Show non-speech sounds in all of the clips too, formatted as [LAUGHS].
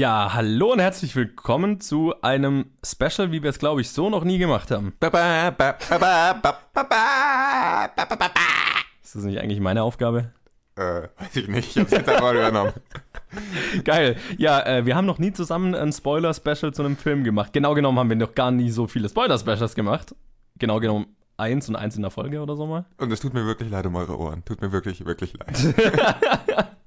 Ja, hallo und herzlich willkommen zu einem Special, wie wir es, glaube ich, so noch nie gemacht haben. Ist das nicht eigentlich meine Aufgabe? Äh, weiß ich nicht, ich hab's jetzt einfach übernommen. [LAUGHS] Geil. Ja, äh, wir haben noch nie zusammen ein Spoiler-Special zu einem Film gemacht. Genau genommen haben wir noch gar nie so viele Spoiler-Specials gemacht. Genau genommen eins und eins in der Folge oder so mal. Und es tut mir wirklich leid um eure Ohren. Tut mir wirklich, wirklich leid. [LAUGHS]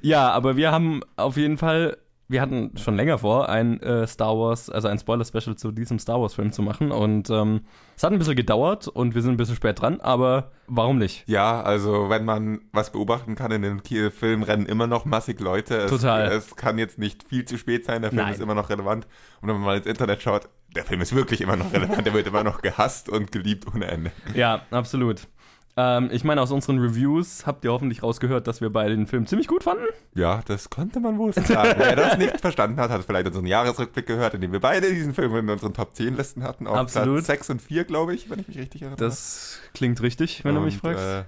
Ja, aber wir haben auf jeden Fall, wir hatten schon länger vor, ein äh, Star Wars, also ein Spoiler-Special zu diesem Star Wars-Film zu machen. Und ähm, es hat ein bisschen gedauert und wir sind ein bisschen spät dran, aber warum nicht? Ja, also wenn man was beobachten kann, in den Film rennen immer noch massig Leute. Es, Total. Es kann jetzt nicht viel zu spät sein, der Film Nein. ist immer noch relevant. Und wenn man mal ins Internet schaut, der Film ist wirklich immer noch relevant, der wird immer noch gehasst und geliebt ohne Ende. Ja, absolut. Ähm, ich meine, aus unseren Reviews habt ihr hoffentlich rausgehört, dass wir beide den Film ziemlich gut fanden. Ja, das konnte man wohl sagen. Wer das nicht verstanden hat, hat vielleicht unseren Jahresrückblick gehört, in dem wir beide diesen Film in unseren Top 10 Listen hatten. Auf Absolut. Platz 6 und 4, glaube ich, wenn ich mich richtig erinnere. Das klingt richtig, wenn du mich Und, fragst. Äh,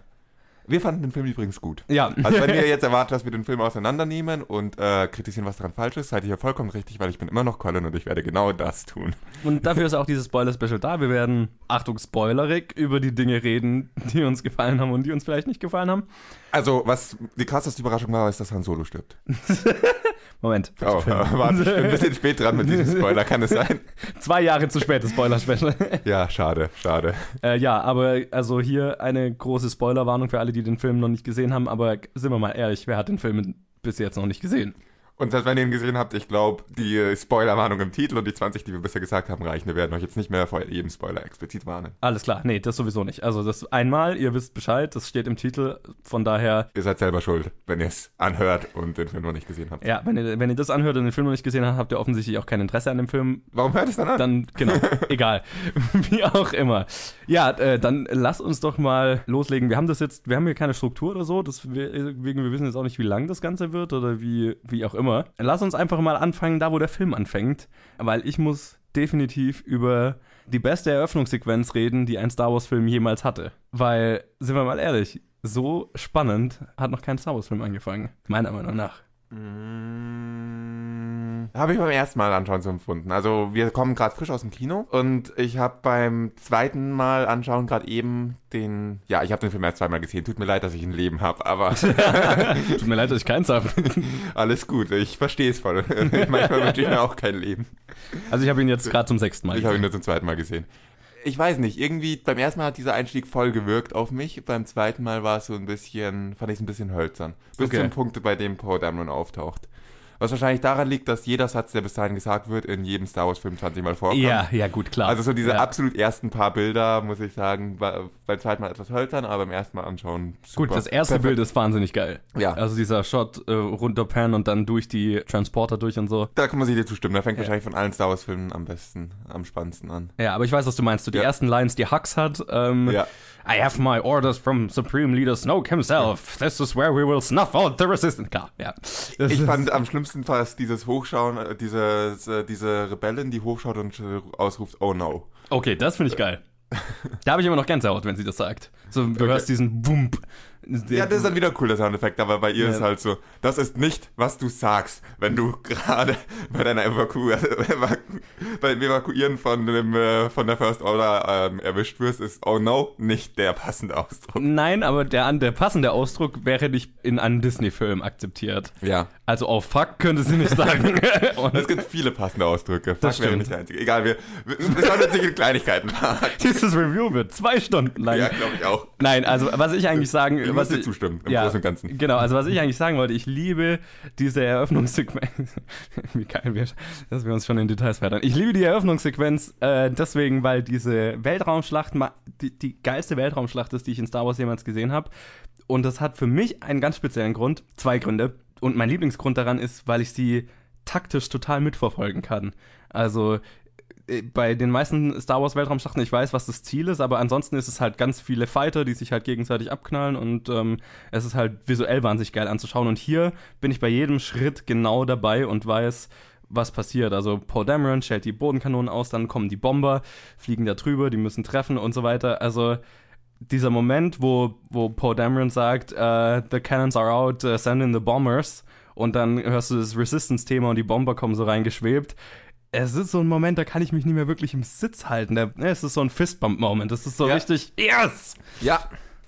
wir fanden den Film übrigens gut. ja. Also wenn ihr [LAUGHS] jetzt erwartet, dass wir den Film auseinandernehmen und äh, kritisieren, was daran falsch ist, seid ihr hier vollkommen richtig, weil ich bin immer noch Colin und ich werde genau das tun. Und dafür ist auch dieses Spoiler-Special da. Wir werden, Achtung, spoilerig, über die Dinge reden, die uns gefallen haben und die uns vielleicht nicht gefallen haben. Also, was die krasseste Überraschung war, ist, dass Han Solo stirbt. [LAUGHS] Moment. Oh, [LAUGHS] warte, ich bin ein bisschen spät dran mit diesem Spoiler, kann es sein? [LAUGHS] Zwei Jahre zu spät, das Spoiler-Special. Ja, schade, schade. äh, ja, aber also hier eine große Spoilerwarnung für alle, die den Film noch nicht gesehen haben. Aber sind wir mal ehrlich, wer hat den Film bis jetzt noch nicht gesehen? Und selbst wenn ihr ihn gesehen habt, ich glaube, die Spoilerwarnung im Titel und die 20, die wir bisher gesagt haben, reichen. Wir werden euch jetzt nicht mehr vor jedem Spoiler explizit warnen. Alles klar, nee, das sowieso nicht. Also das einmal, ihr wisst Bescheid, das steht im Titel. Von daher, Ihr seid selber schuld, wenn ihr es anhört und den Film noch nicht gesehen habt. ja, wenn ihr, wenn ihr das anhört und den Film noch nicht gesehen habt, habt ihr offensichtlich auch kein Interesse an dem Film. Warum hört es dann an? Dann, genau, [LAUGHS] egal. [LAUGHS] Wie auch immer. Ja, äh, dann lass uns doch mal loslegen. Wir haben das jetzt, wir haben hier keine Struktur oder so, deswegen wir wissen jetzt auch nicht, wie lang das Ganze wird oder wie, wie auch immer. Lass uns einfach mal anfangen, da wo der Film anfängt, weil ich muss definitiv über die beste Eröffnungssequenz reden, die ein Star Wars-Film jemals hatte. Weil, sind wir mal ehrlich, so spannend hat noch kein Star Wars-Film angefangen. Meiner Meinung nach. Mm, Habe ich beim ersten Mal anschauen so empfunden. Also wir kommen gerade frisch aus dem Kino und ich habe beim zweiten Mal anschauen gerade eben den, ja, ich habe den Film erst zweimal gesehen. Tut mir leid, dass ich ein Leben habe, aber [LAUGHS] [LAUGHS] Tut mir leid, dass ich keins habe. alles gut. Ich verstehe es voll. [LAUGHS] Manchmal wünsche ich mir auch kein Leben. Also ich habe ihn jetzt gerade zum sechsten Mal Ich habe ihn gesehen. nur zum zweiten Mal gesehen. Ich weiß nicht, irgendwie beim ersten Mal hat dieser Einstieg voll gewirkt auf mich. Beim zweiten Mal war es so ein bisschen, fand ich es ein bisschen hölzern. Bis Okay. zum Punkt, bei dem Paul Dameron auftaucht. Was wahrscheinlich daran liegt, dass jeder Satz, der bis dahin gesagt wird, in jedem Star Wars Film 20 Mal vorkommt. Ja, ja, gut, klar. Also so diese ja. absolut ersten paar Bilder, muss ich sagen, beim zweiten Mal etwas hölzern, aber beim ersten Mal anschauen super. Gut, das erste Perfekt. Bild ist wahnsinnig geil. Ja. Also dieser Shot äh, runter Pan und dann durch die Transporter durch und so. Da kann man sich dir zustimmen. Da fängt wahrscheinlich von allen Star Wars Filmen am besten, am spannendsten an. Ja, aber ich weiß, was du meinst. So die Ja. ersten Lines, die Hux hat. Ähm, Ja. I have my orders from Supreme Leader Snoke himself. This is where we will snuff out the resistance. Klar, ja. Das Ich fand am schlimmsten fast dieses Hochschauen, äh, diese, äh, diese Rebellin, die hochschaut und äh, ausruft, oh no. Okay, das finde ich geil. [LAUGHS] Da habe ich immer noch Gänsehaut, wenn sie das sagt. So, du hörst diesen Wump. Ja, das ist dann wieder ein cooler Soundeffekt, aber bei ihr Ja. ist halt so, das ist nicht, was du sagst, wenn du [LAUGHS] gerade bei deiner Evaku [LAUGHS] beim Evakuieren von, dem, äh, von der First Order ähm, erwischt wirst, ist oh no nicht der passende Ausdruck. Nein, aber der, der passende Ausdruck wäre nicht in einem Disney-Film akzeptiert. Ja. Also, oh fuck, könnte sie nicht sagen. [LAUGHS] Es gibt viele passende Ausdrücke. Fuck Das wäre nicht der einzige. Egal, wir, wir, jetzt nicht in Kleinigkeiten dieses Review wird zwei Stunden lang. Ja, glaube ich auch. Nein, also was ich eigentlich sagen, Ich muss dir zustimmen, im ja, Großen und Ganzen. Genau, also was ich eigentlich sagen wollte, ich liebe diese Eröffnungssequenz. [LAUGHS] Wie geil wir, dass wir uns schon in Details verheddern. Ich liebe die Eröffnungssequenz äh, deswegen, weil diese Weltraumschlacht die, die geilste Weltraumschlacht ist, die ich in Star Wars jemals gesehen habe. Und das hat für mich einen ganz speziellen Grund, zwei Gründe. Und mein Lieblingsgrund daran ist, weil ich sie taktisch total mitverfolgen kann. Also bei den meisten Star Wars Weltraumschlachten, ich weiß, was das Ziel ist, aber ansonsten ist es halt ganz viele Fighter, die sich halt gegenseitig abknallen und ähm, es ist halt visuell wahnsinnig geil anzuschauen. Und hier bin ich bei jedem Schritt genau dabei und weiß, was passiert. Also Paul Dameron stellt die Bodenkanonen aus, dann kommen die Bomber, fliegen da drüber, die müssen treffen und so weiter. Also dieser Moment, wo, wo Paul Dameron sagt, äh, the cannons are out, uh, send in the bombers und dann hörst du das Resistance-Thema und die Bomber kommen so reingeschwebt. Es ist so ein Moment, da kann ich mich nicht mehr wirklich im Sitz halten. Ne, es ist so ein Fistbump-Moment. Es ist so Ja. richtig, yes! Ja,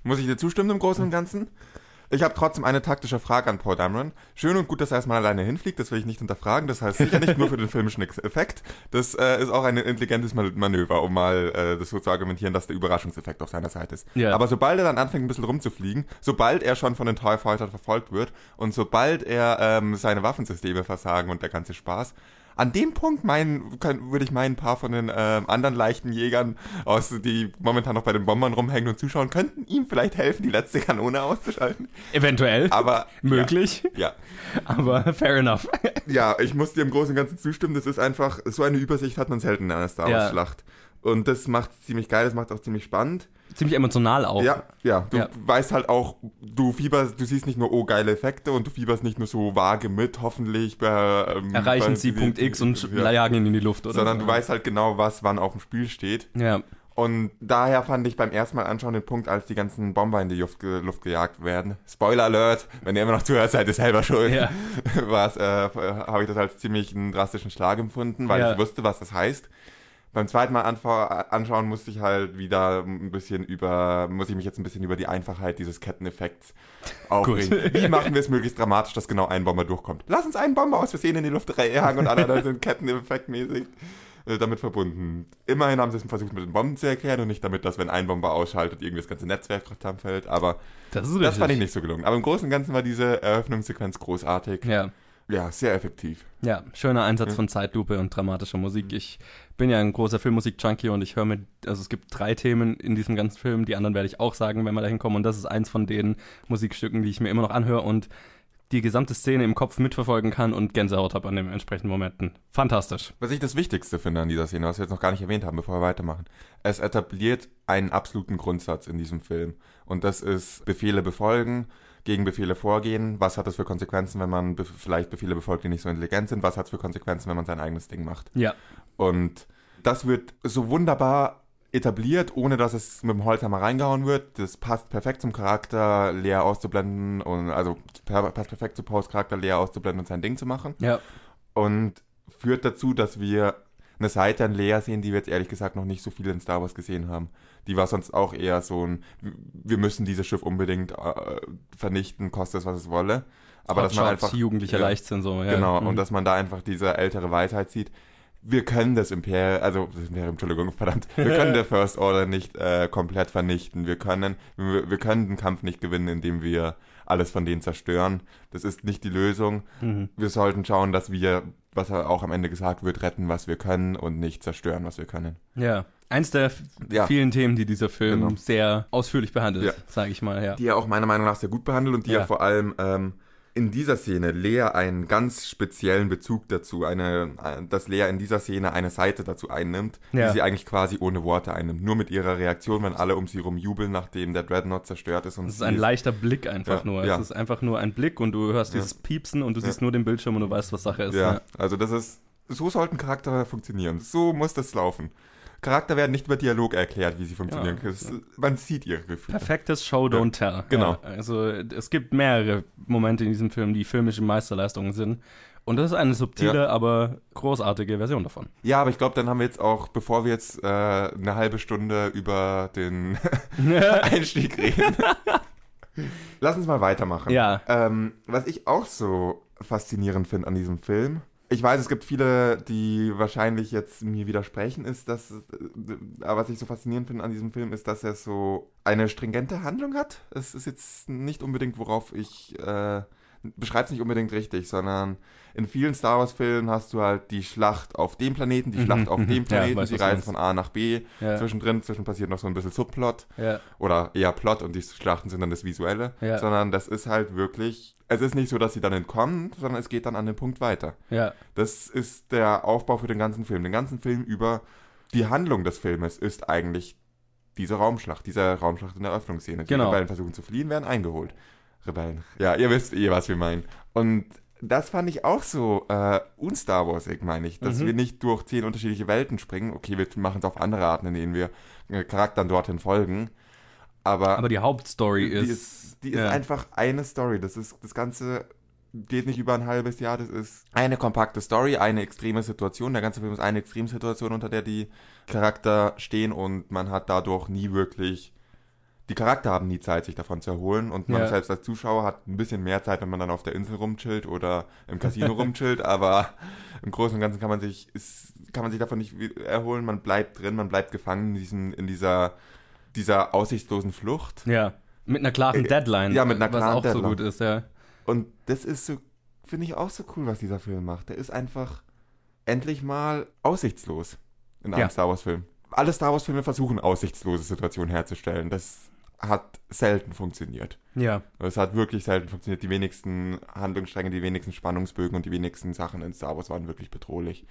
muss ich dir zustimmen im Großen und Ganzen? Ich habe trotzdem eine taktische Frage an Paul Dameron. Schön und gut, dass er erstmal alleine hinfliegt, das will ich nicht hinterfragen. Das heißt sicher nicht nur für den [LAUGHS] filmischen Effekt. Das äh, ist auch ein intelligentes Man- Manöver, um mal äh, das so zu argumentieren, dass der Überraschungseffekt auf seiner Seite ist. Ja. Aber sobald er dann anfängt, ein bisschen rumzufliegen, sobald er schon von den TIE Fightern verfolgt wird und sobald er ähm, seine Waffensysteme versagen und der ganze Spaß, an dem Punkt meinen, kann, würde ich meinen, ein paar von den ähm, anderen leichten Jägern, aus, die momentan noch bei den Bombern rumhängen und zuschauen, könnten ihm vielleicht helfen, die letzte Kanone auszuschalten. Eventuell. Aber [LAUGHS] Möglich. Ja, [LAUGHS] Aber fair enough. ja, ich muss dir im Großen und Ganzen zustimmen. Das ist einfach, so eine Übersicht hat man selten in einer Star Ja. Und das macht ziemlich geil, das macht auch ziemlich spannend. Ziemlich emotional auch. Ja, ja, du Ja. weißt halt auch, du fieberst, du siehst nicht nur, oh, geile Effekte und du fieberst nicht nur so vage mit, hoffentlich bei, ähm, Erreichen bei- sie Punkt X und ja, jagen ihn in die Luft, oder? sondern du weißt halt genau, was wann auf dem Spiel steht. Ja. Und daher fand ich beim ersten Mal anschauen den Punkt, als die ganzen Bomber in die Luft, Luft gejagt werden. Spoiler Alert, wenn ihr immer noch zuhört, seid ihr selber schuld. Ja. [LAUGHS] Was, äh, habe ich das als ziemlich einen drastischen Schlag empfunden, weil Ja. ich wusste, was das heißt. Beim zweiten Mal anschauen musste ich halt wieder ein bisschen über, muss ich mich jetzt ein bisschen über die Einfachheit dieses Ketteneffekts [LAUGHS] aufregen. Wie machen wir es möglichst dramatisch, dass genau ein Bomber durchkommt? Lass uns einen Bomber aus Versehen in die Luft jagen und alle anderen sind [LAUGHS] ketteneffektmäßig äh, damit verbunden. Immerhin haben sie es versucht mit den Bomben zu erklären und nicht damit, dass wenn ein Bomber ausschaltet, irgendwie das ganze Netzwerk zusammenfällt. Aber Das das fand ich nicht so gelungen. Aber im Großen und Ganzen war diese Eröffnungssequenz großartig. Ja. Ja, sehr effektiv. Ja, schöner Einsatz Ja. von Zeitlupe und dramatischer Musik. Ich bin ja ein großer Filmmusik-Junkie und ich höre mir, also es gibt drei Themen in diesem ganzen Film, die anderen werde ich auch sagen, wenn wir da hinkommen. Und das ist eins von den Musikstücken, die ich mir immer noch anhöre und die gesamte Szene im Kopf mitverfolgen kann und Gänsehaut habe an den entsprechenden Momenten. Fantastisch. Was ich das Wichtigste finde an dieser Szene, was wir jetzt noch gar nicht erwähnt haben, bevor wir weitermachen. Es etabliert einen absoluten Grundsatz in diesem Film. Und das ist Befehle befolgen, gegen Befehle vorgehen. Was hat das für Konsequenzen, wenn man be vielleicht Befehle befolgt, die nicht so intelligent sind? Was hat es für Konsequenzen, wenn man sein eigenes Ding macht? Ja. Und das wird so wunderbar etabliert, ohne dass es mit dem Holzhammer reingehauen wird. Das passt perfekt zum Charakter, leer auszublenden und also passt perfekt zu Paus Charakter, leer auszublenden und sein Ding zu machen Ja. und führt dazu, dass wir eine Seite an Lea sehen, die wir jetzt ehrlich gesagt noch nicht so viel in Star Wars gesehen haben. Die war sonst auch eher so ein, wir müssen dieses Schiff unbedingt äh, vernichten, koste es, was es wolle. Aber dass man Hotshots, einfach... jugendlicher ja, Leichtsinn so. Ja. Genau, Mhm. und dass man da einfach diese ältere Weisheit sieht. Wir können das Imperium, also das Imperium, Entschuldigung, verdammt, wir können der [LAUGHS] First Order nicht äh, komplett vernichten. Wir können, wir, wir können den Kampf nicht gewinnen, indem wir alles von denen zerstören. Das ist nicht die Lösung. Mhm. Wir sollten schauen, dass wir, was auch am Ende gesagt wird, retten, was wir können und nicht zerstören, was wir können. Ja. Eins der Ja. vielen Themen, die dieser Film Genau. sehr ausführlich behandelt, Ja. sage ich mal, ja. Die er auch meiner Meinung nach sehr gut behandelt und die Ja. ja vor allem ähm, in dieser Szene Lea einen ganz speziellen Bezug dazu, eine, dass Lea in dieser Szene eine Seite dazu einnimmt, Ja. die sie eigentlich quasi ohne Worte einnimmt. Nur mit ihrer Reaktion, wenn alle um sie rum jubeln, nachdem der Dreadnought zerstört ist. Und Es ist ein leichter Blick einfach Ja, nur. ja. Es ist einfach nur ein Blick und du hörst dieses Piepsen und du siehst nur den Bildschirm und du weißt, was Sache ist. Ja, also das ist, so sollten Charaktere funktionieren. So muss das laufen. Charakter werden nicht über Dialog erklärt, wie sie funktionieren. Ja. Es, man sieht ihre Gefühle. Perfektes Show, don't tell. genau. Ja, also es gibt mehrere Momente in diesem Film, die filmische Meisterleistungen sind. Und das ist eine subtile, aber großartige Version davon. Ja, aber ich glaube, dann haben wir jetzt auch, bevor wir jetzt äh, eine halbe Stunde über den [LAUGHS] [LAUGHS] Einstieg reden. Lass uns mal weitermachen. Ja. Ähm, was ich auch so faszinierend finde an diesem Film, ich weiß, es gibt viele, die wahrscheinlich jetzt mir widersprechen, ist, dass, äh, aber was ich so faszinierend finde an diesem Film, ist, dass er so eine stringente Handlung hat. Es ist jetzt nicht unbedingt, worauf ich, äh, beschreib's nicht unbedingt richtig, sondern in vielen Star Wars Filmen hast du halt die Schlacht auf dem Planeten, die Mhm, Schlacht auf mhm. dem Ja, Planeten, weiß, was du reisen von A nach B, Ja. zwischendrin, zwischen passiert noch so ein bisschen Subplot Ja. oder eher Plot und die Schlachten sind dann das Visuelle, Ja. sondern das ist halt wirklich, es ist nicht so, dass sie dann entkommen, sondern es geht dann an den Punkt weiter. Ja. Das ist der Aufbau für den ganzen Film. Den ganzen Film über die Handlung des Filmes ist eigentlich diese Raumschlacht, diese Raumschlacht in der Eröffnungsszene. Die Genau. Rebellen versuchen zu fliehen, werden eingeholt. Rebellen. Ja, ihr wisst eh, was wir meinen. Und das fand ich auch so äh, un-Star Warsig, meine ich, dass Mhm. wir nicht durch zehn unterschiedliche Welten springen. Okay, wir machen es auf andere Arten, in denen wir äh, Charakteren dorthin folgen. Aber, Aber die Hauptstory die ist. ist, die ist ja. einfach eine Story. Das ist das ganze geht nicht über ein halbes Jahr. Das ist eine kompakte Story, eine extreme Situation. Der ganze Film ist eine Extremsituation, unter der die Charakter stehen und man hat dadurch nie wirklich die Charakter haben nie Zeit, sich davon zu erholen und man Ja. selbst als Zuschauer hat ein bisschen mehr Zeit, wenn man dann auf der Insel rumchillt oder im Casino [LAUGHS] rumchillt, aber im Großen und Ganzen kann man sich, ist, kann man sich davon nicht erholen, man bleibt drin, man bleibt gefangen in, diesen, in dieser, dieser aussichtslosen Flucht Ja. Mit einer klaren Äh, Deadline. ja, mit einer was klaren auch so Deadline. gut ist, ja. und das ist so, finde ich auch so cool, was dieser Film macht. Der ist einfach endlich mal aussichtslos in einem Ja. Star Wars Film. Alle Star Wars Filme versuchen aussichtslose Situationen herzustellen. Das hat selten funktioniert. Ja. Es hat wirklich selten funktioniert. Die wenigsten Handlungsstränge, die wenigsten Spannungsbögen und die wenigsten Sachen in Star Wars waren wirklich bedrohlich.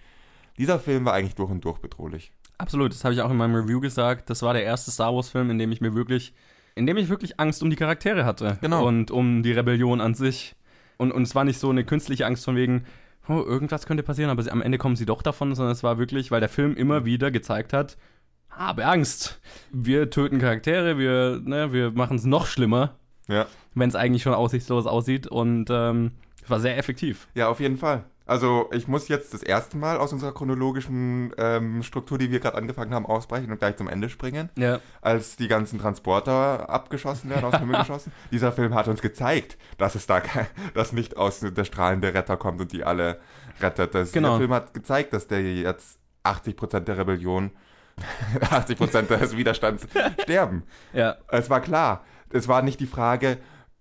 Dieser Film war eigentlich durch und durch bedrohlich. Absolut, das habe ich auch in meinem Review gesagt. Das war der erste Star Wars-Film, in dem ich mir wirklich, in dem ich wirklich Angst um die Charaktere hatte. Genau. Und um die Rebellion an sich. Und, und es war nicht so eine künstliche Angst von wegen, oh, irgendwas könnte passieren, aber sie, am Ende kommen sie doch davon, sondern es war wirklich, weil der Film immer wieder gezeigt hat, habe Angst. Wir töten Charaktere, wir, ne, wir machen es noch schlimmer, Ja. wenn es eigentlich schon aussichtslos aussieht. Und ähm, es war sehr effektiv. Ja, auf jeden Fall. Also ich muss jetzt das erste Mal aus unserer chronologischen ähm, Struktur, die wir gerade angefangen haben, ausbrechen und gleich zum Ende springen. Ja. als die ganzen Transporter abgeschossen werden, aus dem Himmel [LAUGHS] geschossen. Dieser Film hat uns gezeigt, dass es da kein, dass nicht aus der strahlende Retter kommt und die alle rettet. Das, Genau. Der Film hat gezeigt, dass der jetzt 80% der Rebellion, [LAUGHS] 80% des Widerstands [LAUGHS] sterben. Ja. Es war klar. Es war nicht die Frage,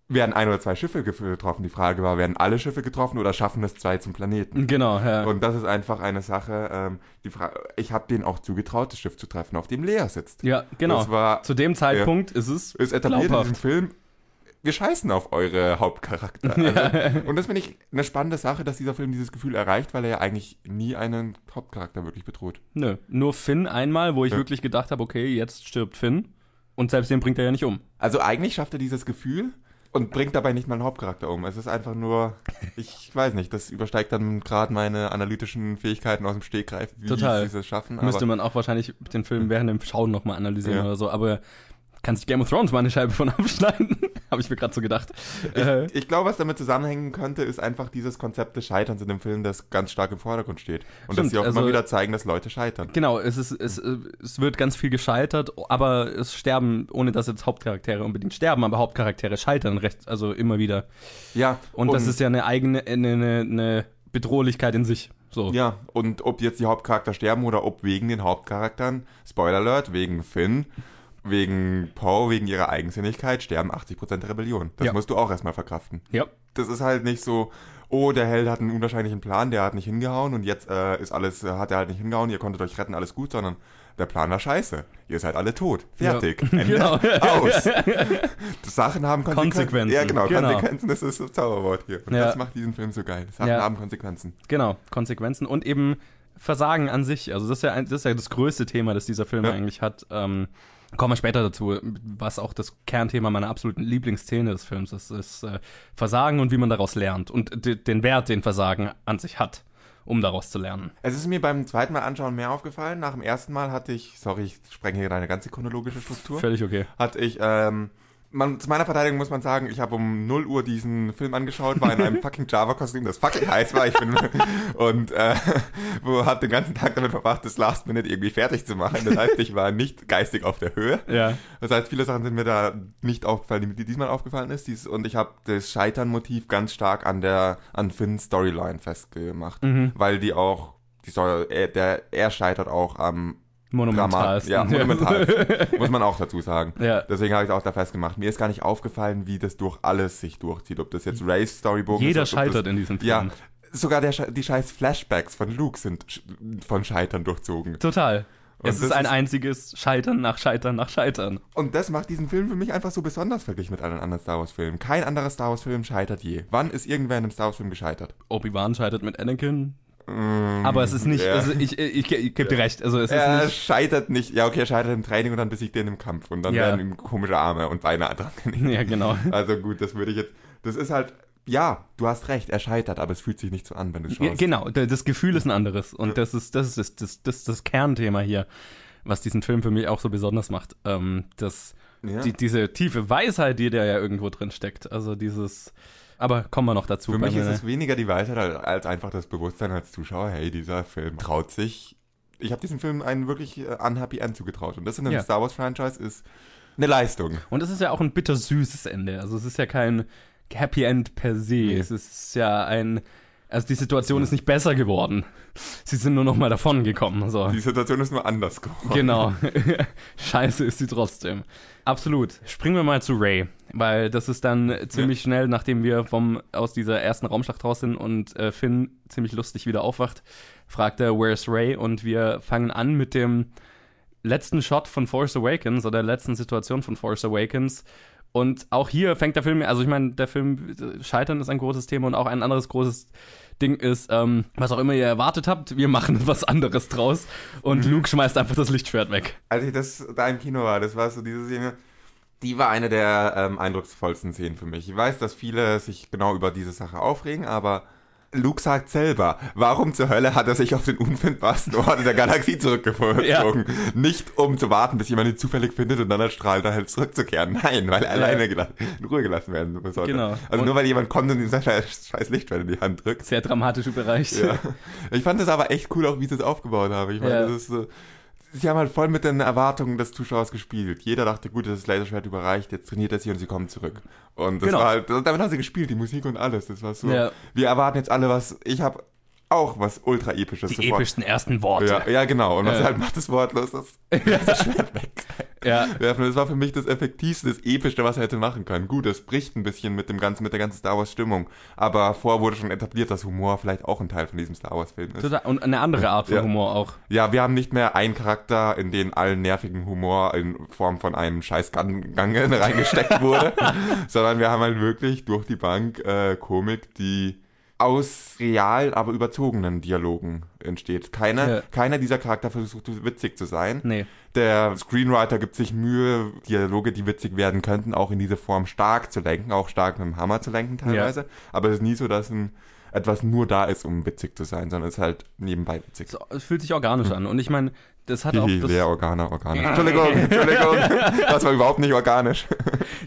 werden ein oder zwei Schiffe getroffen. Die Frage war, werden alle Schiffe getroffen oder schaffen es zwei zum Planeten? Genau, ja. Und das ist einfach eine Sache, ähm, die Fra ich habe denen auch zugetraut, das Schiff zu treffen, auf dem Lea sitzt. ja, genau. War Zu dem Zeitpunkt ist es ist etabliert in glaubhaft. diesem Film, wir scheißen auf eure Hauptcharakter. Also, und das finde ich eine spannende Sache, dass dieser Film dieses Gefühl erreicht, weil er ja eigentlich nie einen Hauptcharakter wirklich bedroht. Nö, nur Finn einmal, wo ich Ja. wirklich gedacht habe, okay, jetzt stirbt Finn. Und selbst den bringt er ja nicht um. Also eigentlich schafft er dieses Gefühl und bringt dabei nicht mal einen Hauptcharakter um. Es ist einfach nur, ich weiß nicht, das übersteigt dann gerade meine analytischen Fähigkeiten aus dem Stegreif, wie Total. sie das schaffen. Müsste man auch wahrscheinlich den Film während dem Schauen nochmal analysieren Ja. oder so. Aber kann sich Game of Thrones mal eine Scheibe von [LAUGHS] abschneiden? [LAUGHS] habe ich mir gerade so gedacht. Äh, ich glaube, was damit zusammenhängen könnte, ist einfach dieses Konzept des Scheiterns in dem Film, das ganz stark im Vordergrund steht. Und dass Stimmt, sie auch also- immer wieder zeigen, dass Leute scheitern. genau, es, ist, es, äh, es wird ganz viel gescheitert, aber es sterben, ohne dass jetzt Hauptcharaktere unbedingt sterben, aber Hauptcharaktere scheitern recht, also immer wieder. Ja, Und, das ist ja eine eigene, eine, eine, eine Bedrohlichkeit in sich. So. Ja, und ob jetzt die Hauptcharakter sterben oder ob wegen den Hauptcharakteren, Spoiler Alert, wegen Finn, wegen Poe, wegen ihrer Eigensinnigkeit, sterben 80% der Rebellion. Das Ja. musst du auch erstmal verkraften. Ja. Das ist halt nicht so, oh, der Held hat einen unwahrscheinlichen Plan, der hat nicht hingehauen und jetzt äh, ist alles, hat er halt nicht hingehauen, ihr konntet euch retten, alles gut, sondern der Plan war scheiße. Ihr seid alle tot. Fertig. [LAUGHS] Ende. Genau. Aus. [LAUGHS] Sachen haben Konsequenzen. Konsequenzen. Ja, genau. Genau. Konsequenzen, das ist das Zauberwort hier. Und Ja. das macht diesen Film so geil. Sachen Ja. haben Konsequenzen. Genau, Konsequenzen und eben Versagen an sich. Also das ist ja, ein, das, ist ja das größte Thema, das dieser Film Ja. eigentlich hat. Ähm, kommen wir später dazu, was auch das Kernthema meiner absoluten Lieblingsszene des Films ist, ist äh, Versagen und wie man daraus lernt und de- den Wert, den Versagen an sich hat, um daraus zu lernen. Es ist mir beim zweiten Mal anschauen mehr aufgefallen. Nach dem ersten Mal hatte ich, sorry, ich sprenge hier deine ganze chronologische Struktur, Völlig okay. hatte ich, ähm, man, zu meiner Verteidigung muss man sagen, ich habe um 0 Uhr diesen Film angeschaut, war in einem [LAUGHS] fucking Java-Kostüm, das fucking heiß war. Ich bin, [LAUGHS] und äh, [LAUGHS] habe den ganzen Tag damit verbracht, das Last Minute irgendwie fertig zu machen. Das heißt, ich war nicht geistig auf der Höhe. Ja. Das heißt, viele Sachen sind mir da nicht aufgefallen, die mir diesmal aufgefallen ist. Dies, und ich habe das Scheitern-Motiv ganz stark an der an Finns Storyline festgemacht, Mhm. weil die auch die Story, er, der er scheitert auch am Monumental. Dramat- Ja, monumental. [LAUGHS] muss man auch dazu sagen. Ja. Deswegen habe ich es auch da festgemacht. Mir ist gar nicht aufgefallen, wie das durch alles sich durchzieht. Ob das jetzt Rays Storybogen Jeder ist. das- scheitert in diesem Film. Ja, sogar der, die scheiß Flashbacks von Luke sind von Scheitern durchzogen. Total. Und es das ist ein ist- einziges Scheitern nach Scheitern nach Scheitern. Und das macht diesen Film für mich einfach so besonders verglichen mit allen anderen Star Wars Filmen. Kein anderer Star Wars Film scheitert je. Wann ist irgendwer in einem Star Wars Film gescheitert? Obi-Wan scheitert mit Anakin. Mm, Aber es ist nicht, ja. also ich, ich, ich, gebe dir recht, also es ist er nicht, scheitert nicht. Ja, okay, er scheitert im Training und dann besiegt er ihn im Kampf. Und dann Ja. werden ihm komische Arme und Beine [LAUGHS] dran genäht. ja genau. Also gut, das würde ich jetzt. Das ist halt. Ja, du hast recht, er scheitert, aber es fühlt sich nicht so an, wenn du Ja, schaust. genau, das Gefühl ist ein anderes. Und das ist das, ist das, das, das, das Kernthema hier, was diesen Film für mich auch so besonders macht. Ähm, das, Ja. die, diese tiefe Weisheit, die da ja irgendwo drin steckt. Also dieses, Aber kommen wir noch dazu. Für mich ist es weniger die Weisheit als einfach das Bewusstsein als Zuschauer, hey, dieser Film traut sich. Ich habe diesem Film einen wirklich äh, unhappy End zugetraut. Und das in einem Ja. Star Wars Franchise ist eine Leistung. Und es ist ja auch ein bittersüßes Ende. Also es ist ja kein Happy End per se. Nee. Es ist ja ein. Also die Situation ist nicht besser geworden. Sie sind nur noch mal davon gekommen. So. Die Situation ist nur anders geworden. Genau. [LAUGHS] Scheiße ist sie trotzdem. Absolut. Springen wir mal zu Ray, weil das ist dann ziemlich schnell, nachdem wir vom aus dieser ersten Raumschlacht raus sind und äh, Finn ziemlich lustig wieder aufwacht, fragt er, where's Ray? Und wir fangen an mit dem letzten Shot von Force Awakens oder der letzten Situation von Force Awakens. Und auch hier fängt der Film, also ich meine, der Film äh, Scheitern ist ein großes Thema und auch ein anderes großes Ding ist, ähm, was auch immer ihr erwartet habt, wir machen [LAUGHS] was anderes draus und Luke schmeißt einfach das Lichtschwert weg. Als ich das da im Kino war, das war so diese Szene, die war eine der ähm, eindrucksvollsten Szenen für mich. Ich weiß, dass viele sich genau über diese Sache aufregen, aber Luke sagt selber, warum zur Hölle hat er sich auf den unfindbarsten Ort in der Galaxie zurückgeflogen? Ja. Nicht um zu warten, bis jemand ihn zufällig findet und dann als Strahlender halt zurückzukehren. Nein, weil er alleine gela- in Ruhe gelassen werden sollte. Genau. Also Und- nur weil jemand kommt und ihm sein scheiß scheiß Lichtschwert in die Hand drückt. Sehr dramatisch überreicht. Ja. Ich fand das aber echt cool, auch wie sie es aufgebaut haben. Ich meine, Ja. das ist so. Sie haben halt voll mit den Erwartungen des Zuschauers gespielt. Jeder dachte, gut, das Laserschwert überreicht, jetzt trainiert er sie und sie kommen zurück. Und das Genau. war halt, damit haben sie gespielt, die Musik und alles. Das war so. Ja. Wir erwarten jetzt alle was. Ich habe auch was ultra episches Die epischsten ersten Worte. Ja, ja, genau. Und was Ja. er halt macht, ist wortlos, das [LAUGHS] Laserschwert weg. Ja. werfen. Das war für mich das effektivste, das epischste, was er hätte machen können. Gut, es bricht ein bisschen mit dem ganzen, mit der ganzen Star Wars Stimmung. Aber vorher wurde schon etabliert, dass Humor vielleicht auch ein Teil von diesem Star Wars Film ist. Total. Und eine andere Art von Ja. Humor auch. Ja, wir haben nicht mehr einen Charakter, in den allen nervigen Humor in Form von einem scheiß Gang Gang [LAUGHS] reingesteckt wurde, [LAUGHS] sondern wir haben halt wirklich durch die Bank äh, Komik, die aus real, aber überzogenen Dialogen entsteht. Keiner, Ja. keiner dieser Charakter versucht witzig zu sein. Nee. Der Screenwriter gibt sich Mühe, Dialoge, die witzig werden könnten, auch in diese Form stark zu lenken, auch stark mit dem Hammer zu lenken teilweise. Aber es ist nie so, dass ein, etwas nur da ist, um witzig zu sein, sondern es ist halt nebenbei witzig. So, es fühlt sich organisch an. Und ich meine, das hat auch. Das, Lea Organa, organisch. [LAUGHS] Entschuldigung, Entschuldigung. Das war überhaupt nicht organisch. [LAUGHS]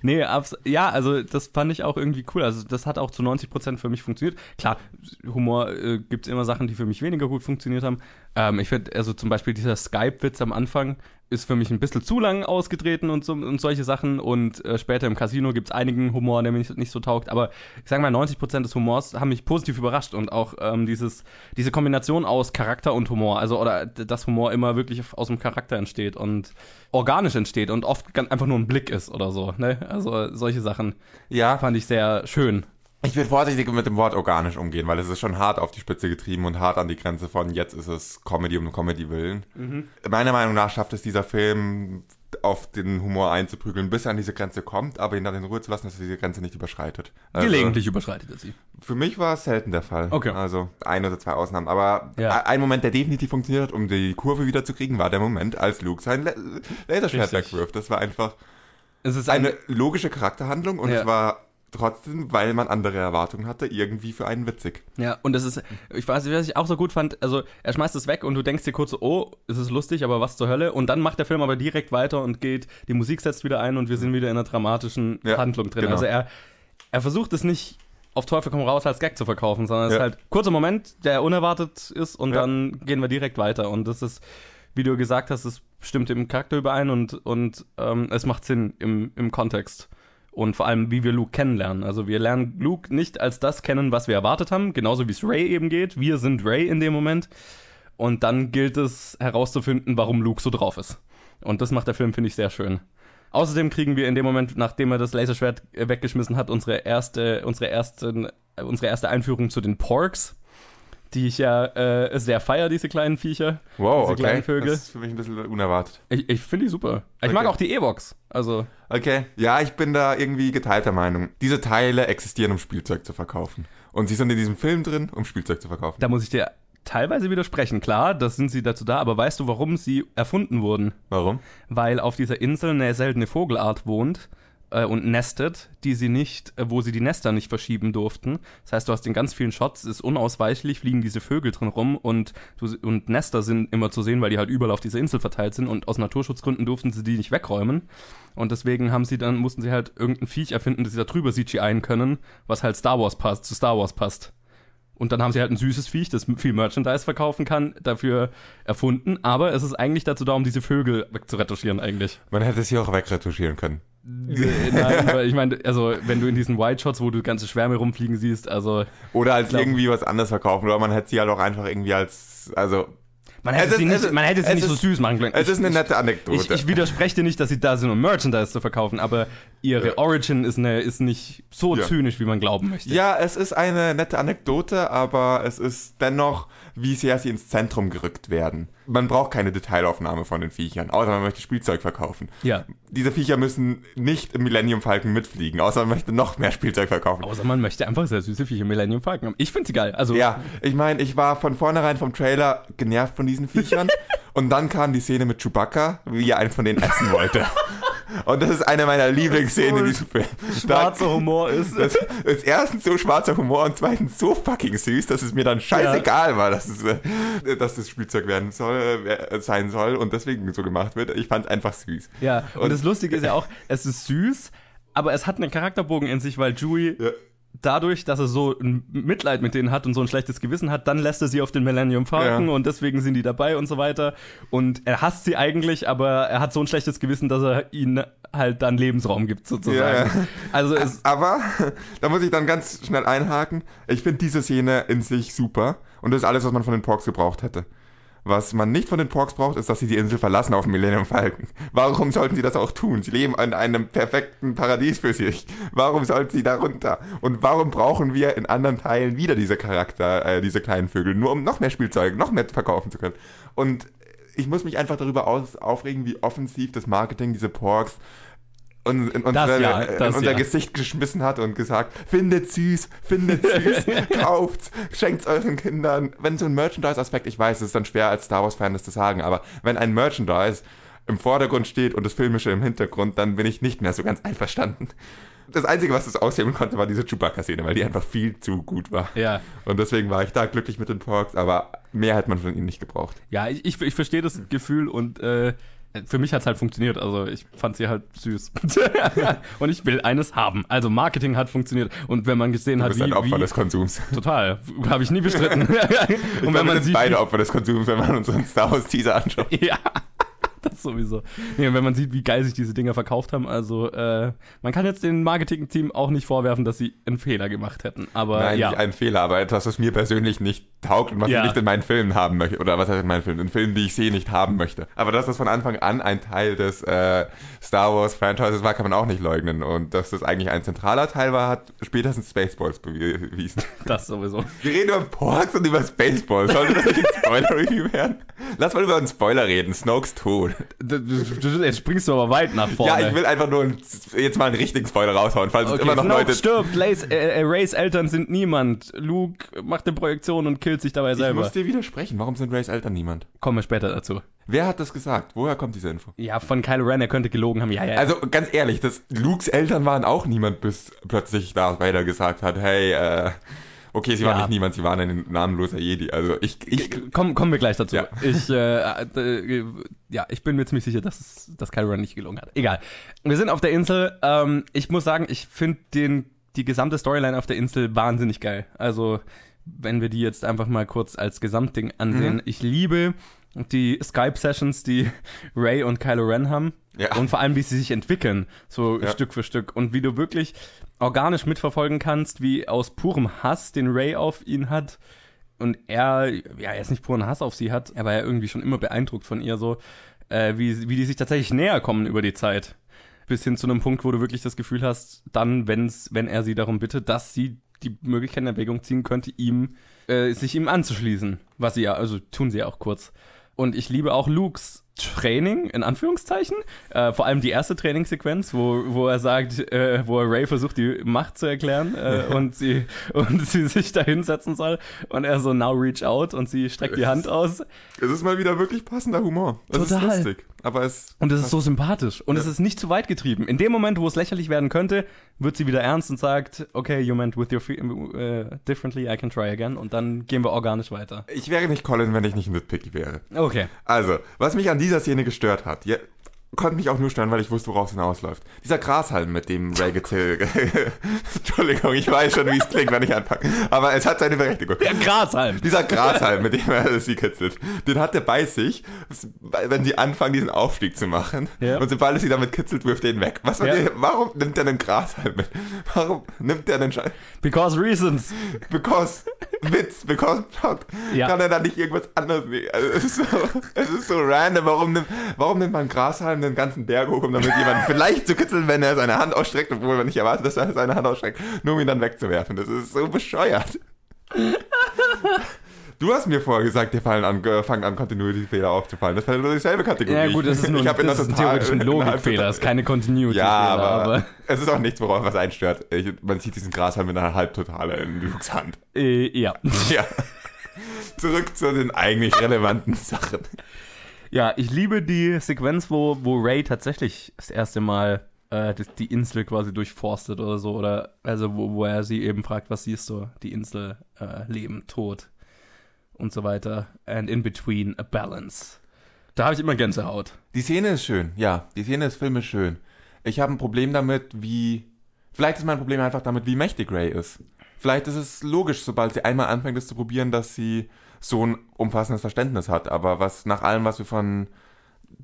Nee, ja, also das fand ich auch irgendwie cool. Also das hat auch zu 90% für mich funktioniert. Klar, Humor äh, gibt es immer Sachen, die für mich weniger gut funktioniert haben. Ähm, ich finde, also zum Beispiel dieser Skype-Witz am Anfang ist für mich ein bisschen zu lang ausgetreten und, so, und solche Sachen. Und äh, später im Casino gibt es einigen Humor, der mir nicht, nicht so taugt. Aber ich sage mal, 90% des Humors haben mich positiv überrascht. Und auch ähm, dieses, diese Kombination aus Charakter und Humor, also oder dass Humor immer wirklich aus dem Charakter entsteht und organisch entsteht und oft ganz einfach nur ein Blick ist oder so. Ne? Also solche Sachen Ja, fand ich sehr schön. Ich will vorsichtig mit dem Wort organisch umgehen, weil es ist schon hart auf die Spitze getrieben und hart an die Grenze von jetzt ist es Comedy um Comedy willen. Meiner Meinung nach schafft es dieser Film auf den Humor einzuprügeln, bis er an diese Grenze kommt, aber ihn dann in Ruhe zu lassen, dass er diese Grenze nicht überschreitet. Also, Gelegentlich überschreitet er sie. Für mich war es selten der Fall. Okay. Also ein oder zwei Ausnahmen. Aber Ja. ein Moment, der definitiv funktioniert hat, um die Kurve wieder zu kriegen, war der Moment, als Luke sein La Laserschwert wegwirft. Das war einfach Es ist ein, eine logische Charakterhandlung und Ja. es war trotzdem, weil man andere Erwartungen hatte, irgendwie für einen witzig. ja, und das ist, ich weiß nicht, was ich auch so gut fand, also er schmeißt es weg und du denkst dir kurz so, oh, es ist lustig, aber was zur Hölle? Und dann macht der Film aber direkt weiter und geht, die Musik setzt wieder ein und wir sind wieder in einer dramatischen Ja, Handlung drin. genau. Also er, er versucht es nicht auf Teufel komm raus als Gag zu verkaufen, sondern es Ja. ist halt kurzer Moment, der unerwartet ist und Ja. dann gehen wir direkt weiter. Und das ist, wie du gesagt hast, es stimmt im Charakter überein und, und ähm, es macht Sinn im, im Kontext. Und vor allem, wie wir Luke kennenlernen. Also wir lernen Luke nicht als das kennen, was wir erwartet haben, genauso wie es Ray eben geht. Wir sind Ray in dem Moment. Und dann gilt es herauszufinden, warum Luke so drauf ist. Und das macht der Film, finde ich, sehr schön. Außerdem kriegen wir in dem Moment, nachdem er das Laserschwert äh, weggeschmissen hat, unsere erste, unsere erste, äh, unsere erste Einführung zu den Porks, die ich ja äh, sehr feier, diese kleinen Viecher. Wow, Diese okay. kleinen Vögel. Das ist für mich ein bisschen unerwartet. Ich, ich finde die super. Ich mag Okay. auch die Ewoks. Also, Okay. Ja, ich bin da irgendwie geteilter Meinung. Diese Teile existieren, um Spielzeug zu verkaufen. Und sie sind in diesem Film drin, um Spielzeug zu verkaufen. da muss ich dir teilweise widersprechen. Klar, das sind sie dazu da, aber weißt du, warum sie erfunden wurden? Warum? Weil auf dieser Insel eine seltene Vogelart wohnt, äh, und nestet, die sie nicht, äh, wo sie die Nester nicht verschieben durften. Das heißt, du hast in ganz vielen Shots, ist unausweichlich, fliegen diese Vögel drin rum und, du, und Nester sind immer zu sehen, weil die halt überall auf dieser Insel verteilt sind und aus Naturschutzgründen durften sie die nicht wegräumen. Und deswegen haben sie dann, mussten sie halt irgendein Viech erfinden, das sie da drüber CGI können, was halt Star Wars passt, zu Star Wars passt. Und dann haben sie halt ein süßes Viech, das viel Merchandise verkaufen kann, dafür erfunden. Aber es ist eigentlich dazu da, um diese Vögel wegzuretuschieren eigentlich. Man hätte es hier auch wegretuschieren können. Nein, weil ich meine, also wenn du in diesen White Shots, wo du ganze Schwärme rumfliegen siehst, also Oder als glaub- irgendwie was anderes verkaufen. Oder man hätte sie halt auch einfach irgendwie als, also, man hätte Es sie nicht, ist- man hätte sie nicht so ist- süß machen können. es ist eine nette Anekdote. ich, ich widerspreche dir nicht, dass sie da sind, um Merchandise zu verkaufen, aber ihre Ja. Origin ist, eine, ist nicht so Ja. zynisch, wie man glauben möchte. Ja, es ist eine nette Anekdote, aber es ist dennoch, wie sehr sie ins Zentrum gerückt werden. Man braucht keine Detailaufnahme von den Viechern, außer man möchte Spielzeug verkaufen. Ja. Diese Viecher müssen nicht im Millennium Falcon mitfliegen, außer man möchte noch mehr Spielzeug verkaufen. Außer man möchte einfach sehr süße Viecher Millennium Falcon haben. Ich finde sie geil. Also, Ja, ich meine, ich war von vornherein vom Trailer genervt von diesen Viechern. [LAUGHS] und dann kam die Szene mit Chewbacca, wie er einen von denen essen wollte. [LAUGHS] Und das ist eine meiner Lieblingsszenen in diesem Film. schwarzer Humor ist. Das ist erstens so schwarzer Humor und zweitens so fucking süß, dass es mir dann scheißegal war, dass es, äh, dass das Spielzeug werden soll, äh, sein soll und deswegen so gemacht wird. Ich fand es einfach süß. Ja, und, Und- das Lustige ist ja auch, es ist süß, aber es hat einen Charakterbogen in sich, weil Chewie Ja. Dadurch, dass er so ein Mitleid mit denen hat und so ein schlechtes Gewissen hat, dann lässt er sie auf den Millennium Falcon Ja. und deswegen sind die dabei und so weiter. Und er hasst sie eigentlich, aber er hat so ein schlechtes Gewissen, dass er ihnen halt dann Lebensraum gibt, sozusagen. Ja, ja. [LAUGHS] Also Aber da muss ich dann ganz schnell einhaken. Ich finde diese Szene in sich super und das ist alles, was man von den Porks gebraucht hätte. Was man nicht von den Porks braucht, ist, dass sie die Insel verlassen auf dem Millennium Falcon. Warum sollten sie das auch tun? Sie leben in einem perfekten Paradies für sich. Warum sollten sie da runter? Und warum brauchen wir in anderen Teilen wieder diese Charakter, äh, diese kleinen Vögel, nur um noch mehr Spielzeug, noch mehr verkaufen zu können? Und ich muss mich einfach darüber aus, aufregen, wie offensiv das Marketing diese Porks und in, unsere, ja, in unser ja. Gesicht geschmissen hat und gesagt, findet süß, findet süß, [LAUGHS] kauft's, schenkt's euren Kindern. Wenn so ein Merchandise-Aspekt, ich weiß, es ist dann schwer als Star Wars-Fan das zu sagen, aber wenn ein Merchandise im Vordergrund steht und das Filmische im Hintergrund, dann bin ich nicht mehr so ganz einverstanden. Das Einzige, was das aushebeln konnte, war diese Chewbacca-Szene, weil die einfach viel zu gut war. ja. Und deswegen war ich da glücklich mit den Porks, aber mehr hätte man von ihnen nicht gebraucht. Ja, ich, ich, ich verstehe das Gefühl und äh, für mich hat es halt funktioniert. Also ich fand sie halt süß. [LAUGHS] und ich will eines haben. Also Marketing hat funktioniert. Und wenn man gesehen Du hat, bist wie, ein Opfer wie des Konsums. total, habe ich nie bestritten. [LAUGHS] und Ich wenn glaube, wir man sind sieht, beide Opfer des Konsums, wenn man uns einen Star Wars Teaser anschaut. [LAUGHS] ja, [LAUGHS] das sowieso. Nee, wenn man sieht, wie geil sich diese Dinger verkauft haben, also äh, man kann jetzt dem Marketing-Team auch nicht vorwerfen, dass sie einen Fehler gemacht hätten. Aber Nein, ja. nicht ein Fehler, aber etwas, was mir persönlich nicht taugt und was Ja. ich nicht in meinen Filmen haben möchte. Oder was heißt in meinen Filmen? In Filmen, die ich sehe, nicht haben möchte. Aber dass das von Anfang an ein Teil des äh, Star Wars Franchises war, kann man auch nicht leugnen. Und dass das eigentlich ein zentraler Teil war, hat spätestens Spaceballs bewiesen. [LAUGHS] das sowieso. Wir reden über Porks und über Spaceballs. Sollte das nicht ein Spoiler-Review werden? Lass mal über einen Spoiler reden. Snokes Tod. Jetzt springst du aber weit nach vorne. Ja, ich will einfach nur jetzt mal einen richtigen Spoiler raushauen, falls es Okay, immer noch Snoke Leute... stirbt, Lays, äh, äh, Rays Eltern sind niemand. Luke macht eine Projektion und killt sich dabei Ich selber. muss dir widersprechen. Warum sind Rays Eltern niemand? Kommen wir später dazu. Wer hat das gesagt? Woher kommt diese Info? Ja, von Kylo Ren, er könnte gelogen haben. Ja, ja. Also ganz ehrlich, das Lukes Eltern waren auch niemand, bis plötzlich Darth Vader gesagt hat, hey, äh, okay, sie waren Ja. nicht niemand, sie waren ein namenloser Jedi. Also ich, ich Komm, kommen wir gleich dazu. Ja. Ich, äh, äh, ja, ich bin mir ziemlich sicher, dass, es- dass Kylo Ren nicht gelogen hat. Egal. Wir sind auf der Insel. Ähm, ich muss sagen, ich finde den die gesamte Storyline auf der Insel wahnsinnig geil. Also, wenn wir die jetzt einfach mal kurz als Gesamtding ansehen. Mhm. Ich liebe die Skype-Sessions, die Ray und Kylo Ren haben. Ja. Und vor allem, wie sie sich entwickeln, so Ja. Stück für Stück. Und wie du wirklich organisch mitverfolgen kannst, wie aus purem Hass, den Ray auf ihn hat, und er, ja, er ist nicht puren Hass auf sie hat, er war ja irgendwie schon immer beeindruckt von ihr so, äh, wie, wie die sich tatsächlich näher kommen über die Zeit. Bis hin zu einem Punkt, wo du wirklich das Gefühl hast, dann, wenn's, wenn er sie darum bittet, dass sie die Möglichkeit in Erwägung ziehen könnte, ihm, äh, sich ihm anzuschließen. Was sie ja, also tun sie ja auch kurz. Und ich liebe auch Lukes Training, in Anführungszeichen. Äh, vor allem die erste Trainingssequenz, wo, wo er sagt, äh, wo er Ray versucht, die Macht zu erklären äh, und, sie, und sie sich da hinsetzen soll. Und er so, now reach out und sie streckt die Hand aus. es ist mal wieder wirklich passender Humor. Das Total. ist lustig. Aber es. Und es ist so sympathisch. Und es ist nicht zu weit getrieben. In dem Moment, wo es lächerlich werden könnte, wird sie wieder ernst und sagt, okay, you meant with your feet uh, differently, I can try again. Und dann gehen wir organisch weiter. Ich wäre nicht Colin, wenn ich nicht nitpicky wäre. Okay. Also, was mich an dieser Szene gestört hat, ja, konnte mich auch nur stören, weil ich wusste, worauf es hinausläuft. Dieser Grashalm, mit dem Ray gezählt. [LAUGHS] [LAUGHS] Entschuldigung, ich weiß schon, wie es klingt, wenn ich anpacke. Aber es hat seine Berechtigung. Der Grashalm. Dieser Grashalm, [LAUGHS] mit dem er sie kitzelt, den hat er bei sich, wenn sie anfangen, diesen Aufstieg zu machen. Ja. Und sobald er sie damit kitzelt, wirft er ihn weg. Was, Ja. warum nimmt er einen Grashalm mit? Warum nimmt er einen Scheiß? Because reasons. Because Witz, because Plot. Ja. Kann er da nicht irgendwas anderes nehmen? Also es, ist so, es ist so random. Warum nimmt, warum nimmt man Grashalm den ganzen Berg hoch, um damit jemanden [LAUGHS] vielleicht zu kitzeln, wenn er seine Hand ausstreckt, obwohl man nicht erwartet, dass er seine Hand ausstreckt, nur um ihn dann wegzuwerfen? Das ist so bescheuert. Du hast mir vorher gesagt, dir fallen an, äh, fangen an, Continuity-Fehler aufzufallen. Das fällt nur dieselbe Kategorie. Ja gut, das ist nur ich hab in das ist ein theoretischen Logikfehler, das ist keine Continuity-Fehler. ja, aber, es ist auch nichts, worauf was einstört. Ich, man sieht diesen Grashalm mit einer Halbtotale in Lukes Hand. äh, ja. Ja. Zurück zu den eigentlich relevanten Sachen. Ja, ich liebe die Sequenz, wo, wo Ray tatsächlich das erste Mal äh, die, Insel quasi durchforstet oder so. Oder also wo, wo er sie eben fragt, was siehst du? Die Insel, äh, Leben, Tod und so weiter. And in between a balance. Da habe ich immer Gänsehaut. Die Szene ist schön, ja. Die Szene des Films ist schön. Ich habe ein Problem damit, wie. Vielleicht ist mein Problem einfach damit, wie mächtig Ray ist. Vielleicht ist es logisch, sobald sie einmal anfängt, es zu probieren, dass sie so ein umfassendes Verständnis hat. Aber was nach allem, was wir von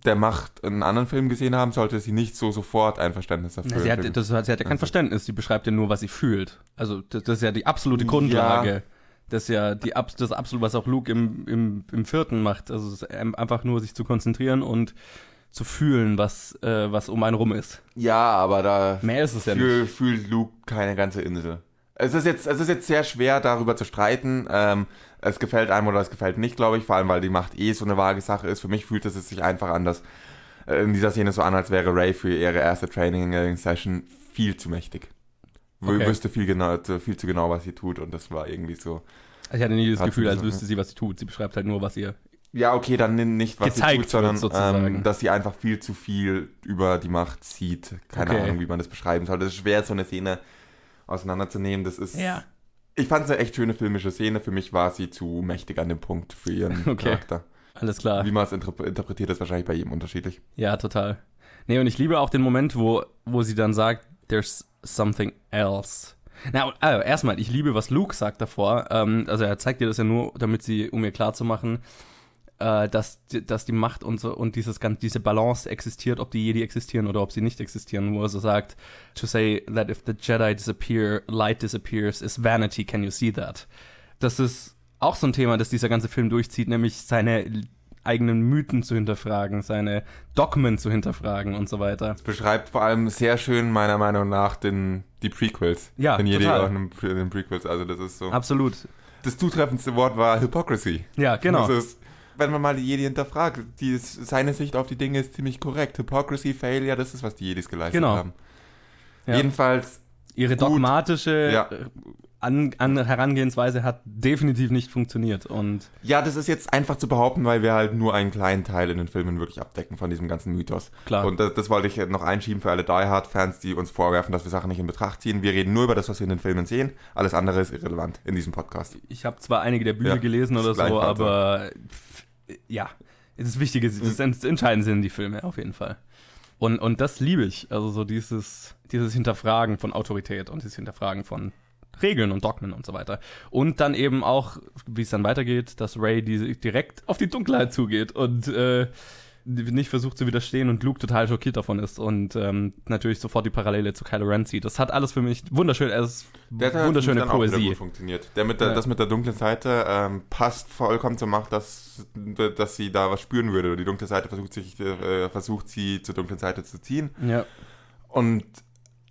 der Macht in anderen Filmen gesehen haben, sollte sie nicht so sofort ein Verständnis dafür Na, sie, hat, das, sie hat ja kein Also- Verständnis, sie beschreibt ja nur, was sie fühlt. Also das, das ist ja die absolute Grundlage. Das ist ja die, das absolut, was auch Luke im, im, im vierten macht. Also es ist ein- einfach nur sich zu konzentrieren und zu fühlen, was, äh, was um einen rum ist. Ja, aber da Mehr ist es ja fühl, nicht. fühlt Luke keine ganze Insel. Es ist jetzt, es ist jetzt sehr schwer, darüber zu streiten. Ähm, es gefällt einem oder es gefällt nicht, glaube ich, vor allem, weil die Macht eh so eine vage Sache ist. Für mich fühlt es sich einfach an, dass äh, in dieser Szene so an, als wäre Ray für ihre erste Training-Session viel zu mächtig. Okay. Wüsste viel, genau, viel zu genau, was sie tut und das war irgendwie so. Ich hatte nie das Gefühl, als wüsste sie, was sie tut. Sie beschreibt halt nur, was ihr. Ja, okay, dann nicht, was sie tut, sondern ähm, dass sie einfach viel zu viel über die Macht sieht. Keine Okay. Ahnung, wie man das beschreiben soll. Das ist schwer, so eine Szene auseinanderzunehmen. Das ist. Ja. Ich fand es eine echt schöne filmische Szene. Für mich war sie zu mächtig an dem Punkt für ihren [LAUGHS] Okay. Charakter. Alles klar. Wie man es interp interpretiert, ist wahrscheinlich bei jedem unterschiedlich. Ja, total. Nee, und ich liebe auch den Moment, wo, wo sie dann sagt, there's something else. Na, also erstmal, ich liebe, was Luke sagt davor. Ähm, also er zeigt dir das ja nur, damit sie, um ihr klarzumachen, äh, dass, die- dass die Macht und so und dieses diese Balance existiert, ob die Jedi existieren oder ob sie nicht existieren, wo er so sagt, to say that if the Jedi disappear, light disappears, is vanity, can you see that? Das ist auch so ein Thema, das dieser ganze Film durchzieht, nämlich seine eigenen Mythen zu hinterfragen, seine Dogmen zu hinterfragen und so weiter. Es beschreibt vor allem sehr schön, meiner Meinung nach, den, die Prequels. Ja, den Jedi total. den- den Prequels. Also, das ist so. Absolut. Das zutreffendste Wort war Hypocrisy. Ja, genau. Das ist, wenn man mal die Jedi hinterfragt, die seine Sicht auf die Dinge ist ziemlich korrekt. Hypocrisy, Failure, das ist, was die Jedis geleistet Genau. haben. Ja. Jedenfalls, Ihre dogmatische Ja. äh, an, an Herangehensweise hat definitiv nicht funktioniert. Und ja, das ist jetzt einfach zu behaupten, weil wir halt nur einen kleinen Teil in den Filmen wirklich abdecken von diesem ganzen Mythos. Klar. Und das, das wollte ich noch einschieben für alle Die Hard-Fans, die uns vorwerfen, dass wir Sachen nicht in Betracht ziehen. Wir reden nur über das, was wir in den Filmen sehen. Alles andere ist irrelevant in diesem Podcast. ich habe zwar einige der Bücher Ja, gelesen oder so, aber ja, das Wichtige, das Ent- Entscheidende sind die Filme auf jeden Fall. Und, und das liebe ich. Also so dieses, dieses Hinterfragen von Autorität und dieses Hinterfragen von Regeln und Dogmen und so weiter. Und dann eben auch, wie es dann weitergeht, dass Ray die, direkt auf die Dunkelheit zugeht und äh, nicht versucht zu widerstehen und Luke total schockiert davon ist und ähm, natürlich sofort die Parallele zu Kylo Ren zieht. Das hat alles für mich wunderschön, es ist Der hat wunderschöne dann auch Poesie. gut funktioniert. Der mit der, Ja. Das mit der dunklen Seite ähm, passt vollkommen zur Macht, dass, dass sie da was spüren würde. Die dunkle Seite versucht, sich, äh, versucht sie zur dunklen Seite zu ziehen. Ja. Und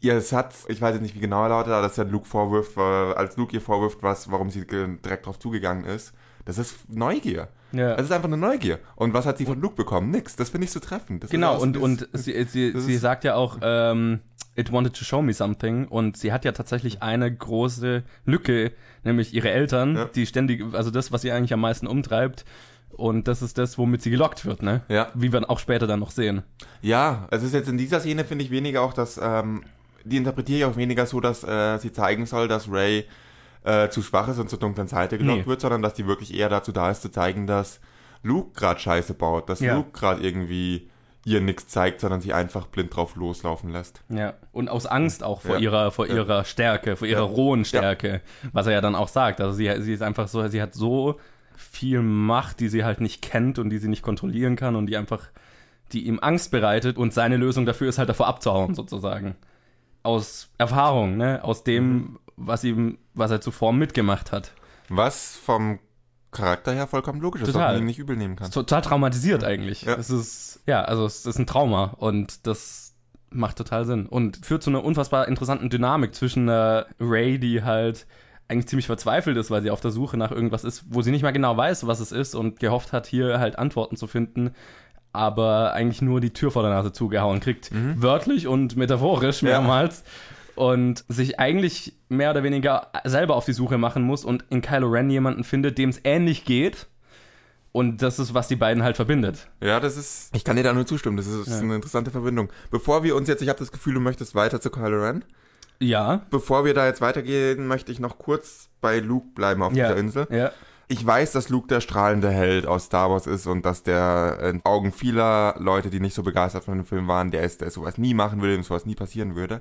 ihr Satz, ich weiß jetzt nicht, wie genau er lautet, aber dass er Luke vorwirft, äh, als Luke ihr vorwirft, was, warum sie direkt drauf zugegangen ist, das ist Neugier. Ja. Es ist einfach eine Neugier. Und was hat sie von Luke bekommen? Nix. Das finde ich so treffend. Das Genau, und, und sie, sie, das sie sagt ja auch, ähm, it wanted to show me something. Und sie hat ja tatsächlich eine große Lücke, nämlich ihre Eltern, Ja. die ständig, also das, was sie eigentlich am meisten umtreibt, Und das ist das, womit sie gelockt wird, ne? Ja. Wie wir auch später dann noch sehen. Ja, es ist jetzt in dieser Szene, finde ich, weniger auch, dass, ähm, die interpretiere ich auch weniger so, dass äh, sie zeigen soll, dass Ray äh, zu schwach ist und zur dunklen Seite gelockt Nee. wird, sondern dass die wirklich eher dazu da ist, zu zeigen, dass Luke gerade Scheiße baut, dass Ja. Luke gerade irgendwie ihr nichts zeigt, sondern sie einfach blind drauf loslaufen lässt. Ja. Und aus Angst auch vor Ja. ihrer, vor Ja. ihrer Stärke, vor ihrer rohen Stärke, was er ja dann auch sagt. Also sie, sie ist einfach so, sie hat so viel Macht, die sie halt nicht kennt und die sie nicht kontrollieren kann und die einfach, die ihm Angst bereitet und seine Lösung dafür ist halt davor abzuhauen, sozusagen. Aus Erfahrung, ne? Aus dem, was ihm, was er zuvor mitgemacht hat. Was vom Charakter her vollkommen logisch ist, was man ihm nicht übel nehmen kann. Total traumatisiert eigentlich. Ja. Es ist, ja, also es ist ein Trauma und das macht total Sinn und führt zu einer unfassbar interessanten Dynamik zwischen äh, Ray, die halt eigentlich ziemlich verzweifelt ist, weil sie auf der Suche nach irgendwas ist, wo sie nicht mal genau weiß, was es ist und gehofft hat, hier halt Antworten zu finden, aber eigentlich nur die Tür vor der Nase zugehauen kriegt, wörtlich und metaphorisch Ja. Und sich eigentlich mehr oder weniger selber auf die Suche machen muss und in Kylo Ren jemanden findet, dem es ähnlich geht. Und das ist, was die beiden halt verbindet. Ja, das ist. Ich kann dir da nur zustimmen. Das ist Ja. eine interessante Verbindung. Bevor wir uns jetzt, ich habe das Gefühl, du möchtest weiter zu Kylo Ren. Ja. Bevor wir da jetzt weitergehen, möchte ich noch kurz bei Luke bleiben auf Ja. dieser Insel. Ja. Ich weiß, dass Luke der strahlende Held aus Star Wars ist und dass der in Augen vieler Leute, die nicht so begeistert von dem Film waren, der ist, der sowas nie machen würde, dem sowas nie passieren würde.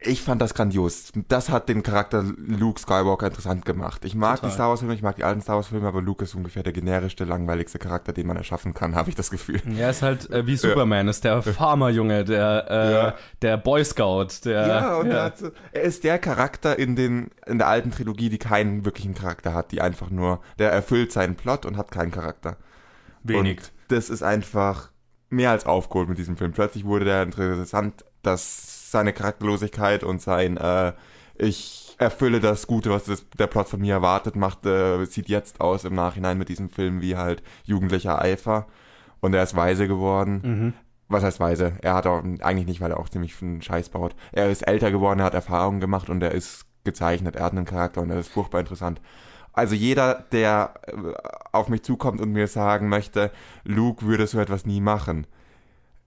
Ich fand das grandios. Das hat den Charakter Luke Skywalker interessant gemacht. Ich mag Total. die Star Wars Filme, ich mag die alten Star Wars Filme, aber Luke ist ungefähr der generischste, langweiligste Charakter, den man erschaffen kann, [LAUGHS] habe ich das Gefühl. Er ist halt äh, wie Superman, ist der Farmerjunge, der, äh, Ja. der Boy Scout, der. Ja, und Er, hat er ist der Charakter in, den, in der alten Trilogie, die keinen wirklichen Charakter hat, die einfach nur, der erfüllt seinen Plot und hat keinen Charakter. wenig. Und das ist einfach mehr als aufgeholt mit diesem Film. Plötzlich wurde der interessant, dass seine Charakterlosigkeit und sein, äh, ich erfülle das Gute, was das, der Plot von mir erwartet, macht, äh, sieht jetzt aus im Nachhinein mit diesem Film wie halt jugendlicher Eifer. Und er ist weise geworden. Mhm. Was heißt weise? Er hat auch, eigentlich nicht, weil er auch ziemlich einen Scheiß baut. Er ist älter geworden, er hat Erfahrungen gemacht und er ist gezeichnet, er hat einen Charakter und er ist furchtbar interessant. Also jeder, der äh, auf mich zukommt und mir sagen möchte, Luke würde so etwas nie machen.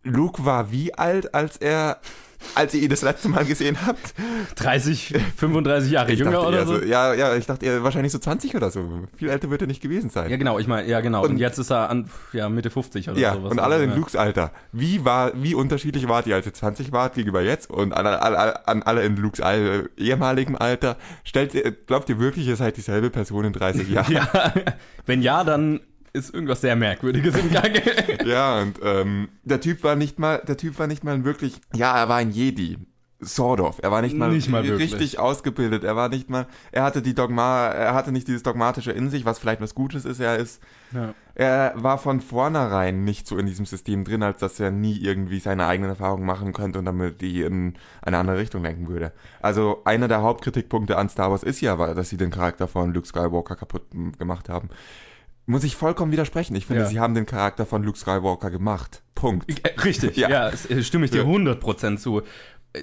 Luke war wie alt, als er, als ihr ihn das letzte Mal gesehen habt? 30, 35 Jahre Ich jünger dachte oder so? Ja, ja, ich dachte eher wahrscheinlich so 20 oder so. Viel älter wird er nicht gewesen sein. Ja, genau, ich meine, ja, genau. Und, Und- jetzt ist er an, ja, Mitte 50 oder Ja, sowas. und alle Also, in. Lukes Alter. Wie war, wie unterschiedlich wart ihr, als ihr 20 wart gegenüber jetzt und an, an, an alle in Lukes Al ehemaligem Alter? Stellt glaubt ihr wirklich, ihr seid dieselbe Person in 30 Jahren? [LAUGHS] Ja, wenn ja, dann ist irgendwas sehr Merkwürdiges im Gange. [LAUGHS] Ja, und ähm, der Typ war nicht mal, der Typ war nicht mal wirklich, ja, er war ein Jedi. Sort of. Er war nicht mal, Nicht mal wirklich. richtig ausgebildet. Er war nicht mal, er hatte die Dogma, er hatte nicht dieses dogmatische in sich, was vielleicht was Gutes ist. Er ist, Ja. er war von vornherein nicht so in diesem System drin, als dass er nie irgendwie seine eigenen Erfahrungen machen könnte und damit die in eine andere Richtung lenken würde. Also einer der Hauptkritikpunkte an Star Wars ist ja, dass sie den Charakter von Luke Skywalker kaputt m, gemacht haben. Muss ich vollkommen widersprechen. Ich finde, Ja. sie haben den Charakter von Luke Skywalker gemacht. Punkt. Äh, Richtig, [LAUGHS] Ja. ja, äh, stimme ich dir Ja. 100% zu.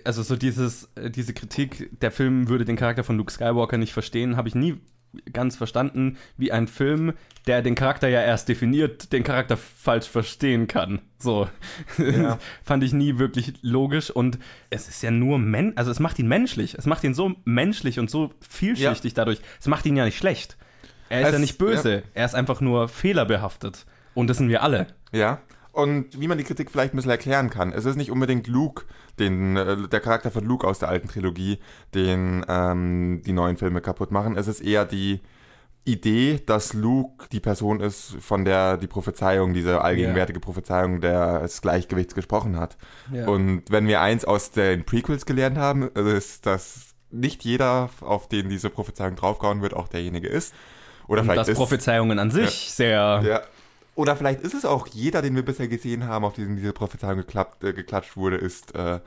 Also so dieses, äh, diese Kritik, der Film würde den Charakter von Luke Skywalker nicht verstehen, habe ich nie ganz verstanden, wie ein Film, der den Charakter ja erst definiert, den Charakter falsch verstehen kann. So. [LAUGHS] Ja. Fand ich nie wirklich logisch und es ist ja nur men also es macht ihn menschlich. Es macht ihn so menschlich und so vielschichtig dadurch. Es macht ihn ja nicht schlecht. Er ist Es- ja nicht böse, er ist einfach nur fehlerbehaftet. Und das sind wir alle. Ja. Und wie man die Kritik vielleicht ein bisschen erklären kann. Es ist nicht unbedingt Luke, den, äh, der Charakter von Luke aus der alten Trilogie, den ähm, die neuen Filme kaputt machen. Es ist eher die Idee, dass Luke die Person ist, von der die Prophezeiung, diese allgegenwärtige Prophezeiung des Gleichgewichts gesprochen hat. Ja. Und wenn wir eins aus den Prequels gelernt haben, ist, dass nicht jeder, auf den diese Prophezeiung draufgehauen wird, auch derjenige ist. Oder Und vielleicht dass ist Prophezeiungen an sich sehr ja. Oder vielleicht ist es auch jeder, den wir bisher gesehen haben, auf den diese Prophezeiung geklappt, äh, geklatscht wurde, ist, äh,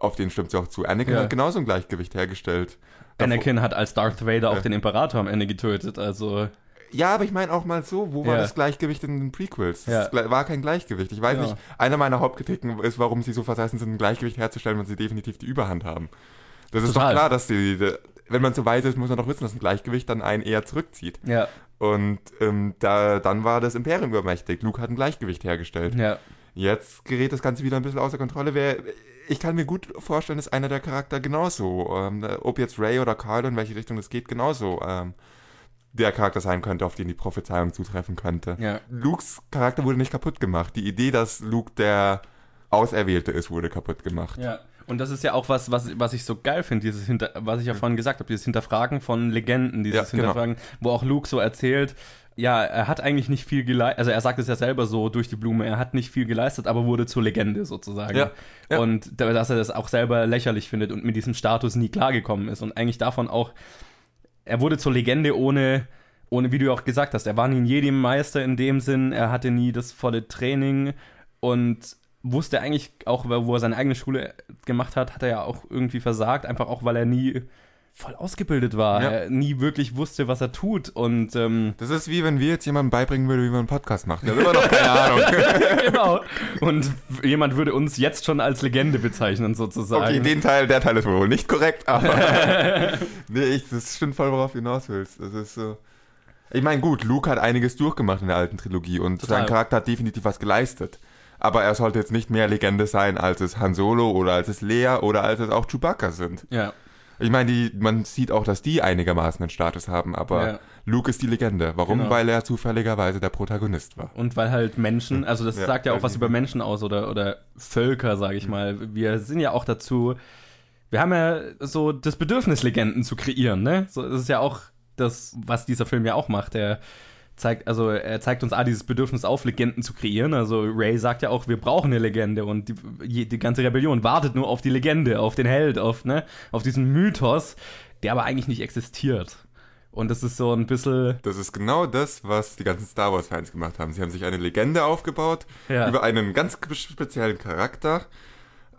auf den stimmt es auch zu. Anakin Ja. hat genauso ein Gleichgewicht hergestellt. Anakin hat als Darth Vader auch Ja. den Imperator am Ende getötet, also Ja, aber ich meine auch mal so, wo war Ja. das Gleichgewicht in den Prequels? Ja. Es war kein Gleichgewicht. Ich weiß Ja. nicht, einer meiner Hauptkritiken ist, warum sie so versessen sind, ein Gleichgewicht herzustellen, wenn sie definitiv die Überhand haben. Das ist Total. doch klar, dass die, wenn man so weise ist, muss man doch wissen, dass ein Gleichgewicht dann einen eher zurückzieht. ja. Und ähm, da, dann war das Imperium übermächtig. Luke hat ein Gleichgewicht hergestellt. Ja. Jetzt gerät das Ganze wieder ein bisschen außer Kontrolle. Wer, ich kann mir gut vorstellen, dass einer der Charakter genauso, ähm, ob jetzt Ray oder Carl, in welche Richtung es geht, genauso ähm, der Charakter sein könnte, auf den die Prophezeiung zutreffen könnte. Ja. Lukes Charakter wurde nicht kaputt gemacht. Die Idee, dass Luke der Auserwählte ist, wurde kaputt gemacht. Ja. Und das ist ja auch was, was, was ich so geil finde, dieses Hinter, was ich ja vorhin gesagt habe, dieses Hinterfragen von Legenden, dieses Ja, genau. Hinterfragen, wo auch Luke so erzählt, ja, er hat eigentlich nicht viel geleistet, also er sagt es ja selber so durch die Blume, er hat nicht viel geleistet, aber wurde zur Legende sozusagen. Ja, ja. Und da- dass er das auch selber lächerlich findet und mit diesem Status nie klargekommen ist und eigentlich davon auch, er wurde zur Legende ohne, ohne, wie du auch gesagt hast, er war nie ein Jedi-Meister in dem Sinn, er hatte nie das volle Training und wusste eigentlich auch, wo er seine eigene Schule gemacht hat, hat er ja auch irgendwie versagt, einfach auch, weil er nie voll ausgebildet war, Ja. er nie wirklich wusste, was er tut und ähm, Das ist wie wenn wir jetzt jemandem beibringen würden, wie man einen Podcast macht. Der hat immer noch keine [LAUGHS] Ahnung. genau. Und jemand würde uns jetzt schon als Legende bezeichnen, sozusagen. Okay, den Teil, der Teil ist wohl nicht korrekt, [LAUGHS] aber [LAUGHS] nee, ich, das stimmt voll, worauf du hinaus willst. Das ist so. Ich meine, gut, Luke hat einiges durchgemacht in der alten Trilogie und Total. sein Charakter hat definitiv was geleistet. Aber er sollte jetzt nicht mehr Legende sein, als es Han Solo oder als es Lea oder als es auch Chewbacca sind. ja. Ich meine, die, man sieht auch, dass die einigermaßen einen Status haben, aber Ja. Luke ist die Legende. Warum? Genau. Weil er zufälligerweise der Protagonist war. Und weil halt Menschen, also das Ja, sagt ja auch was über Menschen aus oder, oder Völker, sage ich mal. Wir sind ja auch dazu, wir haben ja so das Bedürfnis, Legenden zu kreieren, ne? So, das ist ja auch das, was dieser Film ja auch macht. Er zeigt, also er zeigt uns A, dieses Bedürfnis auf, Legenden zu kreieren. Also Ray sagt ja auch, wir brauchen eine Legende und die, die ganze Rebellion wartet nur auf die Legende, auf den Held, auf, ne, auf diesen Mythos, der aber eigentlich nicht existiert. Und das ist so ein bisschen. Das ist genau das, was die ganzen Star Wars-Fans gemacht haben. Sie haben sich eine Legende aufgebaut Ja. über einen ganz speziellen Charakter.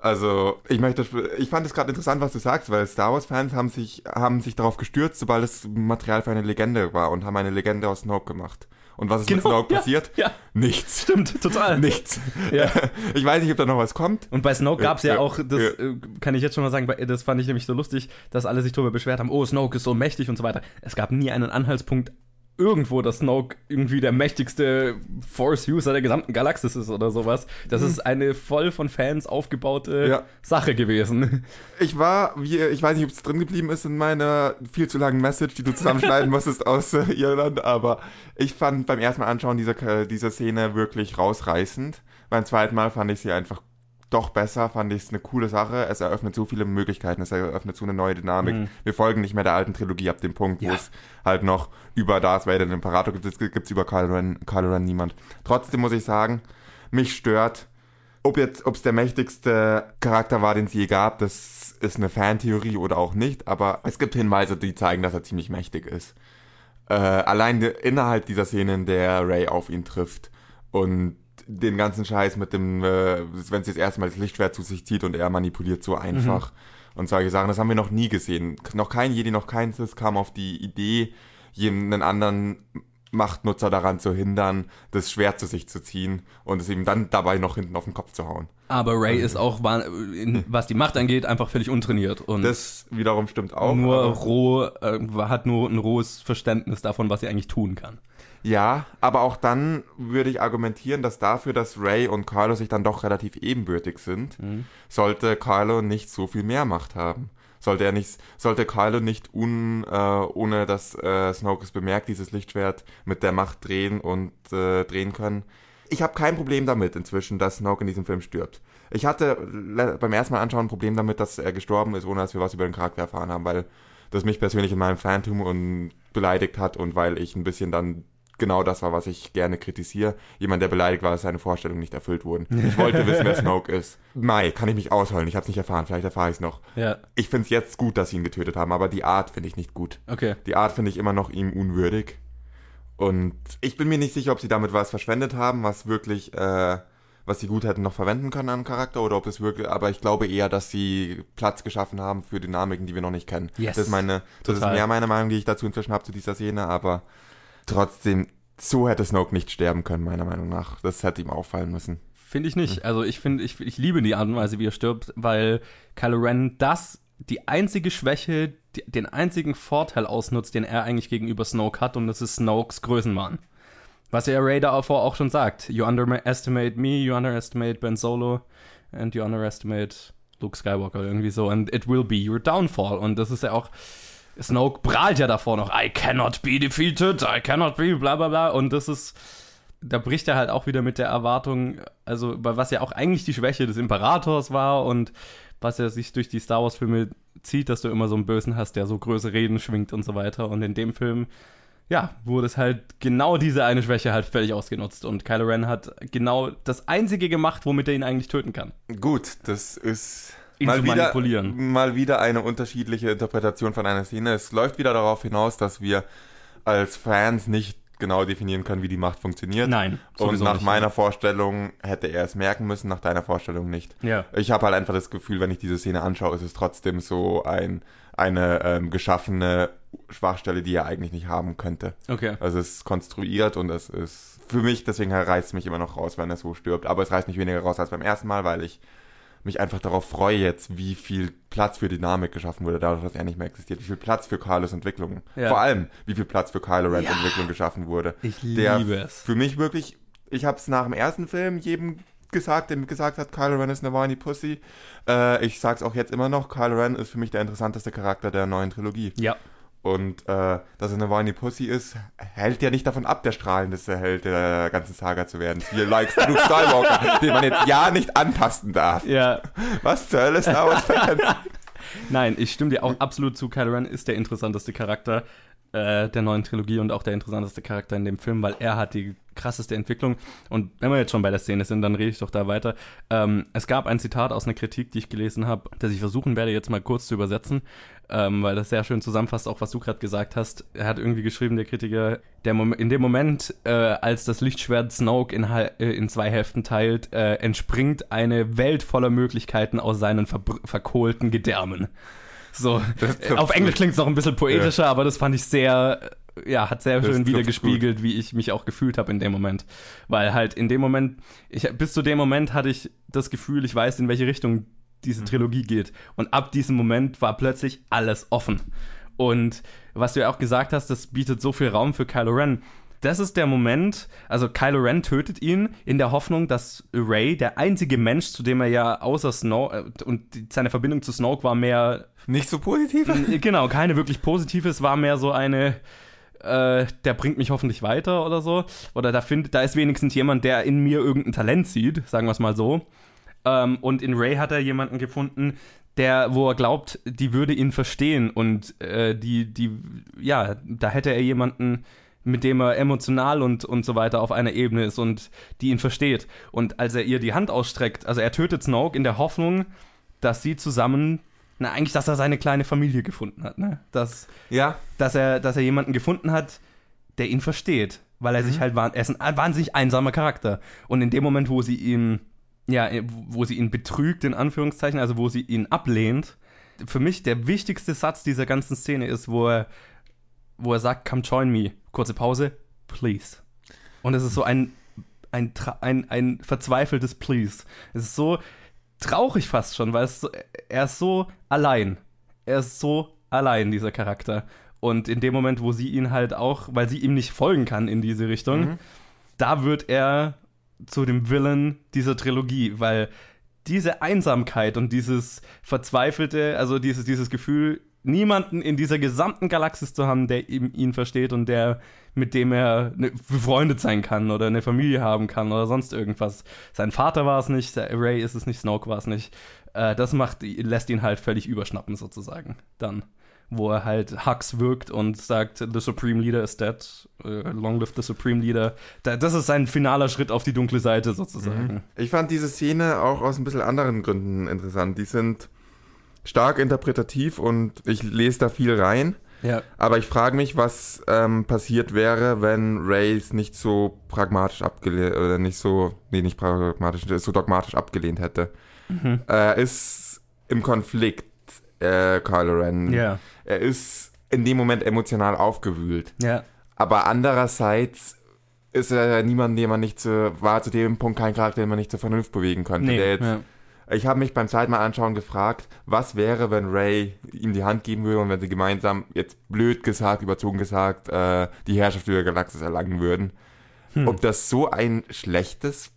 Also, ich möchte, ich fand es gerade interessant, was du sagst, weil Star Wars-Fans haben sich, haben sich darauf gestürzt, sobald es Material für eine Legende war und haben eine Legende aus Snoke gemacht. Und was ist mit Snoke [LAUGHS] ja, passiert? Ja, Nichts. stimmt, total. [LAUGHS] Nichts. Ja. [LAUGHS] Ich weiß nicht, ob da noch was kommt. Und bei Snoke gab es ja, Ja, auch, das äh, kann ich jetzt schon mal sagen, das fand ich nämlich so lustig, dass alle sich darüber beschwert haben, oh, Snoke ist so mächtig und so weiter. Es gab nie einen Anhaltspunkt irgendwo, dass Snoke irgendwie der mächtigste Force-User der gesamten Galaxis ist oder sowas. Das ist eine voll von Fans aufgebaute Hm. Ja. Sache gewesen. Ich war, wie, ich weiß nicht, ob es drin geblieben ist in meiner viel zu langen Message, die du zusammenschneiden [LAUGHS] musstest aus äh, Irland, aber ich fand beim ersten Mal anschauen diese, äh, diese Szene wirklich rausreißend. Beim zweiten Mal fand ich sie einfach doch besser, fand ich es eine coole Sache. Es eröffnet so viele Möglichkeiten, es eröffnet so eine neue Dynamik. Wir folgen nicht mehr der alten Trilogie ab dem Punkt, wo Ja. es halt noch über Darth Vader den Imperator gibt, es gibt über Kylo Ren, Kylo Ren niemand. Trotzdem muss ich sagen, mich stört, ob jetzt, ob es der mächtigste Charakter war, den es je gab, das ist eine Fantheorie oder auch nicht, aber es gibt Hinweise, die zeigen, dass er ziemlich mächtig ist. Äh, allein innerhalb dieser Szene, in der Ray auf ihn trifft und den ganzen Scheiß mit dem, äh, wenn sie das erste Mal das Lichtschwert zu sich zieht und er manipuliert so einfach und solche Sachen, das haben wir noch nie gesehen. Noch kein Jedi, noch kein Sith kam auf die Idee, jenen anderen Machtnutzer daran zu hindern, das Schwert zu sich zu ziehen und es ihm dann dabei noch hinten auf den Kopf zu hauen. Aber Ray ist auch, was die Macht angeht, einfach völlig untrainiert und Das wiederum stimmt auch. nur roh, äh, hat nur ein rohes Verständnis davon, was sie eigentlich tun kann. Ja, aber auch dann würde ich argumentieren, dass dafür, dass Ray und Kylo sich dann doch relativ ebenbürtig sind, sollte Kylo nicht so viel mehr Macht haben. Sollte er nicht, sollte Kylo nicht un, äh, ohne dass äh, Snoke es bemerkt, dieses Lichtschwert mit der Macht drehen und äh, drehen können. Ich habe kein Problem damit inzwischen, dass Snoke in diesem Film stirbt. Ich hatte beim ersten Mal anschauen ein Problem damit, dass er gestorben ist, ohne dass wir was über den Charakter erfahren haben, weil das mich persönlich in meinem Phantom und beleidigt hat und weil ich ein bisschen dann genau das war, was ich gerne kritisiere. Jemand, der beleidigt war, dass seine Vorstellungen nicht erfüllt wurden. Ich wollte wissen, wer [LAUGHS] Snoke ist. Mai, kann ich mich ausholen. Ich habe es nicht erfahren. Vielleicht erfahre ich es noch. Ja, Ich finde es jetzt gut, dass sie ihn getötet haben, aber die Art finde ich nicht gut. okay. Die Art finde ich immer noch ihm unwürdig. Und ich bin mir nicht sicher, ob sie damit was verschwendet haben, was wirklich, äh, was sie gut hätten noch verwenden können an Charakter oder ob es wirklich, aber ich glaube eher, dass sie Platz geschaffen haben für Dynamiken, die wir noch nicht kennen. Yes. Das ist meine, das Total. ist mehr meine Meinung, die ich dazu inzwischen habe zu dieser Szene, aber trotzdem, so hätte Snoke nicht sterben können, meiner Meinung nach. Das hätte ihm auffallen müssen. Finde ich nicht. Also ich finde, ich, ich liebe die Art und Weise, wie er stirbt, weil Kylo Ren das, die einzige Schwäche, die, den einzigen Vorteil ausnutzt, den er eigentlich gegenüber Snoke hat, und das ist Snokes Größenwahn. Was ja Ray davor auch schon sagt. You underestimate me, you underestimate Ben Solo, and you underestimate Luke Skywalker, irgendwie so, and it will be your downfall. Und das ist ja auch, Snoke prahlt ja davor noch, I cannot be defeated, I cannot be, bla bla bla. Und das ist, da bricht er halt auch wieder mit der Erwartung, also was ja auch eigentlich die Schwäche des Imperators war und was ja sich durch die Star Wars-Filme zieht, dass du immer so einen Bösen hast, der so größere Reden schwingt und so weiter. Und in dem Film, ja, wurde es halt genau diese eine Schwäche halt völlig ausgenutzt. Und Kylo Ren hat genau das Einzige gemacht, womit er ihn eigentlich töten kann. Gut, das ist Ihn mal zu wieder, manipulieren. mal wieder eine unterschiedliche Interpretation von einer Szene. Es läuft wieder darauf hinaus, dass wir als Fans nicht genau definieren können, wie die Macht funktioniert. Nein, Und nach nicht. meiner Vorstellung hätte er es merken müssen, nach deiner Vorstellung nicht. Ja. Ich habe halt einfach das Gefühl, wenn ich diese Szene anschaue, ist es trotzdem so ein, eine ähm, geschaffene Schwachstelle, die er eigentlich nicht haben könnte. Okay. Also es ist konstruiert und es ist für mich, deswegen reißt es mich immer noch raus, wenn er so stirbt. Aber es reißt mich weniger raus als beim ersten Mal, weil ich mich einfach darauf freue jetzt, wie viel Platz für Dynamik geschaffen wurde, dadurch, dass er nicht mehr existiert. Wie viel Platz für Kylos Entwicklung. Ja. Vor allem, wie viel Platz für Kylo Rens Ja. Entwicklung geschaffen wurde. Ich Der liebe es. Für mich wirklich, ich habe es nach dem ersten Film jedem gesagt, der mir gesagt hat, Kylo Ren ist eine whiny Pussy. Äh, ich sag's auch jetzt immer noch, Kylo Ren ist für mich der interessanteste Charakter der neuen Trilogie. Ja. Und äh, dass er eine whiny Pussy ist, hält ja nicht davon ab, der strahlendeste Held der ganzen Saga zu werden. Hier likes Luke Skywalker, [LAUGHS] den man jetzt ja nicht antasten darf. Ja. Was zur Hölle Star Wars Fans? [LAUGHS] Nein, ich stimme dir auch absolut zu. Kylo Ren ist der interessanteste Charakter äh, der neuen Trilogie und auch der interessanteste Charakter in dem Film, weil er hat die krasseste Entwicklung. Und wenn wir jetzt schon bei der Szene sind, dann rede ich doch da weiter. Ähm, es gab ein Zitat aus einer Kritik, die ich gelesen habe, das ich versuchen werde, jetzt mal kurz zu übersetzen, ähm, weil das sehr schön zusammenfasst, auch was du gerade gesagt hast. Er hat irgendwie geschrieben, der Kritiker, der Mom in dem Moment, äh, als das Lichtschwert Snoke in, äh, in zwei Hälften teilt, äh, entspringt eine Welt voller Möglichkeiten aus seinen verbr- verkohlten Gedärmen. So, auf Englisch klingt es noch ein bisschen poetischer, aber das fand ich sehr, ja, hat sehr Das schön trifft's wieder gespiegelt, wie ich mich auch gefühlt habe in dem Moment. Weil halt in dem Moment, ich, bis zu dem Moment hatte ich das Gefühl, ich weiß, in welche Richtung diese Mhm. Trilogie geht. Und ab diesem Moment war plötzlich alles offen. Und was du ja auch gesagt hast, das bietet so viel Raum für Kylo Ren. Das ist der Moment, also Kylo Ren tötet ihn in der Hoffnung, dass Ray, der einzige Mensch, zu dem er ja außer Snoke, äh, und seine Verbindung zu Snoke war mehr Nicht so positiv? Genau, keine wirklich positive. Es war mehr so eine, äh, der bringt mich hoffentlich weiter oder so. Oder da, find, da ist wenigstens jemand, der in mir irgendein Talent sieht, sagen wir es mal so. Ähm, und in Ray hat er jemanden gefunden, der, wo er glaubt, die würde ihn verstehen. Und äh, die, die, ja, da hätte er jemanden, mit dem er emotional und, und so weiter auf einer Ebene ist und die ihn versteht. Und als er ihr die Hand ausstreckt, also er tötet Snoke in der Hoffnung, dass sie zusammen, na eigentlich, dass er seine kleine Familie gefunden hat, ne? Dass, Ja. dass er, dass er jemanden gefunden hat, der ihn versteht. Weil er sich halt, wahn- er ist ein wahnsinnig einsamer Charakter. Und in dem Moment, wo sie ihn, ja, wo sie ihn betrügt, in Anführungszeichen, also wo sie ihn ablehnt, für mich der wichtigste Satz dieser ganzen Szene ist, wo er, wo er sagt, come join me. Kurze Pause, please. Und es ist so ein, ein, ein, ein verzweifeltes Please. Es ist so traurig fast schon, weil so, er ist so allein. Er ist so allein, dieser Charakter. Und in dem Moment, wo sie ihn halt auch, weil sie ihm nicht folgen kann in diese Richtung, da wird er zu dem Villain dieser Trilogie, weil diese Einsamkeit und dieses verzweifelte, also dieses, dieses Gefühl, niemanden in dieser gesamten Galaxis zu haben, der ihm, ihn versteht und der, mit dem er ne, befreundet sein kann oder eine Familie haben kann oder sonst irgendwas. Sein Vater war es nicht, Ray ist es nicht, Snoke war es nicht. Äh, das macht, lässt ihn halt völlig überschnappen sozusagen. Dann, wo er halt Hux wirkt und sagt, the Supreme Leader is dead, äh, long live the Supreme Leader. Da, das ist sein finaler Schritt auf die dunkle Seite sozusagen. Ich fand diese Szene auch aus ein bisschen anderen Gründen interessant. Die sind stark interpretativ und ich lese da viel rein. Ja. Aber ich frage mich, was ähm, passiert wäre, wenn Ray es nicht so pragmatisch abgelehnt, oder nicht so, nee, nicht pragmatisch, so dogmatisch abgelehnt hätte. Mhm. Er ist im Konflikt, äh, Kylo Ren. Ja. Er ist in dem Moment emotional aufgewühlt. Ja. Aber andererseits ist er niemand, den man nicht zu, war zu dem Punkt kein Charakter, den man nicht zur Vernunft bewegen konnte. Nee. der jetzt ja. Ich habe mich beim zweiten Mal anschauen gefragt, was wäre, wenn Ray ihm die Hand geben würde und wenn sie gemeinsam, jetzt blöd gesagt, überzogen gesagt, äh, die Herrschaft über Galaxis erlangen würden. Hm. Ob das so ein schlechtes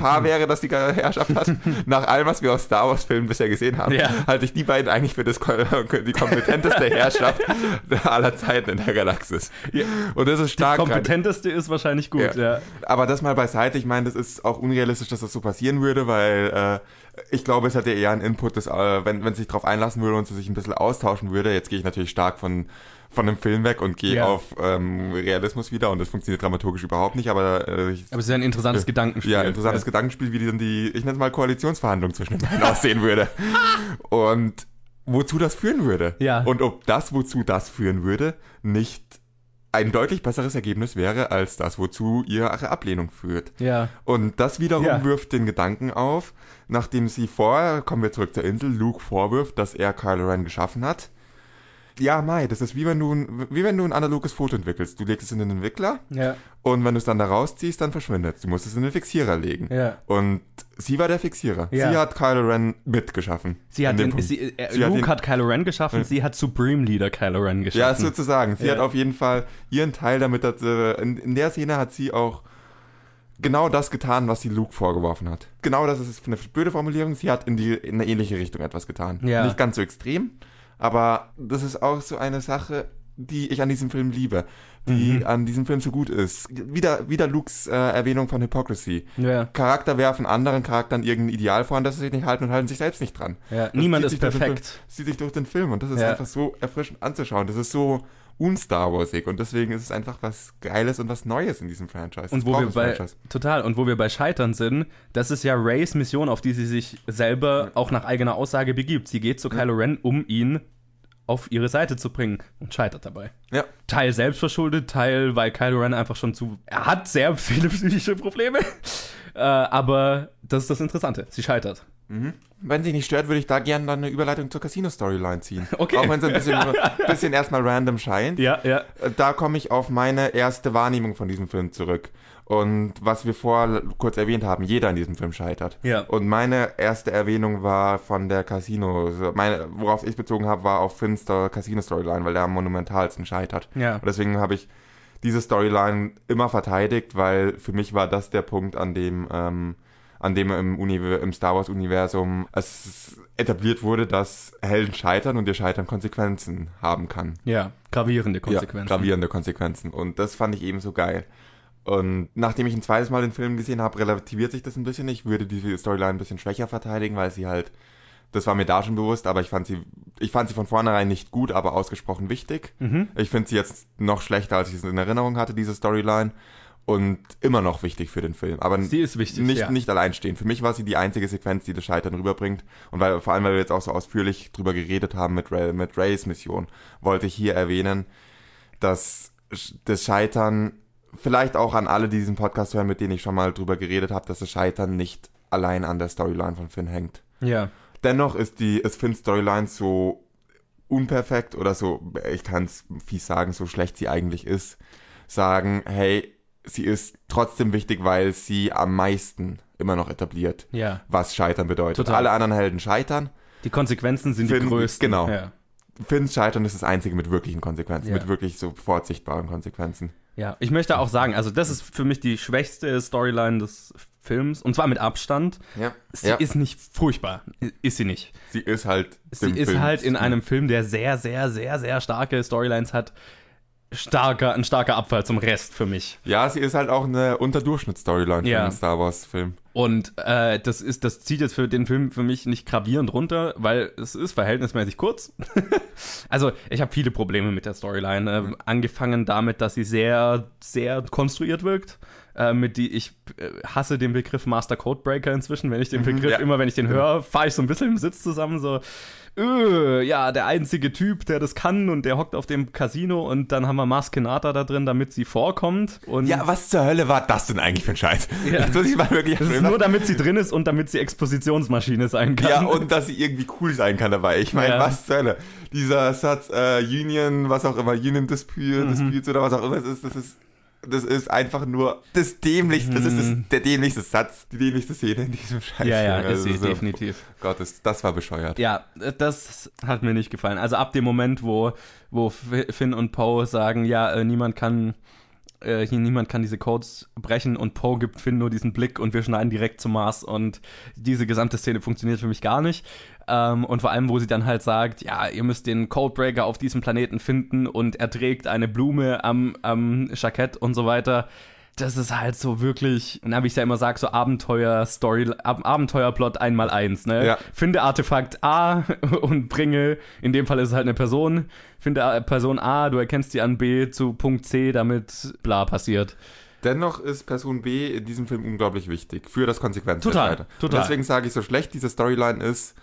Paar wäre, das die Herrschaft hat. [LAUGHS] Nach allem, was wir aus Star Wars Filmen bisher gesehen haben, ja. halte ich die beiden eigentlich für das, die kompetenteste Herrschaft aller Zeiten in der Galaxis. Ja. Und das ist stark. Die kompetenteste ist wahrscheinlich gut, ja. ja. Aber das mal beiseite, ich meine, das ist auch unrealistisch, dass das so passieren würde, weil äh, ich glaube, es hätte eher einen Input, dass, äh, wenn, wenn sich darauf einlassen würde und sie sich ein bisschen austauschen würde. Jetzt gehe ich natürlich stark von von einem Film weg und gehe ja. auf ähm, Realismus wieder und das funktioniert dramaturgisch überhaupt nicht, aber äh, ich, Aber es ist ja ein interessantes äh, Gedankenspiel. Ja, interessantes ja. Gedankenspiel, wie dann die, ich nenne es mal Koalitionsverhandlungen zwischen den beiden [LAUGHS] aussehen würde. [LAUGHS] und wozu das führen würde. Ja. Und ob das, wozu das führen würde, nicht ein deutlich besseres Ergebnis wäre als das, wozu ihre Ablehnung führt. Ja. Und das wiederum ja. wirft den Gedanken auf, nachdem sie vorher, kommen wir zurück zur Insel, Luke vorwirft, dass er Kylo Ren geschaffen hat ja, Mai, das ist wie wenn du ein, wie wenn du ein analoges Foto entwickelst. Du legst es in den Entwickler ja. und wenn du es dann da rausziehst, dann verschwindet es. Du musst es in den Fixierer legen. Ja. Und sie war der Fixierer. Ja. Sie hat Kylo Ren mitgeschaffen. Sie hat, den, sie, äh, sie Luke hat, hat, Kylo Ren geschaffen, sie hat Supreme Leader Kylo Ren geschaffen. Ja, sozusagen. Sie hat auf jeden Fall ihren Teil damit, dass, äh, in, in der Szene hat sie auch genau das getan, was sie Luke vorgeworfen hat. Genau das ist eine blöde Formulierung. Sie hat in, die, in eine ähnliche Richtung etwas getan. Ja. Nicht ganz so extrem, aber das ist auch so eine Sache, die ich an diesem Film liebe, die mhm. an diesem Film so gut ist. Wieder, wieder Lukes äh, Erwähnung von Hypocrisy. Ja. Charakter werfen anderen Charakteren irgendein Ideal vor, an das sie sich nicht halten und halten sich selbst nicht dran. Ja. Niemand ist perfekt. Film, zieht sich durch den Film und das ist ja. einfach so erfrischend anzuschauen. Das ist so un-Star Warsig und deswegen ist es einfach was Geiles und was Neues in diesem Franchise. Und wo wir bei Franchise. total und wo wir bei Scheitern sind, das ist ja Rays Mission, auf die sie sich selber auch nach eigener Aussage begibt. Sie geht zu Kylo Ren, um ihn auf ihre Seite zu bringen und scheitert dabei. Ja. Teil selbstverschuldet, Teil, weil Kylo Ren einfach schon zu. Er hat sehr viele psychische Probleme. Äh, aber das ist das Interessante. Sie scheitert. Mhm. Wenn sie nicht stört, würde ich da gerne dann eine Überleitung zur Casino-Storyline ziehen. [LAUGHS] Okay. Auch wenn es ein bisschen, [LAUGHS] bisschen erstmal random scheint. Ja, ja. Äh, da komme ich auf meine erste Wahrnehmung von diesem Film zurück. Und was wir vorher kurz erwähnt haben, jeder in diesem Film scheitert. Ja. Und meine erste Erwähnung war von der Casino. Meine, worauf ich bezogen habe, war auf Finster Casino Storyline, weil der am monumentalsten scheitert. Ja. Und deswegen habe ich diese Storyline immer verteidigt, weil für mich war das der Punkt, an dem, ähm, an dem im, im Star Wars Universum es etabliert wurde, dass Helden scheitern und ihr Scheitern Konsequenzen haben kann. Ja, gravierende Konsequenzen. Ja, gravierende Konsequenzen. Und das fand ich eben so geil. Und nachdem ich ein zweites Mal den Film gesehen habe, relativiert sich das ein bisschen. Ich würde die Storyline ein bisschen schwächer verteidigen, weil sie halt, das war mir da schon bewusst, aber ich fand sie, ich fand sie von vornherein nicht gut, aber ausgesprochen wichtig. Mhm. Ich finde sie jetzt noch schlechter, als ich es in Erinnerung hatte, diese Storyline. Und immer noch wichtig für den Film. Aber sie ist wichtig, nicht, ja. nicht alleinstehend. Für mich war sie die einzige Sequenz, die das Scheitern rüberbringt. Und weil, vor allem, weil wir jetzt auch so ausführlich drüber geredet haben mit, Ray, mit Rays Mission, wollte ich hier erwähnen, dass das Scheitern vielleicht auch an alle, die diesen Podcast hören, mit denen ich schon mal drüber geredet habe, dass das Scheitern nicht allein an der Storyline von Finn hängt. Ja. Dennoch ist die, ist Finns Storyline so unperfekt oder so, ich kann es fies sagen, so schlecht sie eigentlich ist, sagen, hey, sie ist trotzdem wichtig, weil sie am meisten immer noch etabliert, ja. was Scheitern bedeutet. Total. Alle anderen Helden scheitern. Die Konsequenzen sind Finn, die größten. Genau. Ja. Finns Scheitern ist das einzige mit wirklichen Konsequenzen, Ja. mit wirklich sofort sichtbaren Konsequenzen. Ja, ich möchte auch sagen, also das ist für mich die schwächste Storyline des Films und zwar mit Abstand. Ja. Sie ja. ist nicht furchtbar, ist sie nicht. Sie ist halt. Sie ist Film- halt in einem Film, der sehr, sehr, sehr, sehr starke Storylines hat, starker, ein starker Abfall zum Rest für mich. Ja, sie ist halt auch eine Unterdurchschnitts-Storyline für Ja. einen Star Wars-Film. Und äh, das ist, das zieht jetzt für den Film für mich nicht gravierend runter, weil es ist verhältnismäßig kurz. [LAUGHS] also ich habe viele Probleme mit der Storyline. Äh, Angefangen damit, dass sie sehr, sehr konstruiert wirkt. Äh, mit die ich äh, hasse den Begriff Master Codebreaker inzwischen. Wenn ich den Begriff ja. immer, wenn ich den höre, fahre ich so ein bisschen im Sitz zusammen. So, öh, ja, der einzige Typ, der das kann und der hockt auf dem Casino und dann haben wir Mars Kenata da drin, damit sie vorkommt. Und Ja, was zur Hölle war das denn eigentlich für ein Scheiß? Ja. Das ich mal wirklich das ist nur damit sie drin ist und damit sie Expositionsmaschine sein kann. ja, und dass sie irgendwie cool sein kann dabei. Ich meine, Ja. was zur Hölle? Dieser Satz, äh, Union, was auch immer, Union Dispute, Mhm. Disputes oder was auch immer es ist, das ist das ist einfach nur das dämlichste, das ist das, der dämlichste Satz, die dämlichste Szene in diesem Scheiß. Ja, ja, Also ist sie, so, definitiv. Gott, das, das war bescheuert. Ja, das hat mir nicht gefallen. Also ab dem Moment, wo, wo Finn und Poe sagen, ja, äh, niemand kann äh, hier niemand kann diese Codes brechen und Poe gibt Finn nur diesen Blick und wir schneiden direkt zum Mars und diese gesamte Szene funktioniert für mich gar nicht. Ähm, und vor allem, wo sie dann halt sagt, ja, ihr müsst den Codebreaker auf diesem Planeten finden und er trägt eine Blume am, am Jackett und so weiter. Das ist halt so wirklich, na, wie ich ja immer sage, so Abenteuer-Story, Ab Abenteuerplot einmal eins, ne? Ja. Finde Artefakt A [LAUGHS] und bringe, in dem Fall ist es halt eine Person, finde A- Person A, du erkennst die an B zu Punkt C, damit bla passiert. Dennoch ist Person B in diesem Film unglaublich wichtig für das Konsequenz. Total, total. Und deswegen sage ich, so schlecht diese Storyline ist,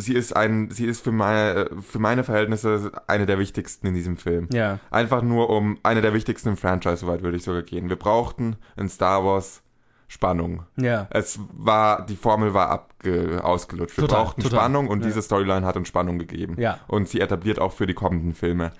sie ist ein, sie ist für meine, für meine Verhältnisse eine der wichtigsten in diesem Film. Ja. Einfach nur um eine der wichtigsten im Franchise, soweit würde ich sogar gehen. Wir brauchten in Star Wars Spannung. Ja. Es war, die Formel war abge, ausgelutscht. Wir Total, brauchten total. Spannung und Ja. diese Storyline hat uns Spannung gegeben. Ja. Und sie etabliert auch für die kommenden Filme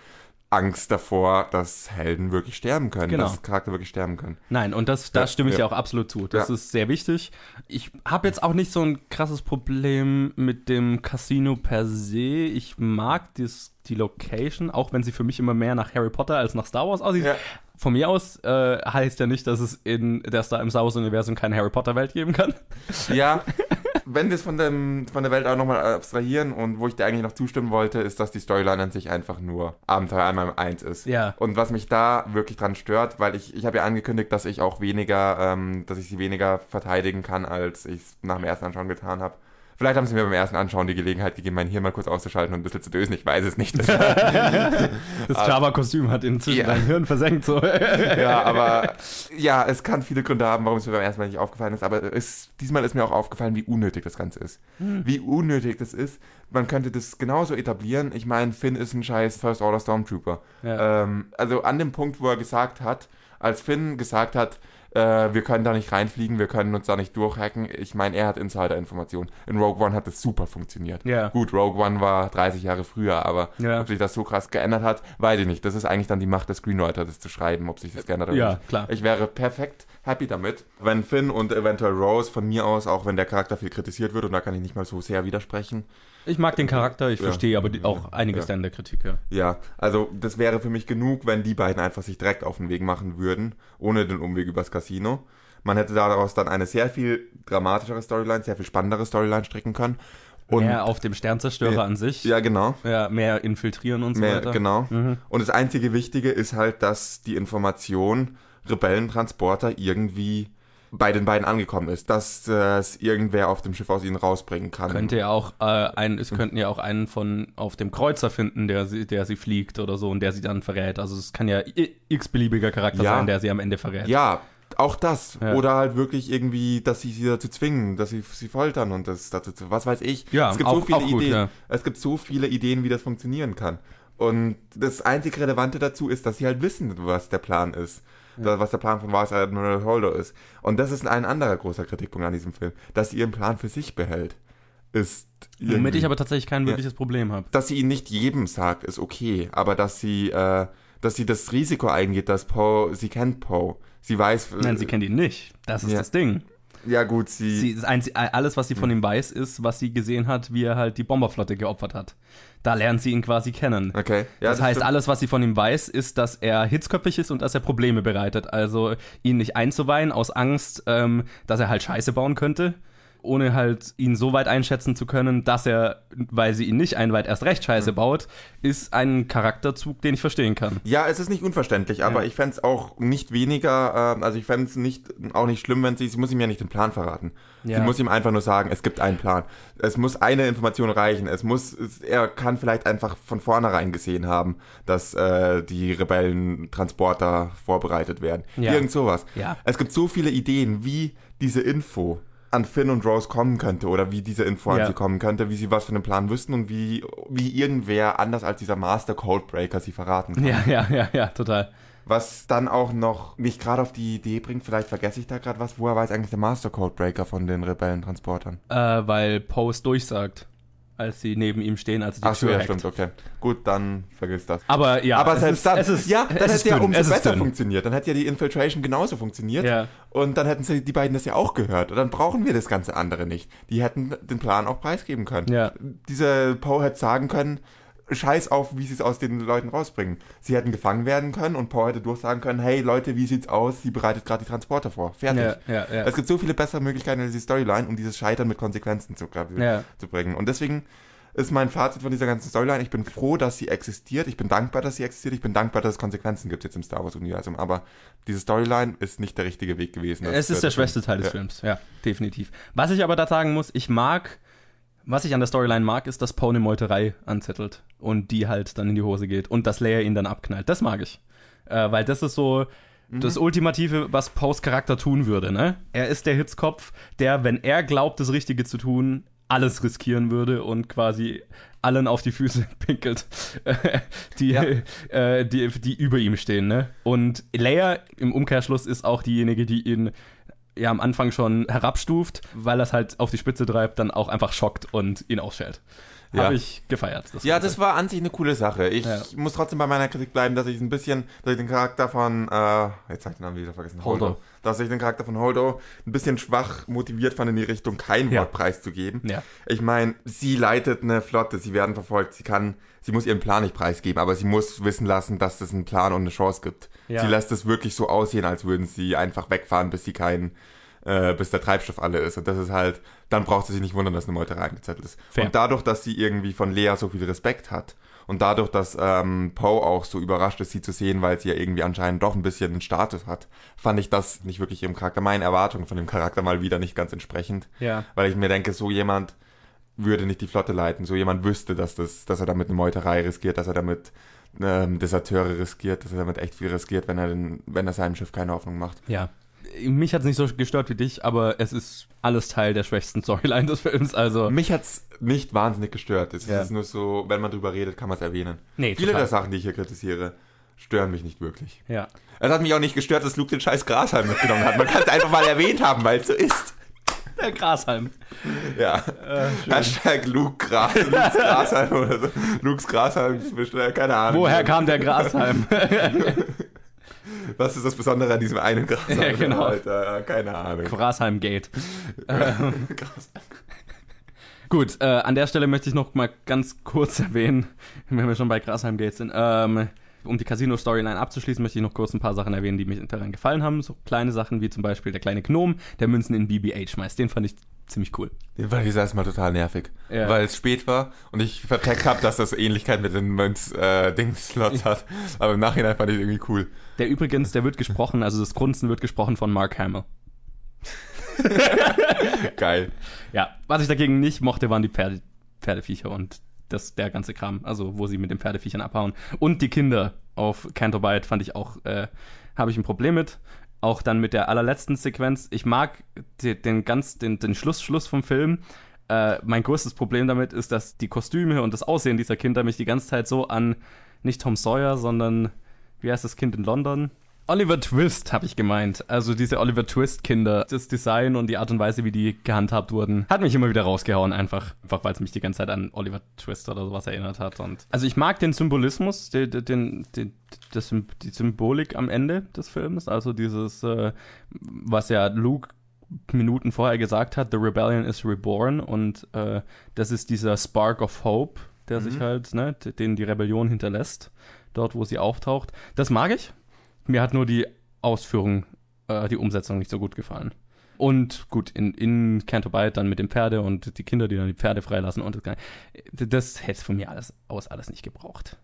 Angst davor, dass Helden wirklich sterben können, Genau. dass Charakter wirklich sterben können. Nein, und das, da Ja, stimme ich ja. ja auch absolut zu. Das Ja. ist sehr wichtig. Ich habe jetzt auch nicht so ein krasses Problem mit dem Casino per se. Ich mag dies, die Location, auch wenn sie für mich immer mehr nach Harry Potter als nach Star Wars aussieht. Ja. Von mir aus äh, heißt ja nicht, dass es in der Star im Star Wars Universum keine Harry Potter Welt geben kann. Ja, [LAUGHS] wenn wir es von, dem, von der Welt auch nochmal abstrahieren und wo ich dir eigentlich noch zustimmen wollte, ist, dass die Storyline an sich einfach nur Abenteuer einmal eins ist. Ja. Und was mich da wirklich dran stört, weil ich, ich habe ja angekündigt, dass ich auch weniger, ähm, dass ich sie weniger verteidigen kann, als ich es nach dem ersten Anschauen getan habe. Vielleicht haben sie mir beim ersten Anschauen die Gelegenheit gegeben, mein Hirn mal kurz auszuschalten und ein bisschen zu dösen. Ich weiß es nicht. [LAUGHS] Das Java-Kostüm hat inzwischen Ja. dein Hirn versenkt. So. [LAUGHS] ja, aber ja, es kann viele Gründe haben, warum es mir beim ersten Mal nicht aufgefallen ist. Aber es, diesmal ist mir auch aufgefallen, wie unnötig das Ganze ist. Wie unnötig das ist. Man könnte das genauso etablieren. Ich meine, Finn ist ein scheiß First Order Stormtrooper. Ja. Ähm, also an dem Punkt, wo er gesagt hat, als Finn gesagt hat, äh, wir können da nicht reinfliegen, wir können uns da nicht durchhacken. Ich meine, er hat Insider-Informationen. In Rogue One hat das super funktioniert. Ja. Gut, Rogue One war 30 Jahre früher, aber Ja. ob sich das so krass geändert hat, weiß ich nicht. Das ist eigentlich dann die Macht des Screenwriters, das zu schreiben, ob sich das geändert hat Ja, nicht. klar. Ich wäre perfekt happy damit, wenn Finn und eventuell Rose von mir aus, auch wenn der Charakter viel kritisiert wird, und da kann ich nicht mal so sehr widersprechen, Ich mag den Charakter, ich Ja. verstehe aber auch einiges Ja. dann der Kritik. Ja. Ja, also das wäre für mich genug, wenn die beiden einfach sich direkt auf den Weg machen würden, ohne den Umweg übers Casino. Man hätte daraus dann eine sehr viel dramatischere Storyline, sehr viel spannendere Storyline stricken können. Und mehr auf dem Sternzerstörer Ja. an sich. ja, genau. Ja, mehr infiltrieren und so Mehr, weiter. genau. Mhm. Und das einzige Wichtige ist halt, dass die Information Rebellentransporter irgendwie bei den beiden angekommen ist, dass äh, es irgendwer auf dem Schiff aus ihnen rausbringen kann. Könnte ja auch äh, ein, es könnten ja auch einen von auf dem Kreuzer finden, der sie, der sie fliegt oder so und der sie dann verrät. Also es kann ja x-beliebiger Charakter Ja. sein, der sie am Ende verrät. Ja, auch das. Ja. Oder halt wirklich irgendwie, dass sie sie dazu zwingen, dass sie sie foltern und das dazu, was weiß ich. Ja, es gibt auch- so viele gut, Ideen. ja. Es gibt so viele Ideen, wie das funktionieren kann. Und das einzig Relevante dazu ist, dass sie halt wissen, was der Plan ist. Da- Was der Plan von Vice Admiral Holder ist. Und das ist ein anderer großer Kritikpunkt an diesem Film. Dass sie ihren Plan für sich behält. Ist. Womit ich aber tatsächlich kein Ja. wirkliches Problem habe. dass sie ihn nicht jedem sagt, ist okay, aber dass sie, äh, dass sie das Risiko eingeht, dass Poe, sie kennt Poe, sie weiß, Nein, sie kennt ihn nicht. Das ist Ja. das Ding. ja gut, sie, Sie, alles, was sie von ihm weiß, ist, was sie gesehen hat, wie er halt die Bomberflotte geopfert hat. Da lernt sie ihn quasi kennen. okay, ja, das, heißt, stimmt. alles, was sie von ihm weiß, ist, dass er hitzköpfig ist und dass er Probleme bereitet. Also ihn nicht einzuweihen aus Angst, ähm, dass er halt Scheiße bauen könnte, ohne halt ihn so weit einschätzen zu können, dass er, weil sie ihn nicht einweiht, erst recht Scheiße baut, ist ein Charakterzug, den ich verstehen kann. Ja, es ist nicht unverständlich, aber Ja. ich fände es auch nicht weniger, ähm, also ich fände es nicht, auch nicht schlimm, wenn sie, sie muss ihm ja nicht den Plan verraten. Sie Ja. muss ihm einfach nur sagen, es gibt einen Plan. Es muss eine Information reichen. Es muss, es, er kann vielleicht einfach von vornherein gesehen haben, dass äh, die Rebellentransporter vorbereitet werden. Ja. Irgend sowas. Ja. Es gibt so viele Ideen, wie diese Info an Finn und Rose kommen könnte oder wie diese Info Ja. an sie kommen könnte, wie sie was von dem Plan wüssten und wie, wie irgendwer anders als dieser Master Codebreaker sie verraten kann. Ja, ja, ja, ja, total. Was dann auch noch mich gerade auf die Idee bringt, vielleicht vergesse ich da gerade was, woher weiß eigentlich der Master Codebreaker von den Rebellentransportern? Äh, weil Poe es durchsagt. Als sie neben ihm stehen, als er die Ach so, Tür ja, stimmt, okay. Gut, dann vergiss das. Aber ja, aber selbst ist, dann, ist, ja, dann hätte ja umso besser dünn. funktioniert. Dann hätte ja die Infiltration genauso funktioniert. Ja. Und dann hätten sie die beiden das ja auch gehört. Und dann brauchen wir das ganze andere nicht. Die hätten den Plan auch preisgeben können. Ja. Dieser Poe hätte sagen können, scheiß auf, wie sie es aus den Leuten rausbringen. Sie hätten gefangen werden können und Poe hätte durchsagen können, hey Leute, wie sieht's aus? Sie bereitet gerade die Transporter vor. Fertig. Ja, ja, ja. Es gibt so viele bessere Möglichkeiten als die Storyline, um dieses Scheitern mit Konsequenzen zu, zu bringen. Und deswegen ist mein Fazit von dieser ganzen Storyline, ich bin froh, dass sie existiert, ich bin dankbar, dass sie existiert, ich bin dankbar, dass es Konsequenzen gibt jetzt im Star Wars-Universum, aber diese Storyline ist nicht der richtige Weg gewesen. Es ist der schwächste Teil des. Films, ja, definitiv. Was ich aber da sagen muss, ich mag, was ich an der Storyline mag, ist, dass Poe eine Meuterei anzettelt und die halt dann in die Hose geht und dass Leia ihn dann abknallt. Das mag ich. Äh, weil das ist so das Ultimative, was Poes Charakter tun würde, ne? Er ist der Hitzkopf, der, wenn er glaubt, das Richtige zu tun, alles riskieren würde und quasi allen auf die Füße [LAUGHS] pinkelt, [LAUGHS] die, Ja. äh, die, die über ihm stehen. Ne? Und Leia im Umkehrschluss ist auch diejenige, die ihn ja am Anfang schon herabstuft, weil er es halt auf die Spitze treibt, dann auch einfach schockt und ihn ausschält. Ja. Habe ich gefeiert. Ja, Ganze. das war an sich eine coole Sache. Ich Ja. muss trotzdem bei meiner Kritik bleiben, dass ich ein bisschen, dass ich den Charakter von, äh, jetzt sag ich den Namen wieder vergessen, Holdo. Dass ich den Charakter von Holdo ein bisschen schwach motiviert fand, in die Richtung kein Ja. Wort preiszugeben. Ja. Ich meine, sie leitet eine Flotte, sie werden verfolgt, sie kann, sie muss ihren Plan nicht preisgeben, aber sie muss wissen lassen, dass es einen Plan und eine Chance gibt. Ja. Sie lässt es wirklich so aussehen, als würden sie einfach wegfahren, bis sie keinen, äh, bis der Treibstoff alle ist. Und das ist halt, dann braucht sie sich nicht wundern, dass eine Meuterei angezettelt ist. Fair. Und dadurch, dass sie irgendwie von Lea so viel Respekt hat und dadurch, dass ähm, Poe auch so überrascht ist, sie zu sehen, weil sie ja irgendwie anscheinend doch ein bisschen einen Status hat, fand ich das nicht wirklich ihrem Charakter, meinen Erwartungen von dem Charakter mal wieder nicht ganz entsprechend. Ja. Weil ich mir denke, so jemand würde nicht die Flotte leiten, so jemand wüsste, dass, das, dass er damit eine Meuterei riskiert, dass er damit ähm, Deserteure riskiert, dass er damit echt viel riskiert, wenn er, den, wenn er seinem Schiff keine Hoffnung macht. Ja. Mich hat es nicht so gestört wie dich, aber es ist alles Teil der schwächsten Storyline des Films. Also, Mich hat's nicht wahnsinnig gestört. Es Ja. ist nur so, wenn man drüber redet, kann man es erwähnen. nee, Viele total. der Sachen, die ich hier kritisiere, stören mich nicht wirklich. Ja. Es hat mich auch nicht gestört, dass Luke den scheiß Grashalm mitgenommen hat. Man kann es einfach mal erwähnt haben, weil es so ist. [LAUGHS] Der Grashalm. Ja. Äh, Hashtag Luke Gras, [LAUGHS] Luke's Grashalm oder so. Luke's Grashalm, keine Ahnung. Woher kam der Grashalm? [LAUGHS] Was ist das Besondere an diesem einen Grashalm? Ja, genau. Alter, keine Ahnung. Grashalm-Gate. Gut, äh, an der Stelle möchte ich noch mal ganz kurz erwähnen, wenn wir schon bei Grasheim Gate sind. Ähm, um die Casino-Storyline abzuschließen, möchte ich noch kurz ein paar Sachen erwähnen, die mir daran gefallen haben. So kleine Sachen wie zum Beispiel der kleine Gnom, der Münzen in BB-8 schmeißt. Den fand ich ziemlich cool. Den fand ich erstmal total nervig, Ja. weil es spät war und ich vercheckt habe, dass das Ähnlichkeit mit den Mönz-Dings-Slots hat. [LAUGHS] Aber im Nachhinein fand ich irgendwie cool. Der übrigens, der wird gesprochen, also das Grunzen wird gesprochen von Mark Hamill. [LAUGHS] Geil. Ja, was ich dagegen nicht mochte, waren die Pferde, Pferdeviecher und das, der ganze Kram, also wo sie mit den Pferdeviechern abhauen. Und die Kinder auf Canterbite fand ich auch, äh, habe ich ein Problem mit. Auch dann mit der allerletzten Sequenz. Ich mag die, den ganz, den, den Schluss, Schluss vom Film. Äh, mein größtes Problem damit ist, dass die Kostüme und das Aussehen dieser Kinder mich die ganze Zeit so an nicht Tom Sawyer, sondern wie heißt das Kind in London? Oliver Twist, habe ich gemeint. Also diese Oliver Twist-Kinder. Das Design und die Art und Weise, wie die gehandhabt wurden, hat mich immer wieder rausgehauen, einfach. Einfach weil es mich die ganze Zeit an Oliver Twist oder sowas erinnert hat. Und also ich mag den Symbolismus, den, den, den, das, die Symbolik am Ende des Films. Also dieses, äh, was ja Luke Minuten vorher gesagt hat, The Rebellion is reborn. Und äh, das ist dieser Spark of Hope, der sich halt, ne, den die Rebellion hinterlässt, dort, wo sie auftaucht. Das mag ich. Mir hat nur die Ausführung, äh, die Umsetzung nicht so gut gefallen. Und gut, in, in Canterbite dann mit dem Pferde und die Kinder, die dann die Pferde freilassen und das, das hätte von mir alles aus alles nicht gebraucht.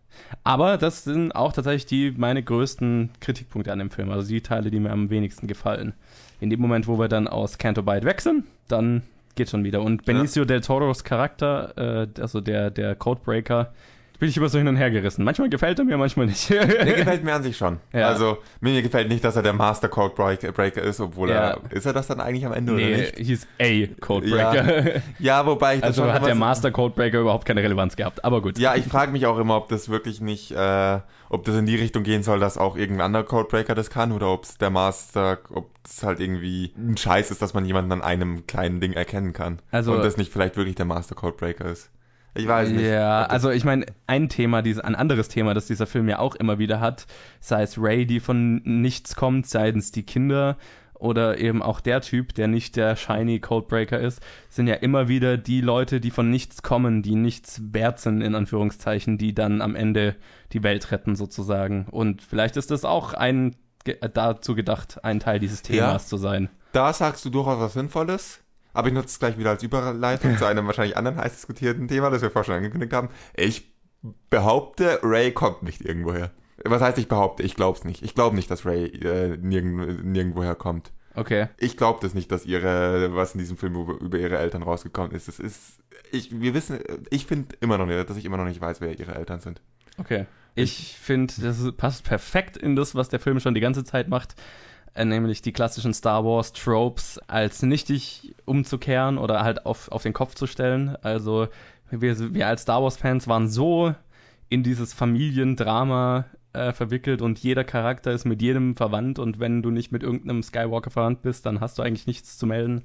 Aber das sind auch tatsächlich die meine größten Kritikpunkte an dem Film, also die Teile, die mir am wenigsten gefallen. In dem Moment, wo wir dann aus Canterbite sind, dann geht schon wieder. Und Benicio del Toros Charakter, äh, also der, der Codebreaker, bin ich immer so hin und her gerissen. Manchmal gefällt er mir, manchmal nicht. [LAUGHS] Der gefällt [LAUGHS] mir an sich schon. Ja. Also, mir gefällt nicht, dass er der Master Code Break- Breaker ist, obwohl Ja. er. Ist er das dann eigentlich am Ende oder nee, nicht? hieß A Codebreaker. [LAUGHS] Ja, wobei ich das Also hat der Master Codebreaker überhaupt keine Relevanz gehabt. Aber gut. Ja, ich frage mich auch immer, ob das wirklich nicht, äh, ob das in die Richtung gehen soll, dass auch irgendein anderer Codebreaker das kann oder ob es der Master, ob es halt irgendwie ein Scheiß ist, dass man jemanden an einem kleinen Ding erkennen kann. Also- und das nicht vielleicht wirklich der Master Codebreaker ist. Ich weiß nicht. Ja, also ich meine, ein Thema, dieses, ein anderes Thema, das dieser Film ja auch immer wieder hat, sei es Ray, die von nichts kommt, sei es die Kinder oder eben auch der Typ, der nicht der shiny Codebreaker ist, sind ja immer wieder die Leute, die von nichts kommen, die nichts wert sind, in Anführungszeichen, die dann am Ende die Welt retten sozusagen. Und vielleicht ist das auch ein dazu gedacht, ein Teil dieses Themas Ja. zu sein. Da sagst du durchaus was Sinnvolles. Aber ich nutze es gleich wieder als Überleitung zu einem wahrscheinlich anderen heiß diskutierten Thema, das wir vorher schon angekündigt haben. Ich behaupte, Ray kommt nicht irgendwoher. Was heißt ich behaupte? Ich glaube es nicht. Ich glaube nicht, dass Ray äh, nirgend, nirgendwoher kommt. Okay. Ich glaube das nicht, dass ihre, was in diesem Film über, ihre Eltern rausgekommen ist. Es ist, ich, wir wissen, ich finde immer noch nicht, dass ich immer noch nicht weiß, wer ihre Eltern sind. Okay. Ich finde, das passt perfekt in das, was der Film schon die ganze Zeit macht, äh, nämlich die klassischen Star Wars Tropes als nichtig umzukehren oder halt auf, auf den Kopf zu stellen. Also wir, wir als Star Wars Fans waren so in dieses Familiendrama äh, verwickelt und jeder Charakter ist mit jedem verwandt und wenn du nicht mit irgendeinem Skywalker verwandt bist, dann hast du eigentlich nichts zu melden.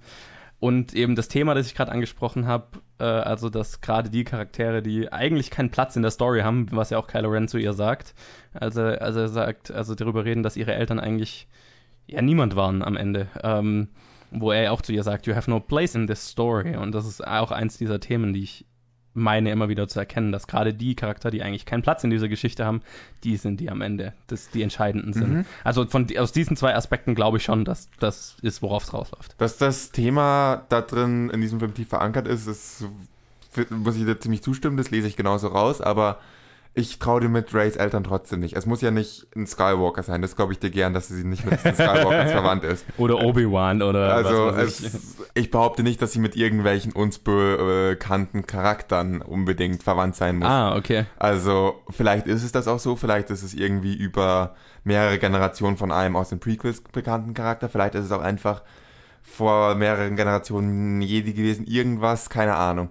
Und eben das Thema, das ich gerade angesprochen habe, äh, also dass gerade die Charaktere, die eigentlich keinen Platz in der Story haben, was ja auch Kylo Ren zu ihr sagt, also, also er sagt, also darüber reden, dass ihre Eltern eigentlich ja niemand waren am Ende. Ähm, wo er ja auch zu ihr sagt, you have no place in this story. Und das ist auch eins dieser Themen, die ich meine immer wieder zu erkennen, dass gerade die Charakter, die eigentlich keinen Platz in dieser Geschichte haben, die sind, die am Ende das, die entscheidenden sind. Mhm. Also von, aus diesen zwei Aspekten glaube ich schon, dass das ist, worauf es rausläuft. Dass das Thema da drin in diesem Film tief verankert ist, ist, muss ich dir ziemlich zustimmen, das lese ich genauso raus, aber ich traue dir mit Rays Eltern trotzdem nicht. Es muss ja nicht ein Skywalker sein, das glaube ich dir gern, dass sie nicht mit den Skywalkers [LAUGHS] verwandt ist. Oder Obi-Wan oder Also ich. es, ich behaupte nicht, dass sie mit irgendwelchen uns bekannten Charakteren unbedingt verwandt sein muss. Ah, okay. Also vielleicht ist es das auch so, vielleicht ist es irgendwie über mehrere Generationen von einem aus den Prequels bekannten Charakter, vielleicht ist es auch einfach vor mehreren Generationen Jedi gewesen, irgendwas, keine Ahnung.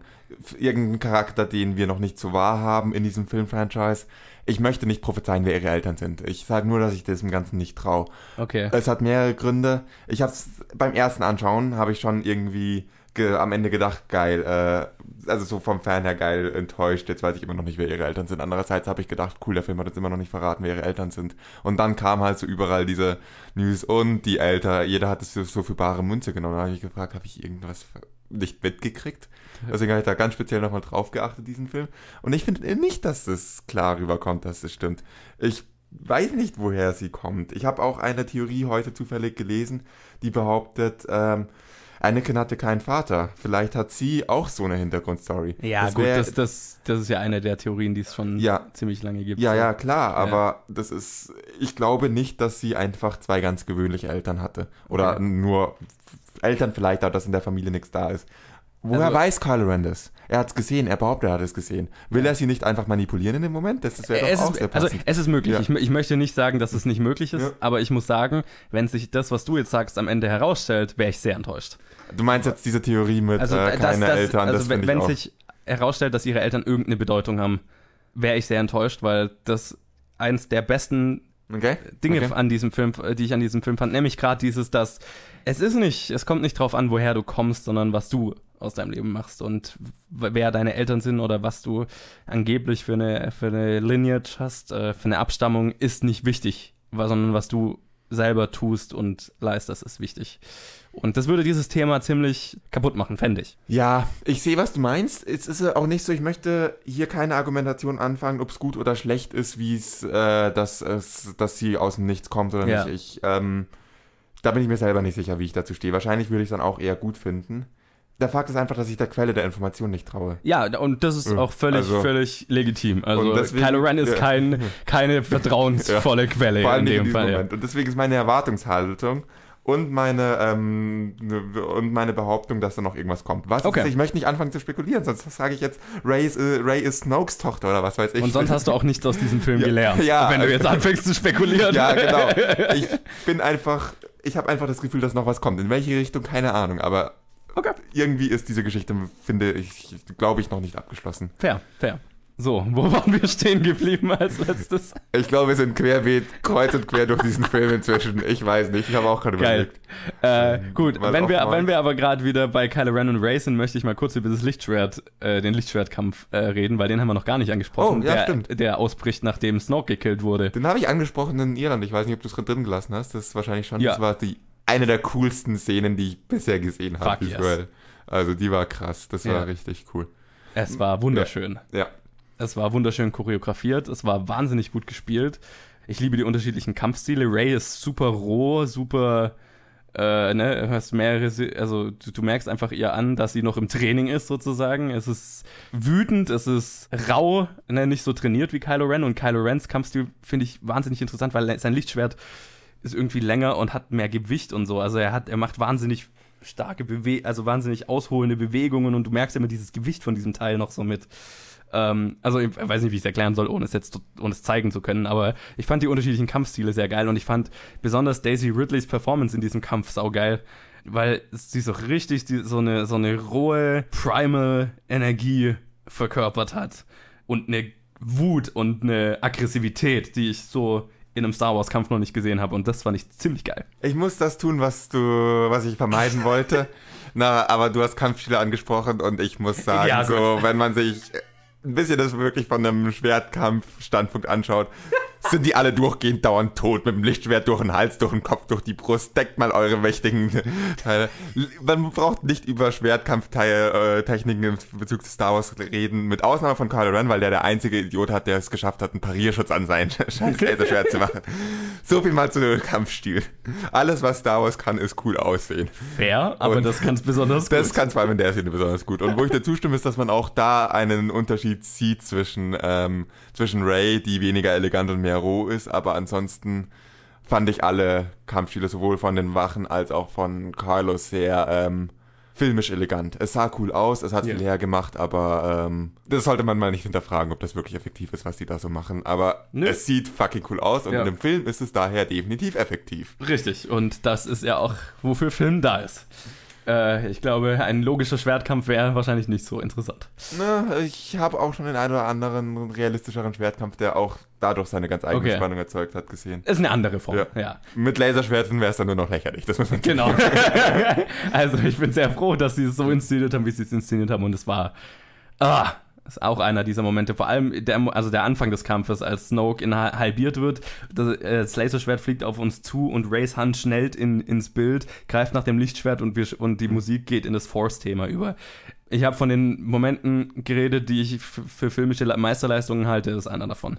Irgendein Charakter, den wir noch nicht so wahr haben in diesem Filmfranchise. Ich möchte nicht prophezeien, wer ihre Eltern sind. Ich sage nur, dass ich diesem Ganzen nicht traue. Okay. Es hat mehrere Gründe. Ich habe beim ersten Anschauen habe ich schon irgendwie ge am Ende gedacht, geil, äh, also so vom Fan her geil enttäuscht. Jetzt weiß ich immer noch nicht, wer ihre Eltern sind. Andererseits habe ich gedacht, cool, der Film hat uns immer noch nicht verraten, wer ihre Eltern sind. Und dann kam halt so überall diese News und die Eltern, jeder hat es so, für bare Münze genommen. Da habe ich gefragt, habe ich irgendwas nicht mitgekriegt? Deswegen habe ich da ganz speziell nochmal drauf geachtet, diesen Film. Und ich finde nicht, dass es klar rüberkommt, dass es stimmt. Ich weiß nicht, woher sie kommt. Ich habe auch eine Theorie heute zufällig gelesen, die behauptet, ähm, Anakin hatte keinen Vater. Vielleicht hat sie auch so eine Hintergrundstory. Ja, Das gut, wär- das, das, das ist ja eine der Theorien, die es schon Ja. ziemlich lange gibt. Ja, ja, klar, aber das ist, ich glaube nicht, dass sie einfach zwei ganz gewöhnliche Eltern hatte. Oder Okay. nur Eltern vielleicht, aber dass in der Familie nichts da ist. Woher Also- weiß Kylo Ren das? Er hat es gesehen, er behauptet, er hat es gesehen. Will er sie nicht einfach manipulieren in dem Moment? Das, das wäre es doch auch ist, sehr also passend. es ist möglich. Ja. Ich, ich möchte nicht sagen, dass es nicht möglich ist, Ja. aber ich muss sagen, wenn sich das, was du jetzt sagst, am Ende herausstellt, wäre ich sehr enttäuscht. du meinst jetzt diese Theorie mit Also äh, das- keine das- Eltern, also das wenn, ich wenn auch. sich herausstellt, dass ihre Eltern irgendeine Bedeutung haben, wäre ich sehr enttäuscht, weil das eins der besten okay? Dinge okay. an diesem Film, äh, die ich an diesem Film fand, nämlich gerade dieses, dass es ist nicht, es kommt nicht drauf an, woher du kommst, sondern was du aus deinem Leben machst und wer deine Eltern sind oder was du angeblich für eine, für eine Lineage hast, äh, für eine Abstammung, ist nicht wichtig, sondern was du selber tust und leistest, ist wichtig. Und das würde dieses Thema ziemlich kaputt machen, fände ich. Ja, ich sehe, was du meinst. Es ist ja auch nicht so, ich möchte hier keine Argumentation anfangen, ob es gut oder schlecht ist, wie es, äh, dass, es, dass sie aus dem Nichts kommt oder Ja. nicht. Ich, ähm, da bin ich mir selber nicht sicher, wie ich dazu stehe. Wahrscheinlich würde ich es dann auch eher gut finden. Der Fakt ist einfach, dass ich der Quelle der Information nicht traue. Ja, und das ist Ja, auch völlig, also- völlig legitim. Also deswegen- Kylo Ren ist ja. kein, [LAUGHS] keine vertrauensvolle Quelle Vor allem in in dem diesem Fall. Ja. Moment. Und deswegen ist meine Erwartungshaltung und meine, ähm, ne- und meine Behauptung, dass da noch irgendwas kommt. Was Okay. ist, ich möchte nicht anfangen zu spekulieren, sonst sage ich jetzt, Ray ist, äh, Ray ist Snokes Tochter oder was weiß ich. Und sonst hast du auch nichts aus diesem Film [LAUGHS] Ja, gelernt. ja, wenn du also- jetzt anfängst zu spekulieren. Ja, genau. [LAUGHS] Ich bin einfach, ich habe einfach das Gefühl, dass noch was kommt. In welche Richtung, keine Ahnung, aber Okay. irgendwie ist diese Geschichte, finde ich, glaube ich, noch nicht abgeschlossen. Fair, fair. So, wo waren wir stehen geblieben als letztes? Ich glaube, wir sind querbeet, kreuz und quer durch diesen Film inzwischen. Ich weiß nicht, ich habe auch gerade überlegt. Äh, gut, Was wenn wir, mal- wenn wir aber gerade wieder bei Kylo Ren und Ray sind, möchte ich mal kurz über das Lichtschwert, äh, den Lichtschwertkampf äh, reden, weil den haben wir noch gar nicht angesprochen. Oh, ja, der, stimmt. der ausbricht, nachdem Snoke gekillt wurde. Den habe ich angesprochen in Irland. Ich weiß nicht, ob du es drin gelassen hast. Das ist wahrscheinlich schon. Ja. Das war die, eine der coolsten Szenen, die ich bisher gesehen habe. Yes. Also die war krass. Das war Ja. richtig cool. Es war wunderschön. Ja. Es war wunderschön choreografiert, es war wahnsinnig gut gespielt. Ich liebe die unterschiedlichen Kampfstile. Ray ist super roh, super, äh, ne, du hast mehrere, also du, du merkst einfach ihr an, dass sie noch im Training ist sozusagen. Es ist wütend, es ist rau, ne, nicht so trainiert wie Kylo Ren. Und Kylo Rens Kampfstil finde ich wahnsinnig interessant, weil sein Lichtschwert ist irgendwie länger und hat mehr Gewicht und so. Also er hat, er macht wahnsinnig starke Bewe also wahnsinnig ausholende Bewegungen und du merkst immer dieses Gewicht von diesem Teil noch so mit. Ähm, also ich weiß nicht, wie ich es erklären soll, ohne es jetzt ohne es zeigen zu können, aber ich fand die unterschiedlichen Kampfstile sehr geil und ich fand besonders Daisy Ridleys Performance in diesem Kampf saugeil, weil sie so richtig die, so eine so eine rohe Primal Energie verkörpert hat und eine Wut und eine Aggressivität, die ich so in einem Star Wars Kampf noch nicht gesehen habe und das fand ich ziemlich geil. Ich muss das tun, was du, was ich vermeiden wollte. [LAUGHS] Na, aber du hast Kampfstile angesprochen und ich muss sagen, Ja, gut. so, wenn man sich ein bisschen das wirklich von einem Schwertkampf-Standpunkt anschaut, [LAUGHS] sind die alle durchgehend dauernd tot, mit dem Lichtschwert durch den Hals, durch den Kopf, durch die Brust. Deckt mal eure mächtigen Teile. Man braucht nicht über Schwertkampftechniken in Bezug zu Star Wars reden, mit Ausnahme von Kylo Ren, weil der der einzige Idiot hat, der es geschafft hat, einen Parierschutz an sein [LAUGHS] scheiß Laserschwert zu machen. So viel mal zu Kampfstil. Alles, was Star Wars kann, ist cool aussehen. Fair, aber Und das kann es besonders Das gut. kann vor allem in der Szene besonders gut. Und wo ich dir zustimme, ist, dass man auch da einen Unterschied sieht zwischen, ähm, zwischen Ray, die weniger elegant und mehr roh ist, aber ansonsten fand ich alle Kampfstile sowohl von den Wachen als auch von Carlos sehr ähm, filmisch elegant. Es sah cool aus, es hat Ja. viel hergemacht, aber ähm, das sollte man mal nicht hinterfragen, ob das wirklich effektiv ist, was die da so machen. Aber Nö. es sieht fucking cool aus und Ja. in dem Film ist es daher definitiv effektiv. Richtig, und das ist ja auch, wofür Film da ist. Äh, ich glaube, ein logischer Schwertkampf wäre wahrscheinlich nicht so interessant. Na, ich habe auch schon den einen oder anderen realistischeren Schwertkampf, der auch dadurch seine ganz eigene Okay. Spannung erzeugt hat, gesehen. Ist eine andere Form, Ja. ja. Mit Laserschwerten wäre es dann nur noch lächerlich. Das muss man Genau. [LAUGHS] also ich bin sehr froh, dass sie es so inszeniert haben, wie sie es inszeniert haben. Und es war, ah, ist auch einer dieser Momente. Vor allem der, also der Anfang des Kampfes, als Snoke in, halbiert wird. Das, äh, das Laserschwert fliegt auf uns zu und Rays Hand schnellt in, ins Bild, greift nach dem Lichtschwert und, wir, und die Musik geht in das Force-Thema über. Ich habe von den Momenten geredet, die ich für filmische Le- Meisterleistungen halte. Das ist einer davon.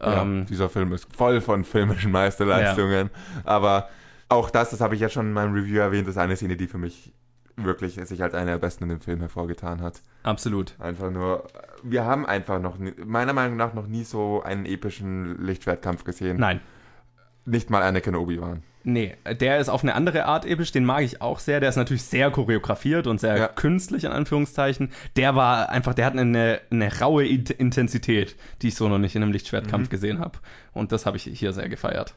Ja, Ähm, dieser Film ist voll von filmischen Meisterleistungen. Aber auch das, das habe ich ja schon in meinem Review erwähnt, ist eine Szene, die für mich wirklich sich als eine der besten in dem Film hervorgetan hat. absolut. Einfach nur, wir haben einfach noch, meiner Meinung nach noch nie so einen epischen Lichtschwertkampf gesehen. Nein. Nicht mal Anakin Obi-Wan. Nee, der ist auf eine andere Art episch, den mag ich auch sehr. Der ist natürlich sehr choreografiert und sehr Ja. künstlich, in Anführungszeichen. Der war einfach, der hat eine, eine raue Int- Intensität, die ich so noch nicht in einem Lichtschwertkampf gesehen habe. Und das habe ich hier sehr gefeiert.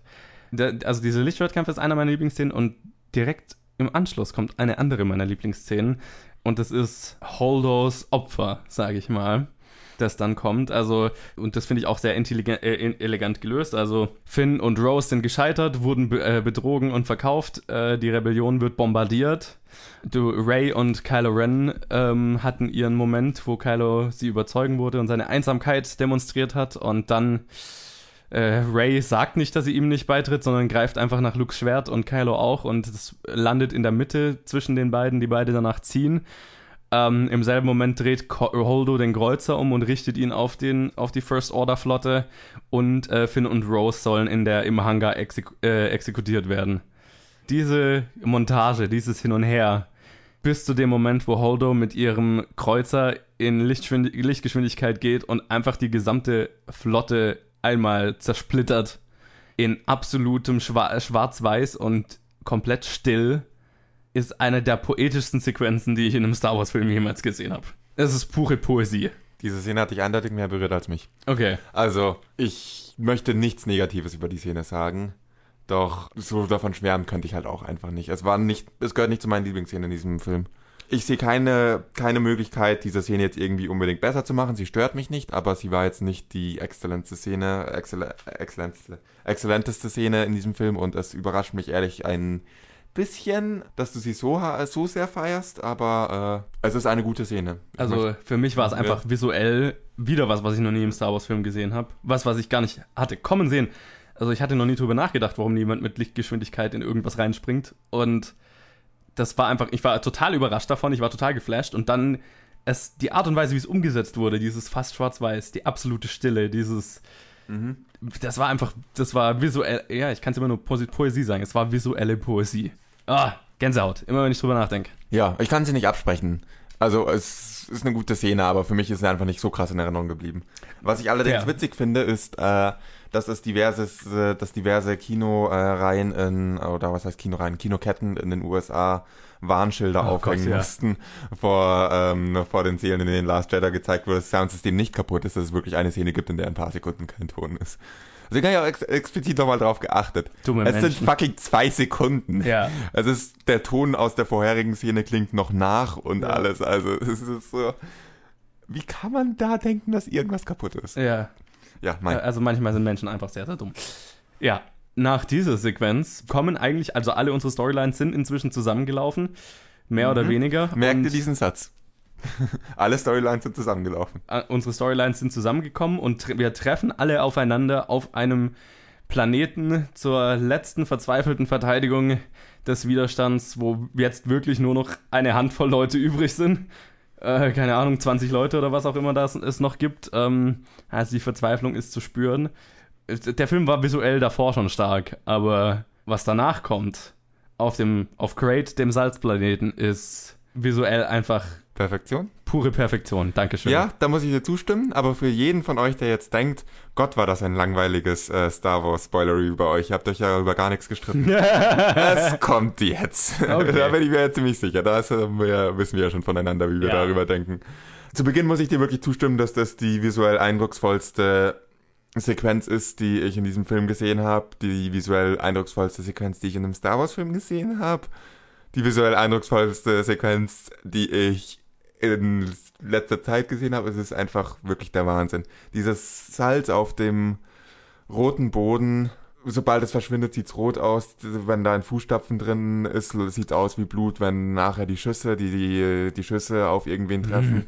Der, also dieser Lichtschwertkampf ist einer meiner Lieblingsszenen und direkt im Anschluss kommt eine andere meiner Lieblingsszenen. Und das ist Holdos Opfer, sage ich mal das dann kommt. Also, und das finde ich auch sehr intelligent, äh, elegant gelöst. Also, Finn und Rose sind gescheitert, wurden be äh, betrogen und verkauft. Äh, die Rebellion wird bombardiert. Du, Ray und Kylo Ren ähm, hatten ihren Moment, wo Kylo sie überzeugen wurde und seine Einsamkeit demonstriert hat. Und dann äh, Ray sagt nicht, dass sie ihm nicht beitritt, sondern greift einfach nach Lukes Schwert und Kylo auch und es landet in der Mitte zwischen den beiden, die beide danach ziehen. Ähm, Im selben Moment dreht Holdo den Kreuzer um und richtet ihn auf, den, auf die First Order Flotte und äh, Finn und Rose sollen in der, im Hangar exek äh, exekutiert werden. Diese Montage, dieses Hin und Her, bis zu dem Moment, wo Holdo mit ihrem Kreuzer in Lichtgeschwindigkeit geht und einfach die gesamte Flotte einmal zersplittert in absolutem Schwa Schwarz-Weiß und komplett still, ist eine der poetischsten Sequenzen, die ich in einem Star Wars-Film jemals gesehen habe. Es ist pure Poesie. Diese Szene hat dich eindeutig mehr berührt als mich. Okay. Also, ich möchte nichts Negatives über die Szene sagen. Doch so davon schwärmen könnte ich halt auch einfach nicht. Es war nicht, es gehört nicht zu meinen Lieblingsszenen in diesem Film. Ich sehe keine, keine Möglichkeit, diese Szene jetzt irgendwie unbedingt besser zu machen. Sie stört mich nicht, aber sie war jetzt nicht die exzellenteste Szene, exzell, exzellenteste, exzellenteste Szene in diesem Film und es überrascht mich ehrlich ein bisschen, dass du sie so, so sehr feierst, aber äh, es ist eine gute Szene. Ich also für mich war es einfach ja. visuell wieder was, was ich noch nie im Star Wars Film gesehen habe. Was, was ich gar nicht hatte kommen sehen. Also ich hatte noch nie drüber nachgedacht, warum niemand mit Lichtgeschwindigkeit in irgendwas reinspringt. Und das war einfach, ich war total überrascht davon, ich war total geflasht. Und dann es, die Art und Weise, wie es umgesetzt wurde, dieses fast schwarz-weiß, die absolute Stille, dieses, mhm. das war einfach, das war visuell, ja, ich kann es immer nur Poesie sagen, es war visuelle Poesie. Ah, Gänsehaut, immer wenn ich drüber nachdenke. Ja, ich kann sie nicht absprechen. Also es ist eine gute Szene, aber für mich ist sie einfach nicht so krass in Erinnerung geblieben. Was ich allerdings ja. witzig finde, ist, äh, dass es diverses, äh, dass diverse Kinoreihen in, oder was heißt Kinoreihen, Kinoketten in den USA Warnschilder oh aufhängen Gott, ja. mussten vor, ähm, vor den Seelen, in denen Last Jedi gezeigt wurde, dass das Soundsystem nicht kaputt ist, dass es wirklich eine Szene gibt, in der ein paar Sekunden kein Ton ist. Also ich habe ja auch ex explizit nochmal drauf geachtet. Es Menschen. sind fucking zwei Sekunden. Ja. Es ist, der Ton aus der vorherigen Szene klingt noch nach und ja. alles. Also es ist so, wie kann man da denken, dass irgendwas kaputt ist? Ja. Ja, mein. Also manchmal sind Menschen einfach sehr, sehr dumm. Ja, nach dieser Sequenz kommen eigentlich, also alle unsere Storylines sind inzwischen zusammengelaufen, mehr mhm. oder weniger. Merkt ihr diesen Satz? [LAUGHS] alle Storylines sind zusammengelaufen. Äh, unsere Storylines sind zusammengekommen und wir treffen alle aufeinander auf einem Planeten zur letzten verzweifelten Verteidigung des Widerstands, wo jetzt wirklich nur noch eine Handvoll Leute übrig sind äh, keine Ahnung, 20 Leute oder was auch immer das es noch gibt. Ähm, also die Verzweiflung ist zu spüren. Der Film war visuell davor schon stark, aber was danach kommt, auf dem, auf Crate, dem Salzplaneten, ist visuell einfach Perfektion? Pure Perfektion, Dankeschön. Ja, da muss ich dir zustimmen, aber für jeden von euch, der jetzt denkt, Gott, war das ein langweiliges äh, Star Wars Spoiler bei euch, ihr habt euch ja über gar nichts gestritten. [LAUGHS] es kommt jetzt. Okay. [LAUGHS] da bin ich mir ja ziemlich sicher. Da äh, wissen wir ja schon voneinander, wie wir ja. darüber denken. Zu Beginn muss ich dir wirklich zustimmen, dass das die visuell eindrucksvollste Sequenz ist, die ich in diesem Film gesehen habe. Die visuell eindrucksvollste Sequenz, die ich in einem Star Wars Film gesehen habe. Die visuell eindrucksvollste Sequenz, die ich in letzter Zeit gesehen habe, ist es einfach wirklich der Wahnsinn. Dieses Salz auf dem roten Boden, sobald es verschwindet, sieht's rot aus. Wenn da ein Fußstapfen drin ist, sieht's aus wie Blut. Wenn nachher die Schüsse, die die, die Schüsse auf irgendwen treffen, mhm.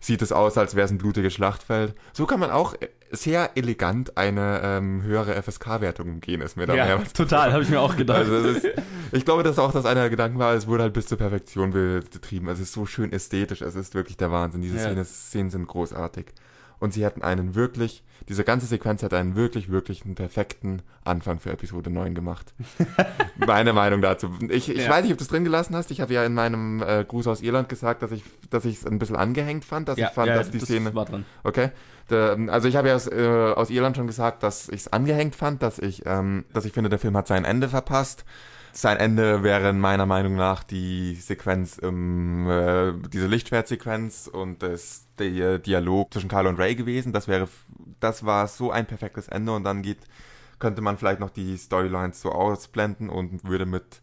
Sieht es aus, als wäre es ein blutiges Schlachtfeld. So kann man auch sehr elegant eine ähm, höhere FSK-Wertung umgehen, ist mir da ja, total, habe ich mir auch gedacht. Also ist, ich glaube, dass auch das einer der Gedanken war, es wurde halt bis zur Perfektion betrieben. Es ist so schön ästhetisch, es ist wirklich der Wahnsinn. Diese ja. Szenen sind großartig und sie hätten einen wirklich, diese ganze Sequenz hätte einen wirklich, wirklich einen perfekten Anfang für Episode 9 gemacht. [LAUGHS] Meine Meinung dazu. Ich, ich ja. weiß nicht, ob du es drin gelassen hast. Ich habe ja in meinem äh, Gruß aus Irland gesagt, dass ich dass ich es ein bisschen angehängt fand, dass ja, ich fand, ja, dass die das Szene. War drin. Okay. Der, also ich habe ja aus, äh, aus Irland schon gesagt, dass ich es angehängt fand, dass ich, ähm, dass ich finde, der Film hat sein Ende verpasst sein Ende wäre meiner Meinung nach die Sequenz, ähm, äh, diese Lichtschwertsequenz und das, der Dialog zwischen Carlo und Ray gewesen. Das wäre, das war so ein perfektes Ende und dann geht, könnte man vielleicht noch die Storylines so ausblenden und würde mit,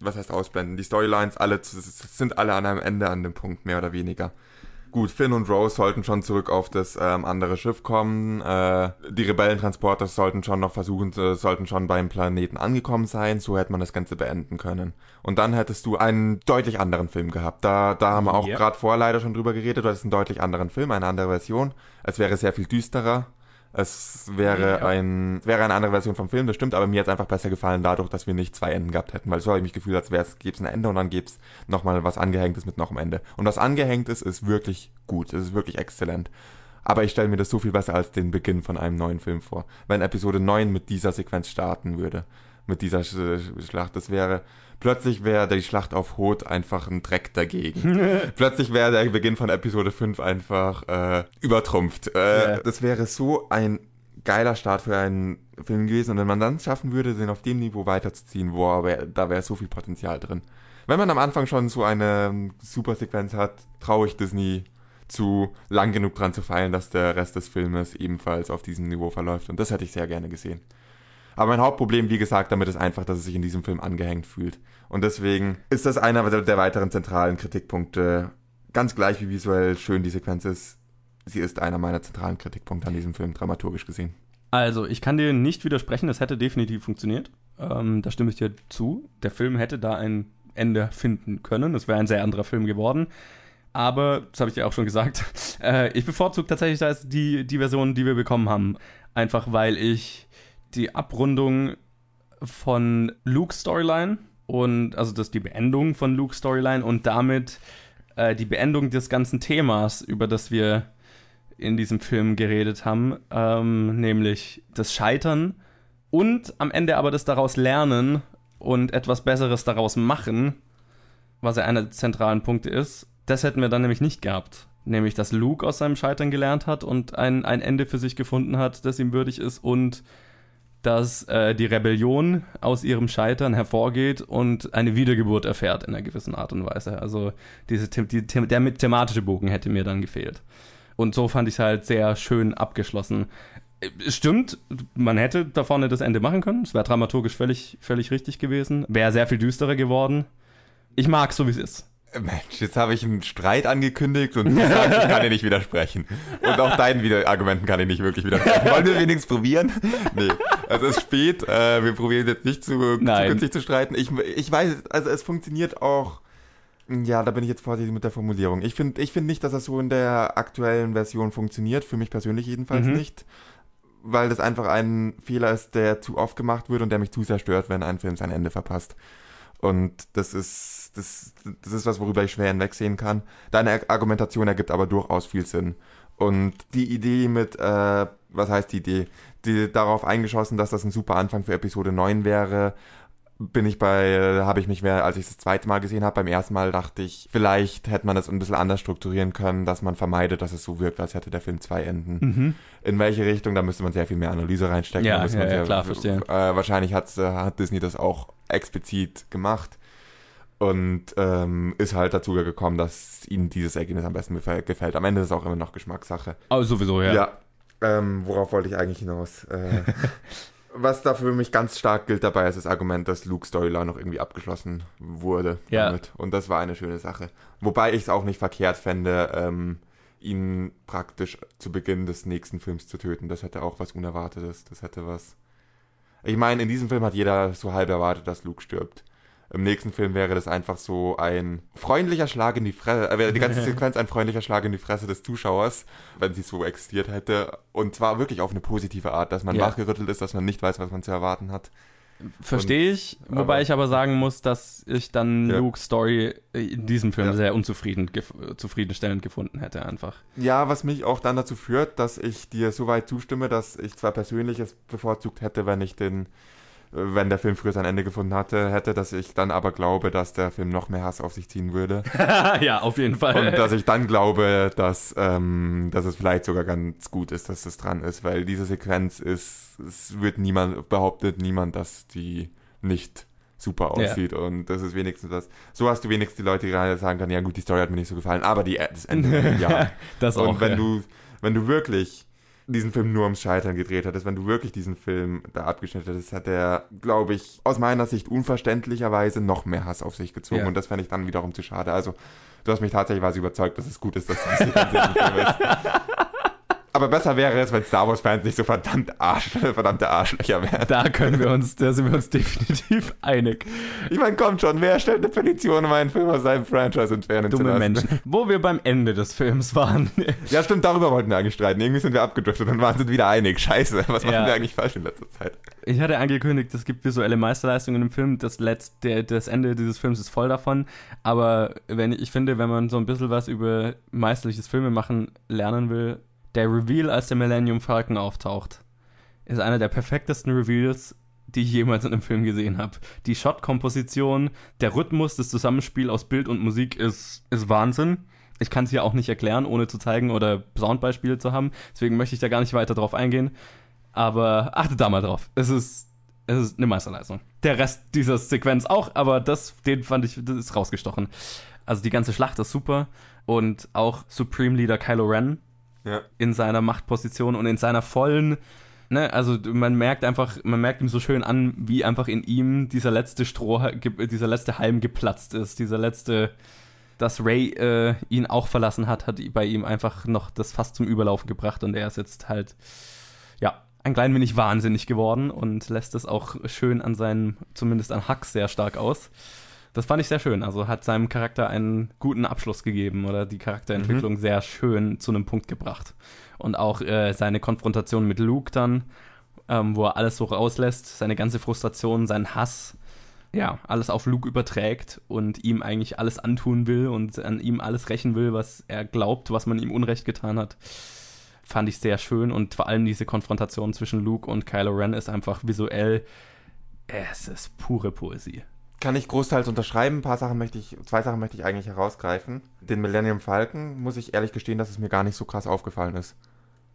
was heißt ausblenden? Die Storylines alle sind alle an einem Ende an dem Punkt mehr oder weniger. Gut, Finn und Rose sollten schon zurück auf das ähm, andere Schiff kommen. Äh, die Rebellentransporter sollten schon noch versuchen, äh, sollten schon beim Planeten angekommen sein. So hätte man das Ganze beenden können. Und dann hättest du einen deutlich anderen Film gehabt. Da, da haben wir auch yep. gerade vorher leider schon drüber geredet. Du hättest einen deutlich anderen Film, eine andere Version. Es wäre sehr viel düsterer. Es wäre ja. ein, wäre eine andere Version vom Film, das stimmt, aber mir hat es einfach besser gefallen dadurch, dass wir nicht zwei Enden gehabt hätten, weil so habe ich mich gefühlt, als wäre es, gäbe es ein Ende und dann gäbe es nochmal was Angehängtes mit noch einem Ende. Und was angehängt ist, ist wirklich gut, es ist wirklich exzellent. Aber ich stelle mir das so viel besser als den Beginn von einem neuen Film vor. Wenn Episode 9 mit dieser Sequenz starten würde, mit dieser Schlacht, das wäre, Plötzlich wäre die Schlacht auf Hoth einfach ein Dreck dagegen. [LAUGHS] Plötzlich wäre der Beginn von Episode 5 einfach äh, übertrumpft. Äh, yeah. Das wäre so ein geiler Start für einen Film gewesen. Und wenn man dann schaffen würde, den auf dem Niveau weiterzuziehen, boah, wär, da wäre so viel Potenzial drin. Wenn man am Anfang schon so eine ähm, Supersequenz hat, traue ich Disney zu lang genug dran zu feilen, dass der Rest des Filmes ebenfalls auf diesem Niveau verläuft. Und das hätte ich sehr gerne gesehen. Aber mein Hauptproblem, wie gesagt, damit ist einfach, dass es sich in diesem Film angehängt fühlt. Und deswegen ist das einer der weiteren zentralen Kritikpunkte. Ganz gleich, wie visuell schön die Sequenz ist. Sie ist einer meiner zentralen Kritikpunkte an diesem Film, dramaturgisch gesehen. Also, ich kann dir nicht widersprechen, es hätte definitiv funktioniert. Ähm, da stimme ich dir zu. Der Film hätte da ein Ende finden können. Es wäre ein sehr anderer Film geworden. Aber, das habe ich dir auch schon gesagt, [LAUGHS] äh, ich bevorzuge tatsächlich die, die Version, die wir bekommen haben. Einfach weil ich die Abrundung von Luke's Storyline und also das die Beendung von Luke's Storyline und damit äh, die Beendung des ganzen Themas, über das wir in diesem Film geredet haben, ähm, nämlich das Scheitern und am Ende aber das daraus lernen und etwas Besseres daraus machen, was ja einer der zentralen Punkte ist. Das hätten wir dann nämlich nicht gehabt. Nämlich, dass Luke aus seinem Scheitern gelernt hat und ein, ein Ende für sich gefunden hat, das ihm würdig ist und dass äh, die Rebellion aus ihrem Scheitern hervorgeht und eine Wiedergeburt erfährt in einer gewissen Art und Weise. Also diese, die, der thematische Bogen hätte mir dann gefehlt. Und so fand ich es halt sehr schön abgeschlossen. Es stimmt, man hätte da vorne das Ende machen können. Es wäre dramaturgisch völlig, völlig richtig gewesen. Wäre sehr viel düsterer geworden. Ich mag so, wie es ist. Mensch, jetzt habe ich einen Streit angekündigt und du sagst, ich kann dir nicht widersprechen. Und auch deinen Wieder Argumenten kann ich nicht wirklich widersprechen. Wollen wir wenigstens probieren? Nee. Also es ist spät, äh, wir probieren jetzt nicht zu, zu günstig zu streiten. Ich, ich weiß, also es funktioniert auch. Ja, da bin ich jetzt vorsichtig mit der Formulierung. Ich finde ich find nicht, dass das so in der aktuellen Version funktioniert. Für mich persönlich jedenfalls mhm. nicht. Weil das einfach ein Fehler ist, der zu oft gemacht wird und der mich zu sehr stört, wenn ein Film sein Ende verpasst. Und das ist, das, das ist was, worüber ich schwer hinwegsehen kann. Deine Argumentation ergibt aber durchaus viel Sinn. Und die Idee mit, äh, was heißt die Idee? Die darauf eingeschossen, dass das ein super Anfang für Episode 9 wäre, bin ich bei, habe ich mich mehr, als ich das zweite Mal gesehen habe, beim ersten Mal dachte ich, vielleicht hätte man das ein bisschen anders strukturieren können, dass man vermeidet, dass es so wirkt, als hätte der Film zwei Enden. Mhm. In welche Richtung, da müsste man sehr viel mehr Analyse reinstecken. Ja, ja, ja sehr, klar, verstehe. Äh, wahrscheinlich hat, äh, hat Disney das auch explizit gemacht und ähm, ist halt dazu gekommen, dass ihnen dieses Ergebnis am besten gefällt. Am Ende ist es auch immer noch Geschmackssache. Aber sowieso, ja. Ja. Ähm, worauf wollte ich eigentlich hinaus? Äh, [LAUGHS] was da für mich ganz stark gilt dabei, ist das Argument, dass Luke Storyline noch irgendwie abgeschlossen wurde ja. damit. Und das war eine schöne Sache. Wobei ich es auch nicht verkehrt fände, ähm, ihn praktisch zu Beginn des nächsten Films zu töten. Das hätte auch was Unerwartetes. Das hätte was. Ich meine, in diesem Film hat jeder so halb erwartet, dass Luke stirbt. Im nächsten Film wäre das einfach so ein freundlicher Schlag in die Fresse, äh, wäre die ganze [LAUGHS] Sequenz ein freundlicher Schlag in die Fresse des Zuschauers, wenn sie so existiert hätte. Und zwar wirklich auf eine positive Art, dass man ja. wachgerüttelt ist, dass man nicht weiß, was man zu erwarten hat. Verstehe ich, wobei aber, ich aber sagen muss, dass ich dann ja. Luke's Story in diesem Film ja. sehr unzufrieden, gef zufriedenstellend gefunden hätte, einfach. Ja, was mich auch dann dazu führt, dass ich dir so weit zustimme, dass ich zwar persönlich es bevorzugt hätte, wenn ich den wenn der Film früher sein Ende gefunden hatte, hätte, dass ich dann aber glaube, dass der Film noch mehr Hass auf sich ziehen würde. [LAUGHS] ja, auf jeden Fall. Und dass ich dann glaube, dass, ähm, dass es vielleicht sogar ganz gut ist, dass es dran ist, weil diese Sequenz ist, es wird niemand, behauptet niemand, dass die nicht super aussieht ja. und das ist wenigstens das. So hast du wenigstens die Leute, die gerade sagen können, ja gut, die Story hat mir nicht so gefallen, aber die, das Ende, [LAUGHS] ja. das auch. Und wenn ja. du, wenn du wirklich diesen Film nur ums Scheitern gedreht hättest, wenn du wirklich diesen Film da abgeschnitten hättest, hat er, glaube ich, aus meiner Sicht unverständlicherweise noch mehr Hass auf sich gezogen. Ja. Und das fände ich dann wiederum zu schade. Also, du hast mich tatsächlich überzeugt, dass es gut ist, dass du diesen Film ist. Aber besser wäre es, wenn Star Wars-Fans nicht so verdammt Arsch, [LAUGHS] verdammte Arschlöcher wären. Da können wir uns, da sind wir uns [LAUGHS] definitiv einig. Ich meine, kommt schon, wer stellt eine Petition, um einen Film aus seinem Franchise entfernen Dumme zu lassen? Menschen. Wo wir beim Ende des Films waren. [LAUGHS] ja, stimmt, darüber wollten wir eigentlich streiten. Irgendwie sind wir abgedriftet und waren sind wieder einig. Scheiße, was machen ja. wir eigentlich falsch in letzter Zeit? Ich hatte angekündigt, es gibt visuelle Meisterleistungen im Film. Das, letzte, das Ende dieses Films ist voll davon. Aber wenn ich finde, wenn man so ein bisschen was über meisterliches Filmemachen lernen will, der Reveal, als der Millennium Falcon auftaucht, ist einer der perfektesten Reveals, die ich jemals in einem Film gesehen habe. Die Shot-Komposition, der Rhythmus, das Zusammenspiel aus Bild und Musik ist, ist Wahnsinn. Ich kann es hier auch nicht erklären, ohne zu zeigen oder Soundbeispiele zu haben. Deswegen möchte ich da gar nicht weiter drauf eingehen. Aber achtet da mal drauf. Es ist, es ist eine Meisterleistung. Der Rest dieser Sequenz auch, aber das, den fand ich, das ist rausgestochen. Also die ganze Schlacht ist super. Und auch Supreme Leader Kylo Ren ja. in seiner Machtposition und in seiner vollen Ne, also man merkt einfach, man merkt ihm so schön an, wie einfach in ihm dieser letzte Stroh, dieser letzte Halm geplatzt ist, dieser letzte, dass Ray äh, ihn auch verlassen hat, hat bei ihm einfach noch das fast zum Überlaufen gebracht und er ist jetzt halt, ja, ein klein wenig wahnsinnig geworden und lässt es auch schön an seinem, zumindest an Hux sehr stark aus. Das fand ich sehr schön. Also hat seinem Charakter einen guten Abschluss gegeben oder die Charakterentwicklung mhm. sehr schön zu einem Punkt gebracht. Und auch äh, seine Konfrontation mit Luke dann, ähm, wo er alles so rauslässt, seine ganze Frustration, seinen Hass, ja, alles auf Luke überträgt und ihm eigentlich alles antun will und an ihm alles rächen will, was er glaubt, was man ihm Unrecht getan hat. Fand ich sehr schön und vor allem diese Konfrontation zwischen Luke und Kylo Ren ist einfach visuell, es ist pure Poesie kann ich großteils unterschreiben. Ein paar Sachen möchte ich, zwei Sachen möchte ich eigentlich herausgreifen. Den Millennium Falcon muss ich ehrlich gestehen, dass es mir gar nicht so krass aufgefallen ist.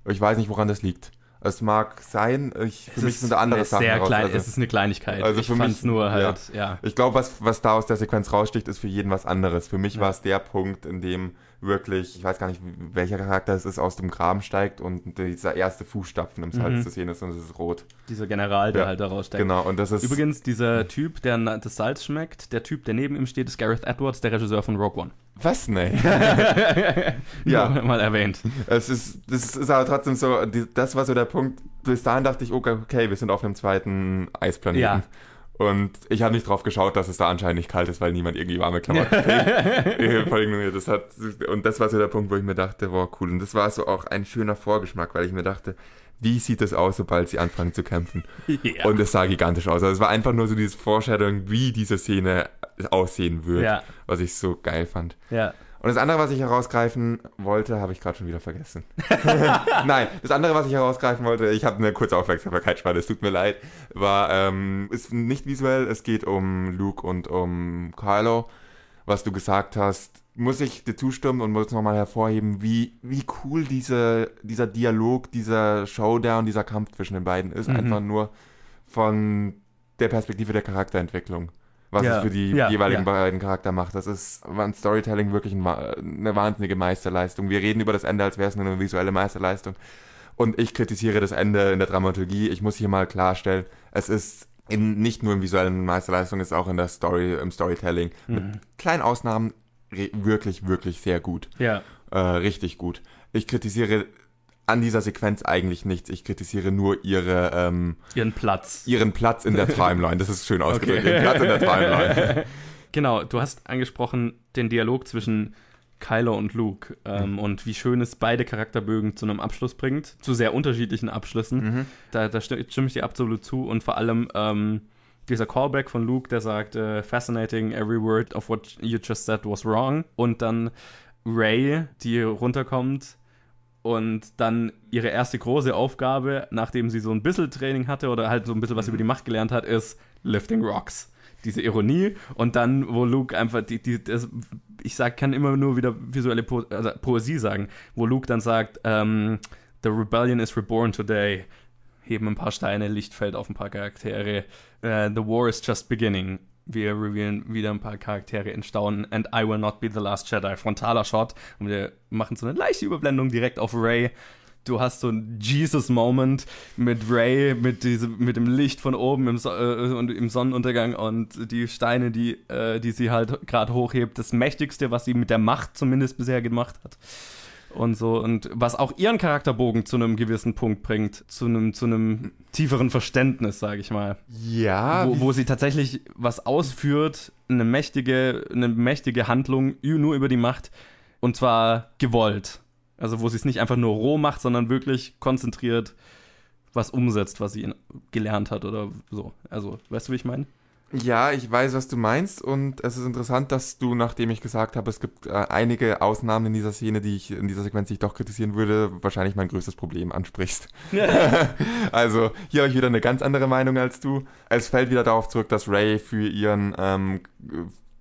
Ich weiß nicht, woran das liegt. Es mag sein, ich, für es mich sind andere Sachen sehr klein, also, Es ist eine Kleinigkeit. Also ich für mich nur halt, ja. ja. Ich glaube, was, was da aus der Sequenz raussticht, ist für jeden was anderes. Für mich ja. war es der Punkt, in dem wirklich, ich weiß gar nicht, welcher Charakter es ist, aus dem Graben steigt und dieser erste Fußstapfen im Salz mhm. zu sehen ist und es ist rot. Dieser General, der ja, halt da raussteigt. Genau, und das ist. Übrigens, dieser Typ, der das Salz schmeckt, der Typ, der neben ihm steht, ist Gareth Edwards, der Regisseur von Rogue One. Was? Nee. [LAUGHS] ja. Mal erwähnt. Es ist, das ist aber trotzdem so, das war so der Punkt, bis dahin dachte ich, okay, okay wir sind auf einem zweiten Eisplaneten. Ja. Und ich habe nicht drauf geschaut, dass es da anscheinend nicht kalt ist, weil niemand irgendwie warme Klamotten [LAUGHS] trägt. das hat, und das war so der Punkt, wo ich mir dachte, wow, cool. Und das war so auch ein schöner Vorgeschmack, weil ich mir dachte, wie sieht es aus, sobald sie anfangen zu kämpfen? Ja. Und es sah gigantisch aus. Also es war einfach nur so dieses Foreshadowing, wie diese Szene aussehen wird, ja. was ich so geil fand. Ja. Und das andere, was ich herausgreifen wollte, habe ich gerade schon wieder vergessen. [LAUGHS] Nein, das andere, was ich herausgreifen wollte, ich habe eine kurze Aufmerksamkeitsspanne, es tut mir leid, war, ähm, ist nicht visuell, es geht um Luke und um Kylo. Was du gesagt hast, muss ich dir zustimmen und muss nochmal hervorheben, wie, wie cool diese, dieser Dialog, dieser Showdown, dieser Kampf zwischen den beiden ist. Mhm. Einfach nur von der Perspektive der Charakterentwicklung was ja. es für die ja, jeweiligen ja. beiden Charakter macht. Das ist ein Storytelling wirklich ein, eine wahnsinnige Meisterleistung. Wir reden über das Ende, als wäre es eine visuelle Meisterleistung. Und ich kritisiere das Ende in der Dramaturgie. Ich muss hier mal klarstellen, es ist in, nicht nur in visuellen Meisterleistung, es ist auch in der Story, im Storytelling. Mhm. Mit kleinen Ausnahmen wirklich, wirklich sehr gut. Ja. Äh, richtig gut. Ich kritisiere an dieser Sequenz eigentlich nichts. Ich kritisiere nur ihre ähm, ihren Platz. Ihren Platz in der [LAUGHS] Timeline. Das ist schön ausgedrückt. Okay. Ihren Platz in der Timeline. [LAUGHS] Genau, du hast angesprochen den Dialog zwischen Kylo und Luke ähm, mhm. und wie schön es beide Charakterbögen zu einem Abschluss bringt, zu sehr unterschiedlichen Abschlüssen. Mhm. Da, da stimme ich dir absolut zu und vor allem ähm, dieser Callback von Luke, der sagt, uh, fascinating, every word of what you just said was wrong und dann Ray, die runterkommt und dann ihre erste große Aufgabe, nachdem sie so ein bisschen Training hatte oder halt so ein bisschen was über die Macht gelernt hat, ist Lifting Rocks. Diese Ironie und dann, wo Luke einfach, die, die, das, ich sag, kann immer nur wieder visuelle po also Poesie sagen, wo Luke dann sagt, ähm, The Rebellion is reborn today. Heben ein paar Steine, Licht fällt auf ein paar Charaktere. Uh, the war is just beginning wir revealen wieder ein paar Charaktere in Staunen. And I will not be the last Jedi. Frontaler Shot. Und wir machen so eine leichte Überblendung direkt auf Ray. Du hast so ein Jesus-Moment mit Ray, mit, mit dem Licht von oben im, so äh, und im Sonnenuntergang und die Steine, die, äh, die sie halt gerade hochhebt. Das Mächtigste, was sie mit der Macht zumindest bisher gemacht hat und so und was auch ihren Charakterbogen zu einem gewissen Punkt bringt, zu einem zu einem tieferen Verständnis, sage ich mal. Ja. Wo, wo, sie tatsächlich was ausführt, eine mächtige eine mächtige Handlung nur über die Macht und zwar gewollt. Also wo sie es nicht einfach nur roh macht, sondern wirklich konzentriert was umsetzt, was sie gelernt hat oder so. Also, weißt du, wie ich meine? Ja, ich weiß, was du meinst und es ist interessant, dass du, nachdem ich gesagt habe, es gibt äh, einige Ausnahmen in dieser Szene, die ich in dieser Sequenz, die ich doch kritisieren würde, wahrscheinlich mein größtes Problem ansprichst. [LAUGHS] [LAUGHS] also hier habe ich wieder eine ganz andere Meinung als du. Es fällt wieder darauf zurück, dass Ray für ihren ähm,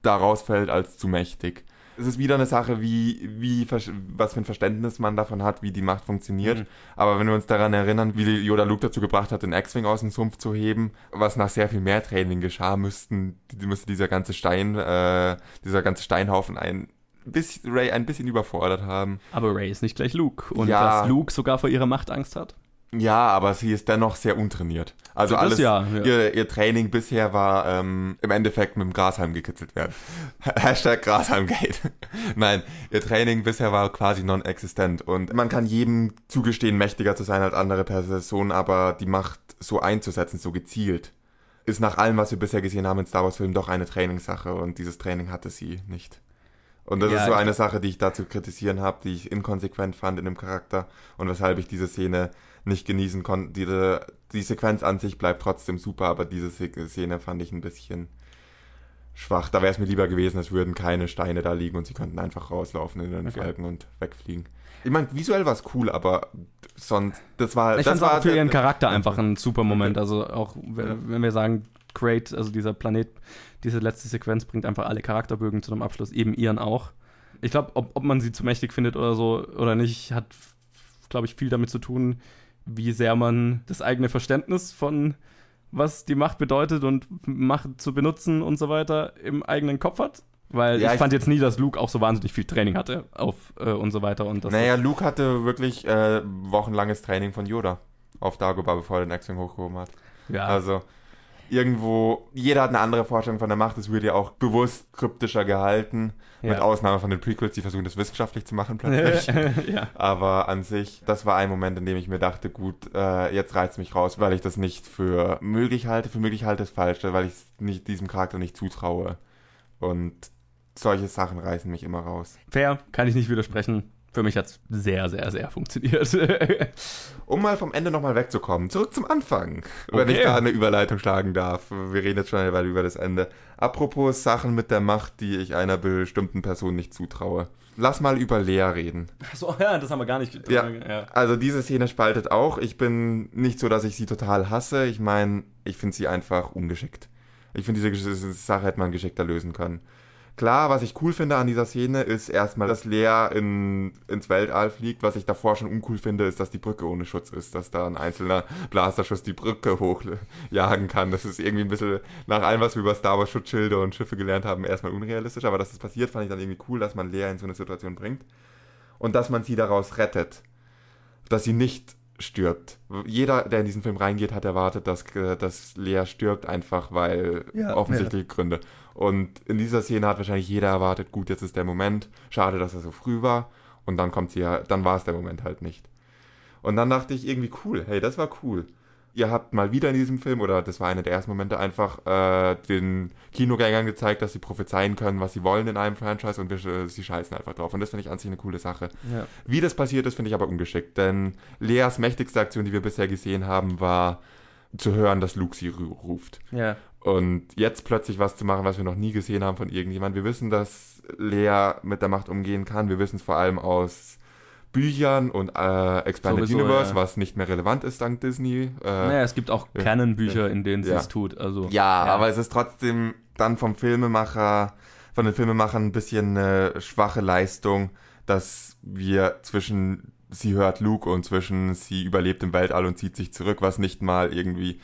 da rausfällt als zu mächtig es ist wieder eine Sache, wie, wie, was für ein Verständnis man davon hat, wie die Macht funktioniert. Mhm. Aber wenn wir uns daran erinnern, wie Yoda Luke dazu gebracht hat, den X-Wing aus dem Sumpf zu heben, was nach sehr viel mehr Training geschah, müssten, müsste dieser ganze Stein, äh, dieser ganze Steinhaufen ein bis Ray ein bisschen überfordert haben. Aber Ray ist nicht gleich Luke. Und ja. dass Luke sogar vor ihrer Macht Angst hat? Ja, aber sie ist dennoch sehr untrainiert. Also alles, ja, ja. Ihr, ihr Training bisher war ähm, im Endeffekt mit dem Grashalm gekitzelt werden. [LAUGHS] Hashtag Grashalmgate. [LAUGHS] Nein, ihr Training bisher war quasi non-existent. Und man kann jedem zugestehen, mächtiger zu sein als andere Personen, aber die Macht so einzusetzen, so gezielt, ist nach allem, was wir bisher gesehen haben in Star Wars-Filmen, doch eine Trainingssache. Und dieses Training hatte sie nicht. Und das Ja, ist so eine Sache, die ich da zu kritisieren habe, die ich inkonsequent fand in dem Charakter und weshalb ich diese Szene nicht genießen konnte. Diese, die Sequenz an sich bleibt trotzdem super, aber diese Se- Szene fand ich ein bisschen schwach. Da wäre es mir lieber gewesen, es würden keine Steine da liegen und sie könnten einfach rauslaufen in den Okay. Falken und wegfliegen. Ich meine, visuell war es cool, aber sonst, das war, Ich das war auch für ihren Charakter einfach ein super Moment. Also auch, wenn wir sagen, great, also dieser Planet, diese letzte Sequenz bringt einfach alle Charakterbögen zu einem Abschluss, eben ihren auch. Ich glaube, ob, ob man sie zu mächtig findet oder so oder nicht, hat, glaube ich, viel damit zu tun, wie sehr man das eigene Verständnis von was die Macht bedeutet und Macht zu benutzen und so weiter im eigenen Kopf hat. Weil Ja, ich ich- fand jetzt nie, dass Luke auch so wahnsinnig viel Training hatte auf äh, und so weiter. Und das Naja, Luke hatte wirklich äh, wochenlanges Training von Yoda auf Dagobah, bevor er den X-Wing hochgehoben hat. ja, Also irgendwo, jeder hat eine andere Vorstellung von der Macht. Es wird ja auch bewusst kryptischer gehalten, mit Ja. Ausnahme von den Prequels, die versuchen das wissenschaftlich zu machen plötzlich. [LAUGHS] ja. Aber an sich, das war ein Moment, in dem ich mir dachte, gut, äh, jetzt reizt mich raus, weil ich das nicht für möglich halte. Für möglich halte ist falsch, weil ich es diesem Charakter nicht zutraue. Und solche Sachen reißen mich immer raus. Fair, kann ich nicht widersprechen. Für mich hat es sehr, sehr, sehr funktioniert. [LAUGHS] Um mal vom Ende nochmal wegzukommen, zurück zum Anfang, wenn Okay. ich da eine Überleitung schlagen darf. Wir reden jetzt schon eine Weile über das Ende. Apropos Sachen mit der Macht, die ich einer bestimmten Person nicht zutraue. Lass mal über Lea reden. so, [LAUGHS] ja, das haben wir gar nicht. Ja. ja. Also diese Szene spaltet auch. Ich bin nicht so, dass ich sie total hasse. Ich meine, ich finde sie einfach ungeschickt. Ich finde, diese Sache hätte man geschickter lösen können. Klar, was ich cool finde an dieser Szene, ist erstmal, dass Lea in, ins Weltall fliegt. Was ich davor schon uncool finde, ist, dass die Brücke ohne Schutz ist. Dass da ein einzelner Blasterschuss die Brücke hochjagen kann. Das ist irgendwie ein bisschen, nach allem, was wir über Star Wars Schutzschilde und Schiffe gelernt haben, erstmal unrealistisch. Aber dass das passiert, fand ich dann irgendwie cool, dass man Lea in so eine Situation bringt. Und dass man sie daraus rettet dass sie nicht stirbt. Jeder, der in diesen Film reingeht, hat erwartet, dass, äh, dass Lea stirbt, einfach weil Ja, offensichtliche Gründe. Und in dieser Szene hat wahrscheinlich jeder erwartet, gut, jetzt ist der Moment. Schade, dass er so früh war. Und dann kommt sie ja, dann war es der Moment halt nicht. Und dann dachte ich irgendwie cool, hey, das war cool. Ihr habt mal wieder in diesem Film, oder das war einer der ersten Momente, einfach äh, den Kinogängern gezeigt, dass sie prophezeien können, was sie wollen in einem Franchise und wir, äh, sie scheißen einfach drauf. Und das finde ich an sich eine coole Sache. Ja. Wie das passiert ist, finde ich aber ungeschickt, denn Leas mächtigste Aktion, die wir bisher gesehen haben, war zu hören, dass Luke sie ru- ruft. ja. Und jetzt plötzlich was zu machen, was wir noch nie gesehen haben von irgendjemand. Wir wissen, dass Lea mit der Macht umgehen kann. Wir wissen es vor allem aus Büchern und äh, Expanded Sowieso, Universe, ja. was nicht mehr relevant ist dank Disney. Äh, Naja, es gibt auch ja. Canon-Bücher, in denen sie Ja. es tut. Also, ja, aber es ist trotzdem dann vom Filmemacher, von den Filmemachern ein bisschen eine schwache Leistung, dass wir zwischen sie hört Luke und zwischen sie überlebt im Weltall und zieht sich zurück, was nicht mal irgendwie.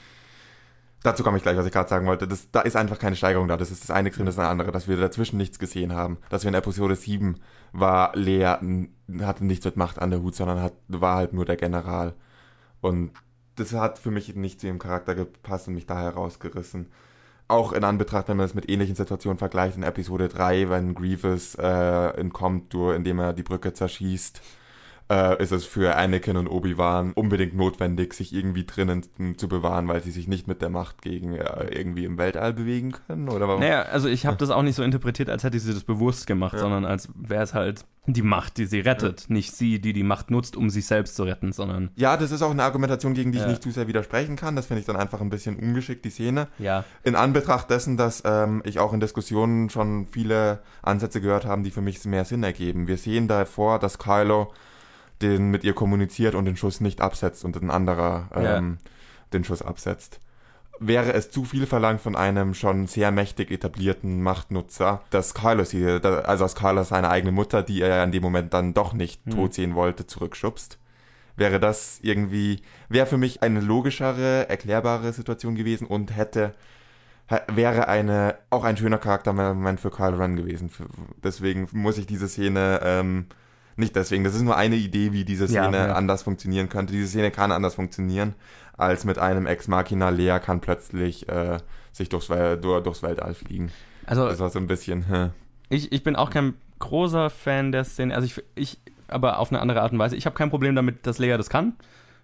Dazu komme ich gleich, was ich gerade sagen wollte. Das, da ist einfach keine Steigerung da. Das ist das eine Extrem, das ist das andere, dass wir dazwischen nichts gesehen haben. Dass wir in Episode 7 war Lea, hatte nichts mit Macht an der Hut, sondern hat, war halt nur der General. Und das hat für mich nicht zu ihrem Charakter gepasst und mich da herausgerissen. Auch in Anbetracht, wenn man es mit ähnlichen Situationen vergleicht, in Episode 3, wenn Grievous äh, entkommt, indem er die Brücke zerschießt, äh, ist es für Anakin und Obi-Wan unbedingt notwendig, sich irgendwie drinnen zu bewahren, weil sie sich nicht mit der Macht gegen äh, irgendwie im Weltall bewegen können? Oder warum? Naja, also ich habe das auch nicht so interpretiert, als hätte sie das bewusst gemacht, Ja. sondern als wäre es halt die Macht, die sie rettet. Nicht sie, die die Macht nutzt, um sich selbst zu retten, sondern Ja, das ist auch eine Argumentation, gegen die ich Ja. nicht zu sehr widersprechen kann. Das finde ich dann einfach ein bisschen ungeschickt, die Szene. ja. In Anbetracht dessen, dass ähm, ich auch in Diskussionen schon viele Ansätze gehört habe, die für mich mehr Sinn ergeben. Wir sehen davor, dass Kylo den mit ihr kommuniziert und den Schuss nicht absetzt und ein anderer ähm, den Schuss absetzt. Wäre es zu viel verlangt von einem schon sehr mächtig etablierten Machtnutzer, dass sie, da- also dass Kylo seine eigene Mutter, die er in dem Moment dann doch nicht Hm. tot sehen wollte, zurückschubst? Wäre das irgendwie, wäre für mich eine logischere, erklärbare Situation gewesen und hätte wäre eine auch ein schöner Charaktermoment für Kylo Ren gewesen. Deswegen muss ich diese Szene ähm, Nicht deswegen, das ist nur eine Idee, wie diese Ja, Szene ja. anders funktionieren könnte. Diese Szene kann anders funktionieren, als mit einem Ex Machina. Lea kann plötzlich äh, sich durchs, durchs Weltall fliegen. Also Das war so ein bisschen, hä. ich, ich bin auch kein großer Fan der Szene. Also ich, ich aber auf eine andere Art und Weise. Ich habe kein Problem damit, dass Lea das kann,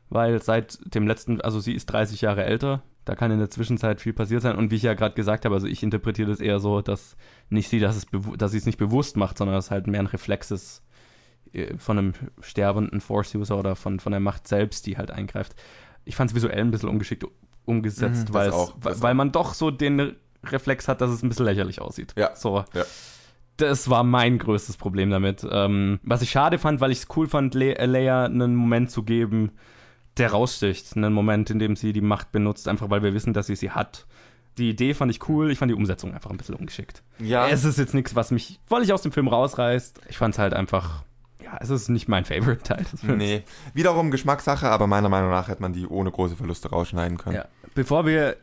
weil seit dem letzten, also sie ist 30 Jahre älter. Da kann in der Zwischenzeit viel passiert sein. Und wie ich ja gerade gesagt habe, also ich interpretiere das eher so, dass nicht sie, dass, es dass sie es nicht bewusst macht, sondern dass es halt mehr ein Reflex ist von einem sterbenden Force-User oder von, von der Macht selbst, die halt eingreift. Ich fand es visuell ein bisschen ungeschickt umgesetzt, Mhm, weil, auch, weil man doch so den Reflex hat, dass es ein bisschen lächerlich aussieht. Ja, So. ja. Das war mein größtes Problem damit. Ähm, was ich schade fand, weil ich es cool fand, Le äh, Leia einen Moment zu geben, der raussticht. Einen Moment, in dem sie die Macht benutzt, einfach weil wir wissen, dass sie sie hat. Die Idee fand ich cool, ich fand die Umsetzung einfach ein bisschen ungeschickt. Ja, Es ist jetzt nichts, was mich völlig aus dem Film rausreißt. Ich fand es halt einfach, ja, es ist nicht mein Favorite Teil des Films. nee. Wiederum Geschmackssache, aber meiner Meinung nach hätte man die ohne große Verluste rausschneiden können. Ja. Bevor wir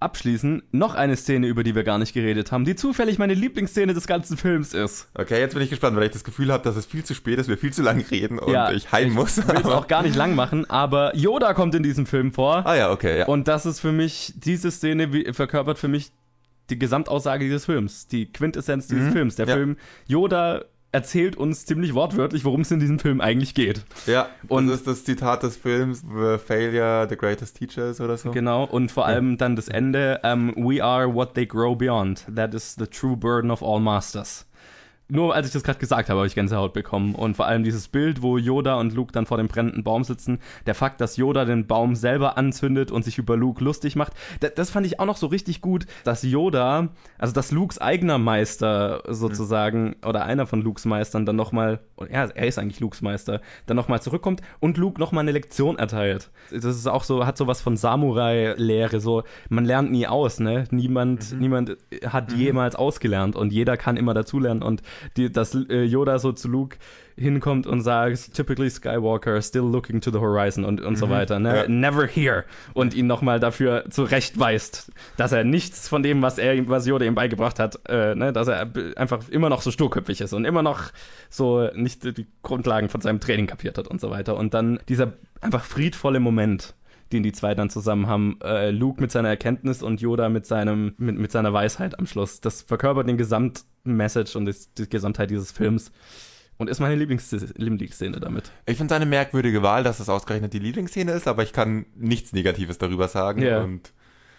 abschließen, noch eine Szene, über die wir gar nicht geredet haben, die zufällig meine Lieblingsszene des ganzen Films ist. Okay, jetzt bin ich gespannt, weil ich das Gefühl habe, dass es viel zu spät ist, wir viel zu lange reden und Ja, ich heim muss. Ich will es auch gar nicht lang machen, aber Yoda kommt in diesem Film vor. ah ja, okay, ja. Und das ist für mich, diese Szene wie, verkörpert für mich die Gesamtaussage dieses Films, die Quintessenz dieses Mhm, Films. Der ja. Film Yoda erzählt uns ziemlich wortwörtlich, worum es in diesem Film eigentlich geht. Ja, Und- das ist das Zitat des Films, The Failure, the greatest teacher ist oder so. Genau, und vor allem dann das Ende, ähm, We are what they grow beyond. That is the true burden of all masters. Nur als ich das gerade gesagt habe, habe ich Gänsehaut bekommen. Und vor allem dieses Bild, wo Yoda und Luke dann vor dem brennenden Baum sitzen. Der Fakt, dass Yoda den Baum selber anzündet und sich über Luke lustig macht. Da- Das fand ich auch noch so richtig gut, dass Yoda, also dass Lukes eigener Meister sozusagen, oder einer von Lukes Meistern dann nochmal, ja, er ist eigentlich Lukes Meister, dann nochmal zurückkommt und Luke nochmal eine Lektion erteilt. Das ist auch so, hat sowas von Samurai-Lehre, so, man lernt nie aus, ne? Niemand, niemand hat jemals ausgelernt und jeder kann immer dazulernen und die, dass äh, Yoda so zu Luke hinkommt und sagt, typically Skywalker, still looking to the horizon und, und so weiter, ne? Ja. Never here. Und ihn nochmal dafür zurechtweist, dass er nichts von dem, was er, ihm- was Yoda ihm beigebracht hat, äh, ne? dass er einfach immer noch so sturköpfig ist und immer noch so nicht die Grundlagen von seinem Training kapiert hat und so weiter. Und dann dieser einfach friedvolle Moment, den die zwei dann zusammen haben, äh, Luke mit seiner Erkenntnis und Yoda mit seinem, mit, mit seiner Weisheit am Schluss. Das verkörpert den Gesamtmessage und das, die Gesamtheit dieses Films. Und ist meine Lieblingsszene, damit. Ich finde es eine merkwürdige Wahl, dass es ausgerechnet die Lieblingsszene ist, aber ich kann nichts Negatives darüber sagen. Ja. Und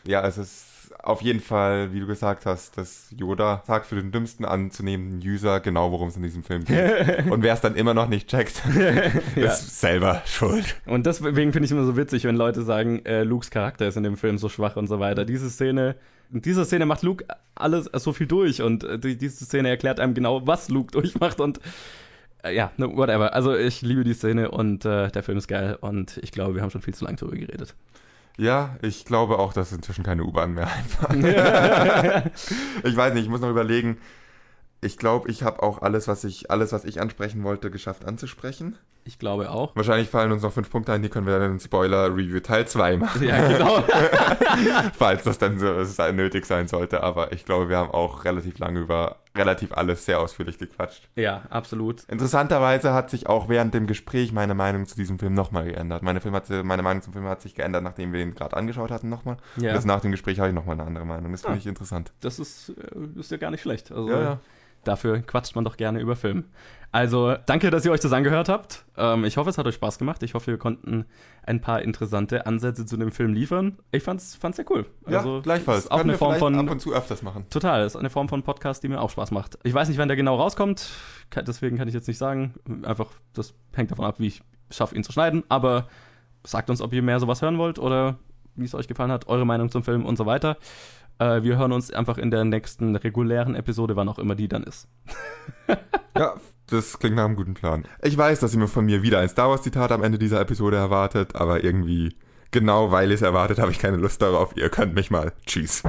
ja, es ist auf jeden Fall, wie du gesagt hast, dass Yoda sagt für den dümmsten anzunehmenden User genau, worum es in diesem Film geht. [LAUGHS] Und wer es dann immer noch nicht checkt, [LAUGHS] [LAUGHS] ist selber schuld. Und deswegen finde ich immer so witzig, wenn Leute sagen, äh, Lukes Charakter ist in dem Film so schwach und so weiter. Diese Szene, in dieser Szene macht Luke alles äh, so viel durch und äh, die, diese Szene erklärt einem genau, was Luke durchmacht und äh, ja, whatever. Also ich liebe die Szene und äh, der Film ist geil und ich glaube, wir haben schon viel zu lange darüber geredet. Ja, ich glaube auch, dass inzwischen keine U-Bahn mehr einfahren. [LAUGHS] [LAUGHS] ich weiß nicht, ich muss noch überlegen. Ich glaube, ich habe auch alles, was ich, alles, was ich ansprechen wollte, geschafft anzusprechen. Ich glaube auch. Wahrscheinlich fallen uns noch fünf Punkte ein, die können wir dann in Spoiler-Review Teil 2 machen. Ja, genau. [LAUGHS] falls das dann so nötig sein sollte. Aber ich glaube, wir haben auch relativ lange über relativ alles sehr ausführlich gequatscht. ja, absolut. Interessanterweise hat sich auch während dem Gespräch meine Meinung zu diesem Film nochmal geändert. Meine, Film hat, meine Meinung zum Film hat sich geändert, nachdem wir ihn gerade angeschaut hatten nochmal. Ja. Und Jetzt nach dem Gespräch habe ich nochmal eine andere Meinung. Das finde ich interessant. Das ist, äh, ist ja gar nicht schlecht. Also, Ja, ja. Dafür quatscht man doch gerne über Film. Also, danke, dass ihr euch das angehört habt. Ähm, ich hoffe, es hat euch Spaß gemacht. Ich hoffe, wir konnten ein paar interessante Ansätze zu dem Film liefern. Ich fand's, fand's sehr cool. Ja, Also, gleichfalls. Auch Können eine Form von. ab und zu öfters machen. Total, ist eine Form von Podcast, die mir auch Spaß macht. Ich weiß nicht, wann der genau rauskommt, deswegen kann ich jetzt nicht sagen. Einfach, das hängt davon ab, wie ich schaffe, ihn zu schneiden. Aber sagt uns, ob ihr mehr sowas hören wollt oder wie es euch gefallen hat, eure Meinung zum Film und so weiter. Äh, wir hören uns einfach in der nächsten regulären Episode, wann auch immer die dann ist. Ja, [LAUGHS] das klingt nach einem guten Plan. Ich weiß, dass ihr von mir wieder ein Star Wars-Zitat am Ende dieser Episode erwartet, aber irgendwie, genau weil ich es erwartet, habe ich keine Lust darauf. Ihr könnt mich mal. Tschüss.